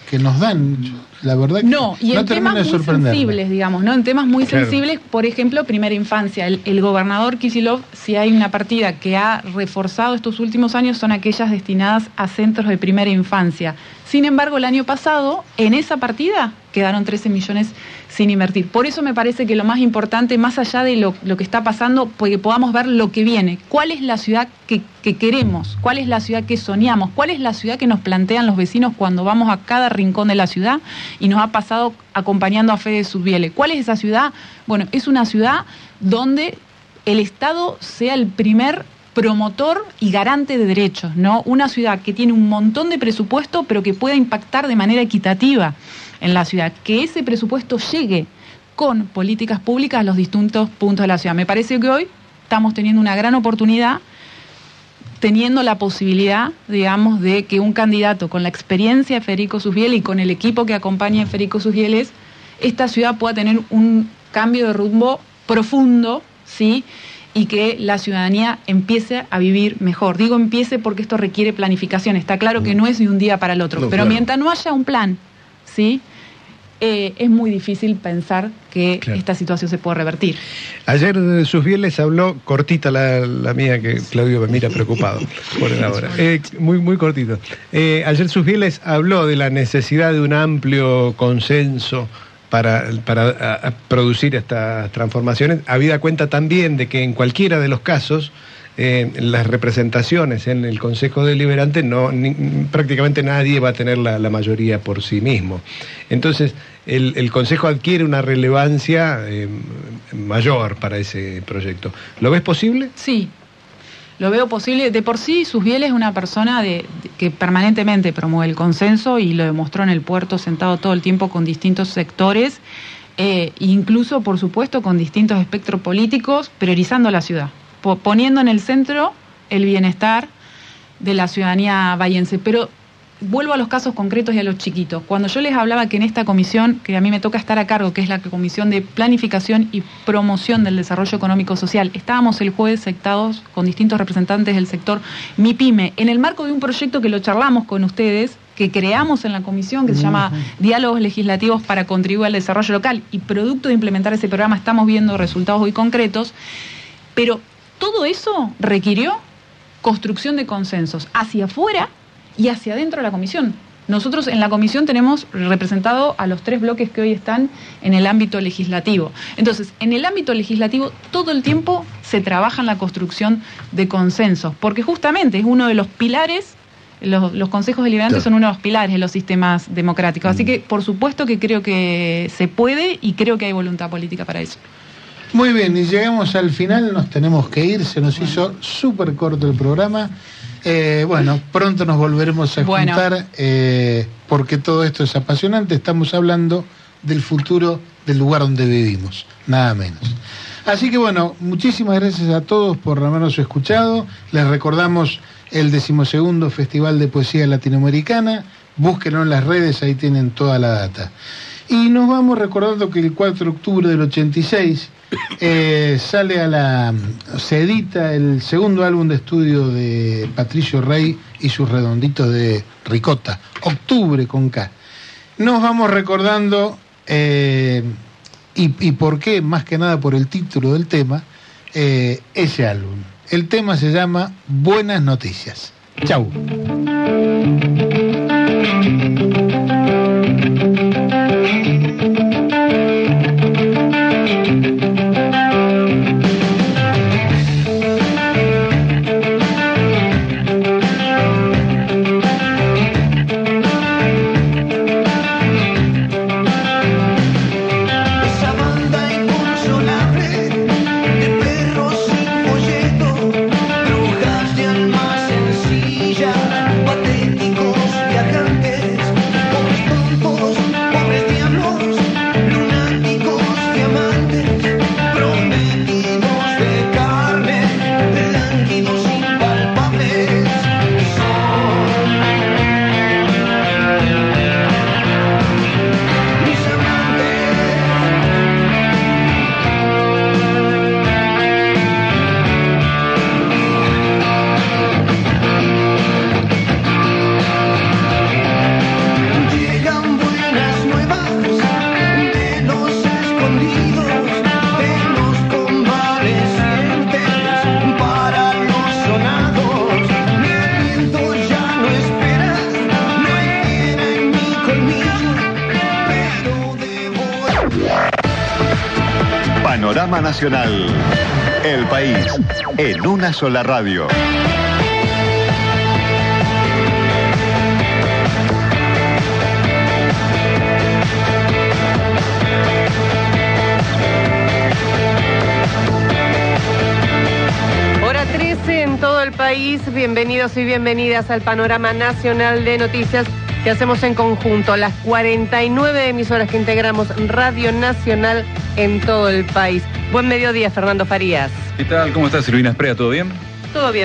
que nos dan. La verdad que
No, y en
termina
temas muy sensibles, digamos, ¿no? En temas muy
Claro.
sensibles, por ejemplo, primera infancia. El, el gobernador Kisilov, si hay una partida que ha reforzado estos últimos años, son aquellas destinadas a centros de primera infancia. Sin embargo, el año pasado, en esa partida, quedaron 13 millones sin invertir. Por eso me parece que lo más importante, más allá de lo, que está pasando, pues que podamos ver lo que viene. ¿Cuál es la ciudad que, que queremos? ¿Cuál es la ciudad que soñamos? ¿Cuál es la ciudad que nos plantean los vecinos cuando vamos a cada rincón de la ciudad? Y nos ha pasado acompañando a Fede Subviele. ¿Cuál es esa ciudad? Bueno, es una ciudad donde el Estado sea el primer promotor y garante de derechos, ¿no? Una ciudad que tiene un montón de presupuesto, pero que pueda impactar de manera equitativa en la ciudad, que ese presupuesto llegue con políticas públicas a los distintos puntos de la ciudad. Me parece que hoy estamos teniendo una gran oportunidad teniendo la posibilidad, digamos, de que un candidato con la experiencia de Federico Susbiel y con el equipo que acompaña a Federico Susbieles, esta ciudad pueda tener un cambio de rumbo profundo, ¿sí? Y que la ciudadanía empiece a vivir mejor. Digo empiece porque esto requiere planificación. Está claro que no es de un día para el otro.
No,
pero
claro.
mientras no haya un plan, ¿sí? Eh, es muy difícil pensar que esta situación se puede revertir.
Ayer de sus les habló, cortita la, la mía, que Claudio me mira preocupado por ahora. Eh, muy, muy cortito. Eh, ayer sus habló de la necesidad de un amplio consenso para, para a- a producir estas transformaciones, habida cuenta también de que en cualquiera de los casos eh, las representaciones en el Consejo Deliberante no prácticamente nadie va a tener la, mayoría por sí mismo. Entonces, el, Consejo adquiere una relevancia eh, mayor para ese proyecto. ¿Lo ves posible?
Sí, lo veo posible. De por sí, Susbiel es una persona de, que permanentemente promueve el consenso y lo demostró en el puerto sentado todo el tiempo con distintos sectores, eh, incluso, por supuesto, con distintos espectros políticos, priorizando la ciudad, poniendo en el centro el bienestar de la ciudadanía vallense. Pero vuelvo a los casos concretos y a los chiquitos. Cuando yo les hablaba que en esta comisión, que a mí me toca estar a cargo, que es la comisión de planificación y promoción del desarrollo económico social, estábamos el jueves sentados con distintos representantes del sector MIPYME, en el marco de un proyecto que lo charlamos con ustedes, que creamos en la comisión, que se llama Diálogos Legislativos para contribuir al desarrollo local, y producto de implementar ese programa estamos viendo resultados muy concretos, pero todo eso requirió construcción de consensos hacia afuera y hacia adentro de la comisión. Nosotros en la comisión tenemos representado a los tres bloques que hoy están en el ámbito legislativo. Entonces, en el ámbito legislativo todo el tiempo se trabaja en la construcción de consensos, porque justamente es uno de los pilares, los, los consejos deliberantes son uno de los pilares de los sistemas democráticos. Así que, por supuesto que creo que se puede y creo que hay voluntad política para eso.
Muy bien, y llegamos al final, nos tenemos que ir, se nos hizo súper corto el programa. Eh, bueno, pronto nos volveremos a
Bueno.
juntar eh, porque todo esto es apasionante. Estamos hablando del futuro del lugar donde vivimos, nada menos. Así que bueno, muchísimas gracias a todos por habernos escuchado. Les recordamos el decimosegundo Festival de Poesía Latinoamericana. Búsquenlo en las redes, ahí tienen toda la data. Y nos vamos recordando que el 4 de octubre del 86 eh, sale a la. se edita el segundo álbum de estudio de Patricio Rey y sus redonditos de Ricota, Octubre con K. Nos vamos recordando, eh, y, por qué, más que nada por el título del tema, eh, ese álbum. El tema se llama Buenas Noticias. Chau.
El país en una sola radio.
Hora 13 en todo el país. Bienvenidos y bienvenidas al panorama nacional de noticias que hacemos en conjunto. Las 49 emisoras que integramos Radio Nacional en todo el país. Buen mediodía, Fernando Farías.
¿Qué tal? ¿Cómo estás, Silvina Esprea? ¿Todo bien?
Todo bien.